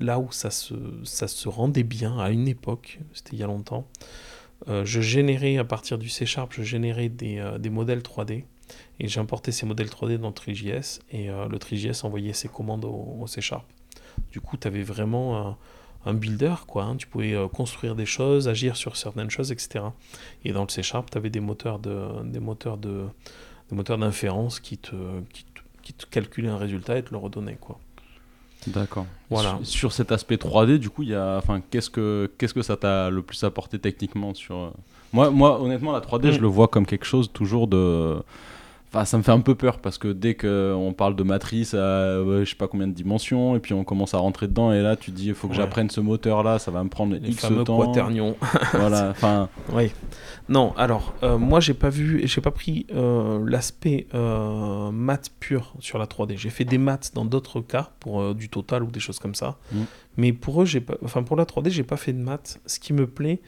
là où ça se, ça se rendait bien à une époque, c'était il y a longtemps, je générais à partir du C Sharp, je générais des, des modèles 3D. Et j'importais ces modèles 3D dans TriJS. Et le TriJS envoyait ses commandes au, C Sharp. Du coup, tu avais vraiment un builder, quoi. Hein. Tu pouvais euh, construire des choses, agir sur certaines choses, etc. Et dans le C Sharp, tu avais des moteurs de, de, d'inférence qui te, qui te calculaient un résultat et te le redonnaient, quoi. D'accord. Voilà. Sur, cet aspect 3D, du coup, il y a, enfin, qu'est-ce que, qu'est-ce que ça t'a le plus apporté techniquement sur euh, moi, moi, honnêtement, la 3D, je mm. le vois comme quelque chose toujours de Enfin, ça me fait un peu peur parce que dès qu'on parle de matrice à je sais pas combien de dimensions et puis on commence à rentrer dedans et là tu dis il faut que j'apprenne ce moteur là, ça va me prendre Les X fameux temps. quaternions. voilà, enfin. Oui. Non, alors euh, moi j'ai pas vu, j'ai pas pris euh, l'aspect euh, maths pur sur la 3D. J'ai fait des maths dans d'autres cas pour euh, du total ou des choses comme ça. Mm. Mais pour eux, j'ai pas, enfin pour la 3D, j'ai pas fait de maths. Ce qui me plaît,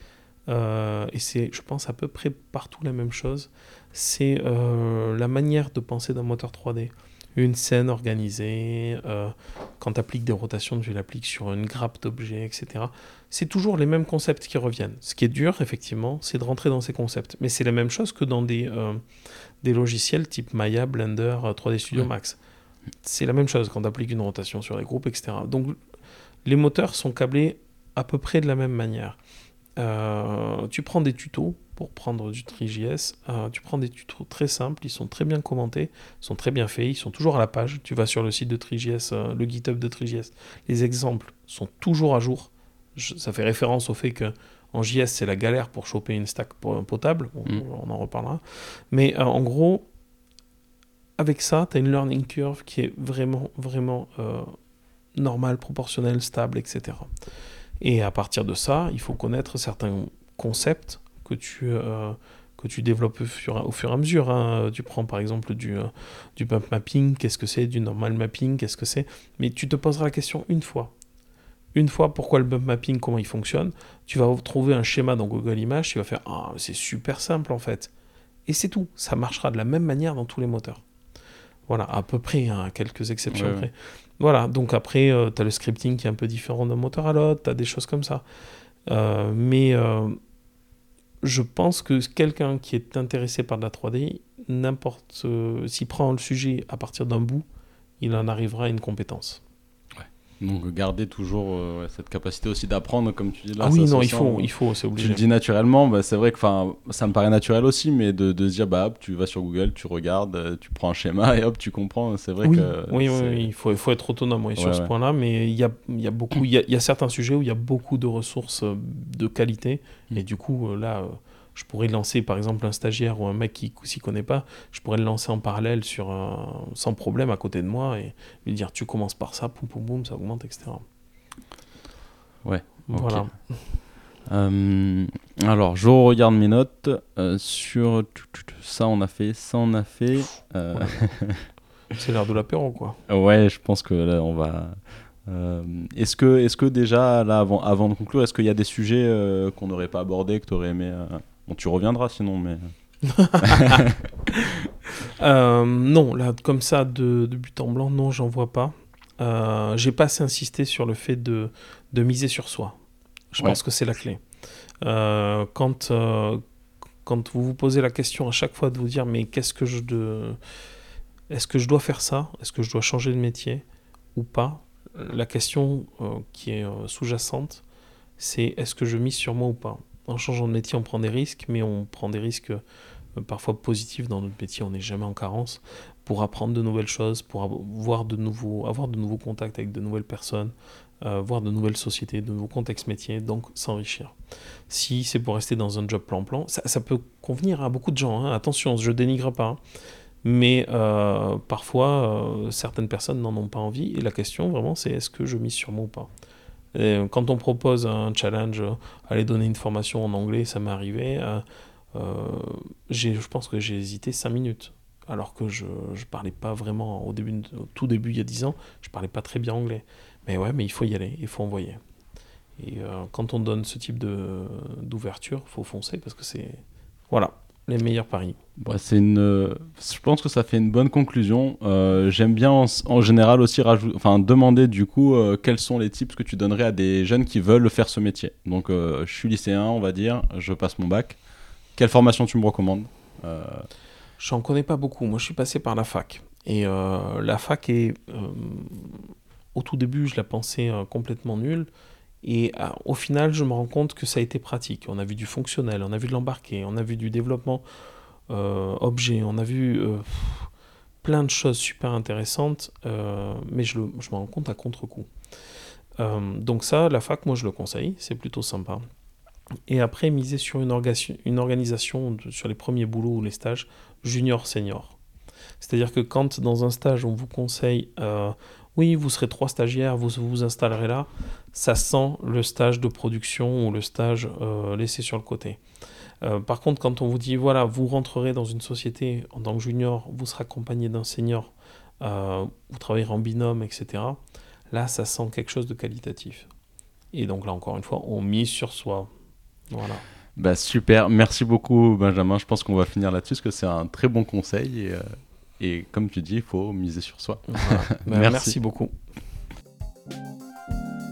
et c'est, je pense à peu près partout la même chose c'est euh, la manière de penser d'un moteur 3D. Une scène organisée, euh, quand tu appliques des rotations, tu l'appliques sur une grappe d'objets, etc. C'est toujours les mêmes concepts qui reviennent. Ce qui est dur, effectivement, c'est de rentrer dans ces concepts. Mais c'est la même chose que dans des, euh, des logiciels type Maya, Blender, 3D Studio Max. C'est la même chose quand tu appliques une rotation sur les groupes, etc. Donc les moteurs sont câblés à peu près de la même manière. tu prends des tutos pour prendre du TriJS, euh, tu prends des tutos très simples, ils sont très bien commentés, ils sont très bien faits, ils sont toujours à la page. Tu vas sur le site de TriJS, euh, le GitHub de TriJS, les exemples sont toujours à jour. ça fait référence au fait que en JS, c'est la galère pour choper une stack potable, on, mm. on en reparlera. Mais euh, en gros, avec ça, tu as une learning curve qui est vraiment, vraiment normale, proportionnelle, stable, etc. Et à partir de ça, il faut connaître certains concepts que tu, euh, que tu développes au fur, au fur et à mesure. Hein. Tu prends par exemple du, euh, du bump mapping, qu'est-ce que c'est, du normal mapping, qu'est-ce que c'est. Mais tu te poseras la question une fois. Une fois, pourquoi le bump mapping, comment il fonctionne. Tu vas trouver un schéma dans Google Images, tu vas faire Ah, c'est super simple en fait. Et c'est tout. Ça marchera de la même manière dans tous les moteurs. Voilà, à peu près, hein, quelques exceptions près. Voilà, donc après, euh, tu as le scripting qui est un peu différent d'un moteur à l'autre, tu as des choses comme ça. mais je pense que quelqu'un qui est intéressé par la 3D, n'importe, euh, s'il prend le sujet à partir d'un bout, il en arrivera à une compétence. Donc garder toujours euh, cette capacité aussi d'apprendre, comme tu dis là. Ah oui, non, il faut, il faut, c'est obligé. Tu le dis naturellement, bah, c'est vrai que ça me paraît naturel aussi, mais de, de se dire, bah, hop, tu vas sur Google, tu regardes, euh, tu prends un schéma et hop, tu comprends. C'est vrai oui, que. Oui, oui, il faut, faut être autonome sur ce point-là, mais il y a, y, a beaucoup, il y a, y a, certains sujets où il y a beaucoup de ressources euh, de qualité, mm. et du coup, là je pourrais lancer par exemple un stagiaire ou un mec qui s'y connaît pas, je pourrais le lancer en parallèle sur sans problème à côté de moi et lui dire tu commences par ça, poum poum poum, ça augmente, etc. Ouais. Voilà. Euh, alors, je regarde mes notes. Euh, sur ça, on a fait, ça, on a fait. Euh, C'est l'heure de l'apéro, quoi. Ouais, je pense que là, on va. est-ce que, est que déjà, là, avant, avant de conclure, est-ce qu'il y a des sujets qu'on n'aurait pas abordés, que tu aurais aimé Bon, tu reviendras sinon, mais. Euh, non, là, comme ça, de, but en blanc, non, j'en vois pas. Euh, J'ai pas assez insisté sur le fait de, de miser sur soi. Je pense que c'est la clé. Euh, quand, quand vous vous posez la question à chaque fois de vous dire, mais qu'est-ce que je. De... Est-ce que je dois faire ça? Est-ce que je dois changer de métier ou pas? La question qui est sous-jacente, c'est est-ce que je mise sur moi ou pas? En changeant de métier, on prend des risques, mais on prend des risques euh, parfois positifs dans notre métier, on n'est jamais en carence, pour apprendre de nouvelles choses, pour avoir de nouveaux, contacts avec de nouvelles personnes, euh, voir de nouvelles sociétés, de nouveaux contextes métiers, donc s'enrichir. Si c'est pour rester dans un job plan-plan, ça, peut convenir à beaucoup de gens, hein. attention, je dénigre pas, hein. Mais euh, parfois, certaines personnes n'en ont pas envie. Et la question, vraiment, c'est est-ce que je mise sur moi ou pas? Et Quand on propose un challenge, aller donner une formation en anglais, ça m'est arrivé. je pense que j'ai hésité 5 minutes. Alors que je ne parlais pas vraiment, au, début, tout début, il y a 10 ans, je parlais pas très bien anglais. Mais ouais, mais il faut y aller, il faut envoyer. Et quand on donne ce type d'ouverture, il faut foncer parce que c'est. Voilà les meilleurs paris bah, c'est une, Je pense que ça fait une bonne conclusion. Euh, j'aime bien en, général aussi enfin, demander du coup euh, quels sont les tips que tu donnerais à des jeunes qui veulent faire ce métier. Donc euh, je suis lycéen, on va dire, je passe mon bac. Quelle formation tu me recommandes J'en connais pas beaucoup. Moi je suis passé par la fac. Et la fac est... au tout début je la pensais complètement nulle. Et euh, au final, je me rends compte que ça a été pratique. On a vu du fonctionnel, on a vu de l'embarqué, on a vu du développement euh, objet, on a vu euh, plein de choses super intéressantes, mais je, je, me rends compte à contre-coup. donc ça, la fac, moi je le conseille, c'est plutôt sympa. Et après, miser sur une, organisation sur les premiers boulots ou les stages junior-senior. C'est-à-dire que quand dans un stage, on vous conseille oui, vous serez trois stagiaires, vous vous installerez là, ça sent le stage de production ou le stage euh, laissé sur le côté. Euh, par contre, quand on vous dit, voilà, vous rentrerez dans une société en tant que junior, vous serez accompagné d'un senior, euh, vous travaillerez en binôme, etc., là, ça sent quelque chose de qualitatif. Et donc là, encore une fois, on mise sur soi. Voilà. Bah, super, merci beaucoup Benjamin. Je pense qu'on va finir là-dessus parce que c'est un très bon conseil. Et, et comme tu dis, il faut miser sur soi. Bah, merci. beaucoup.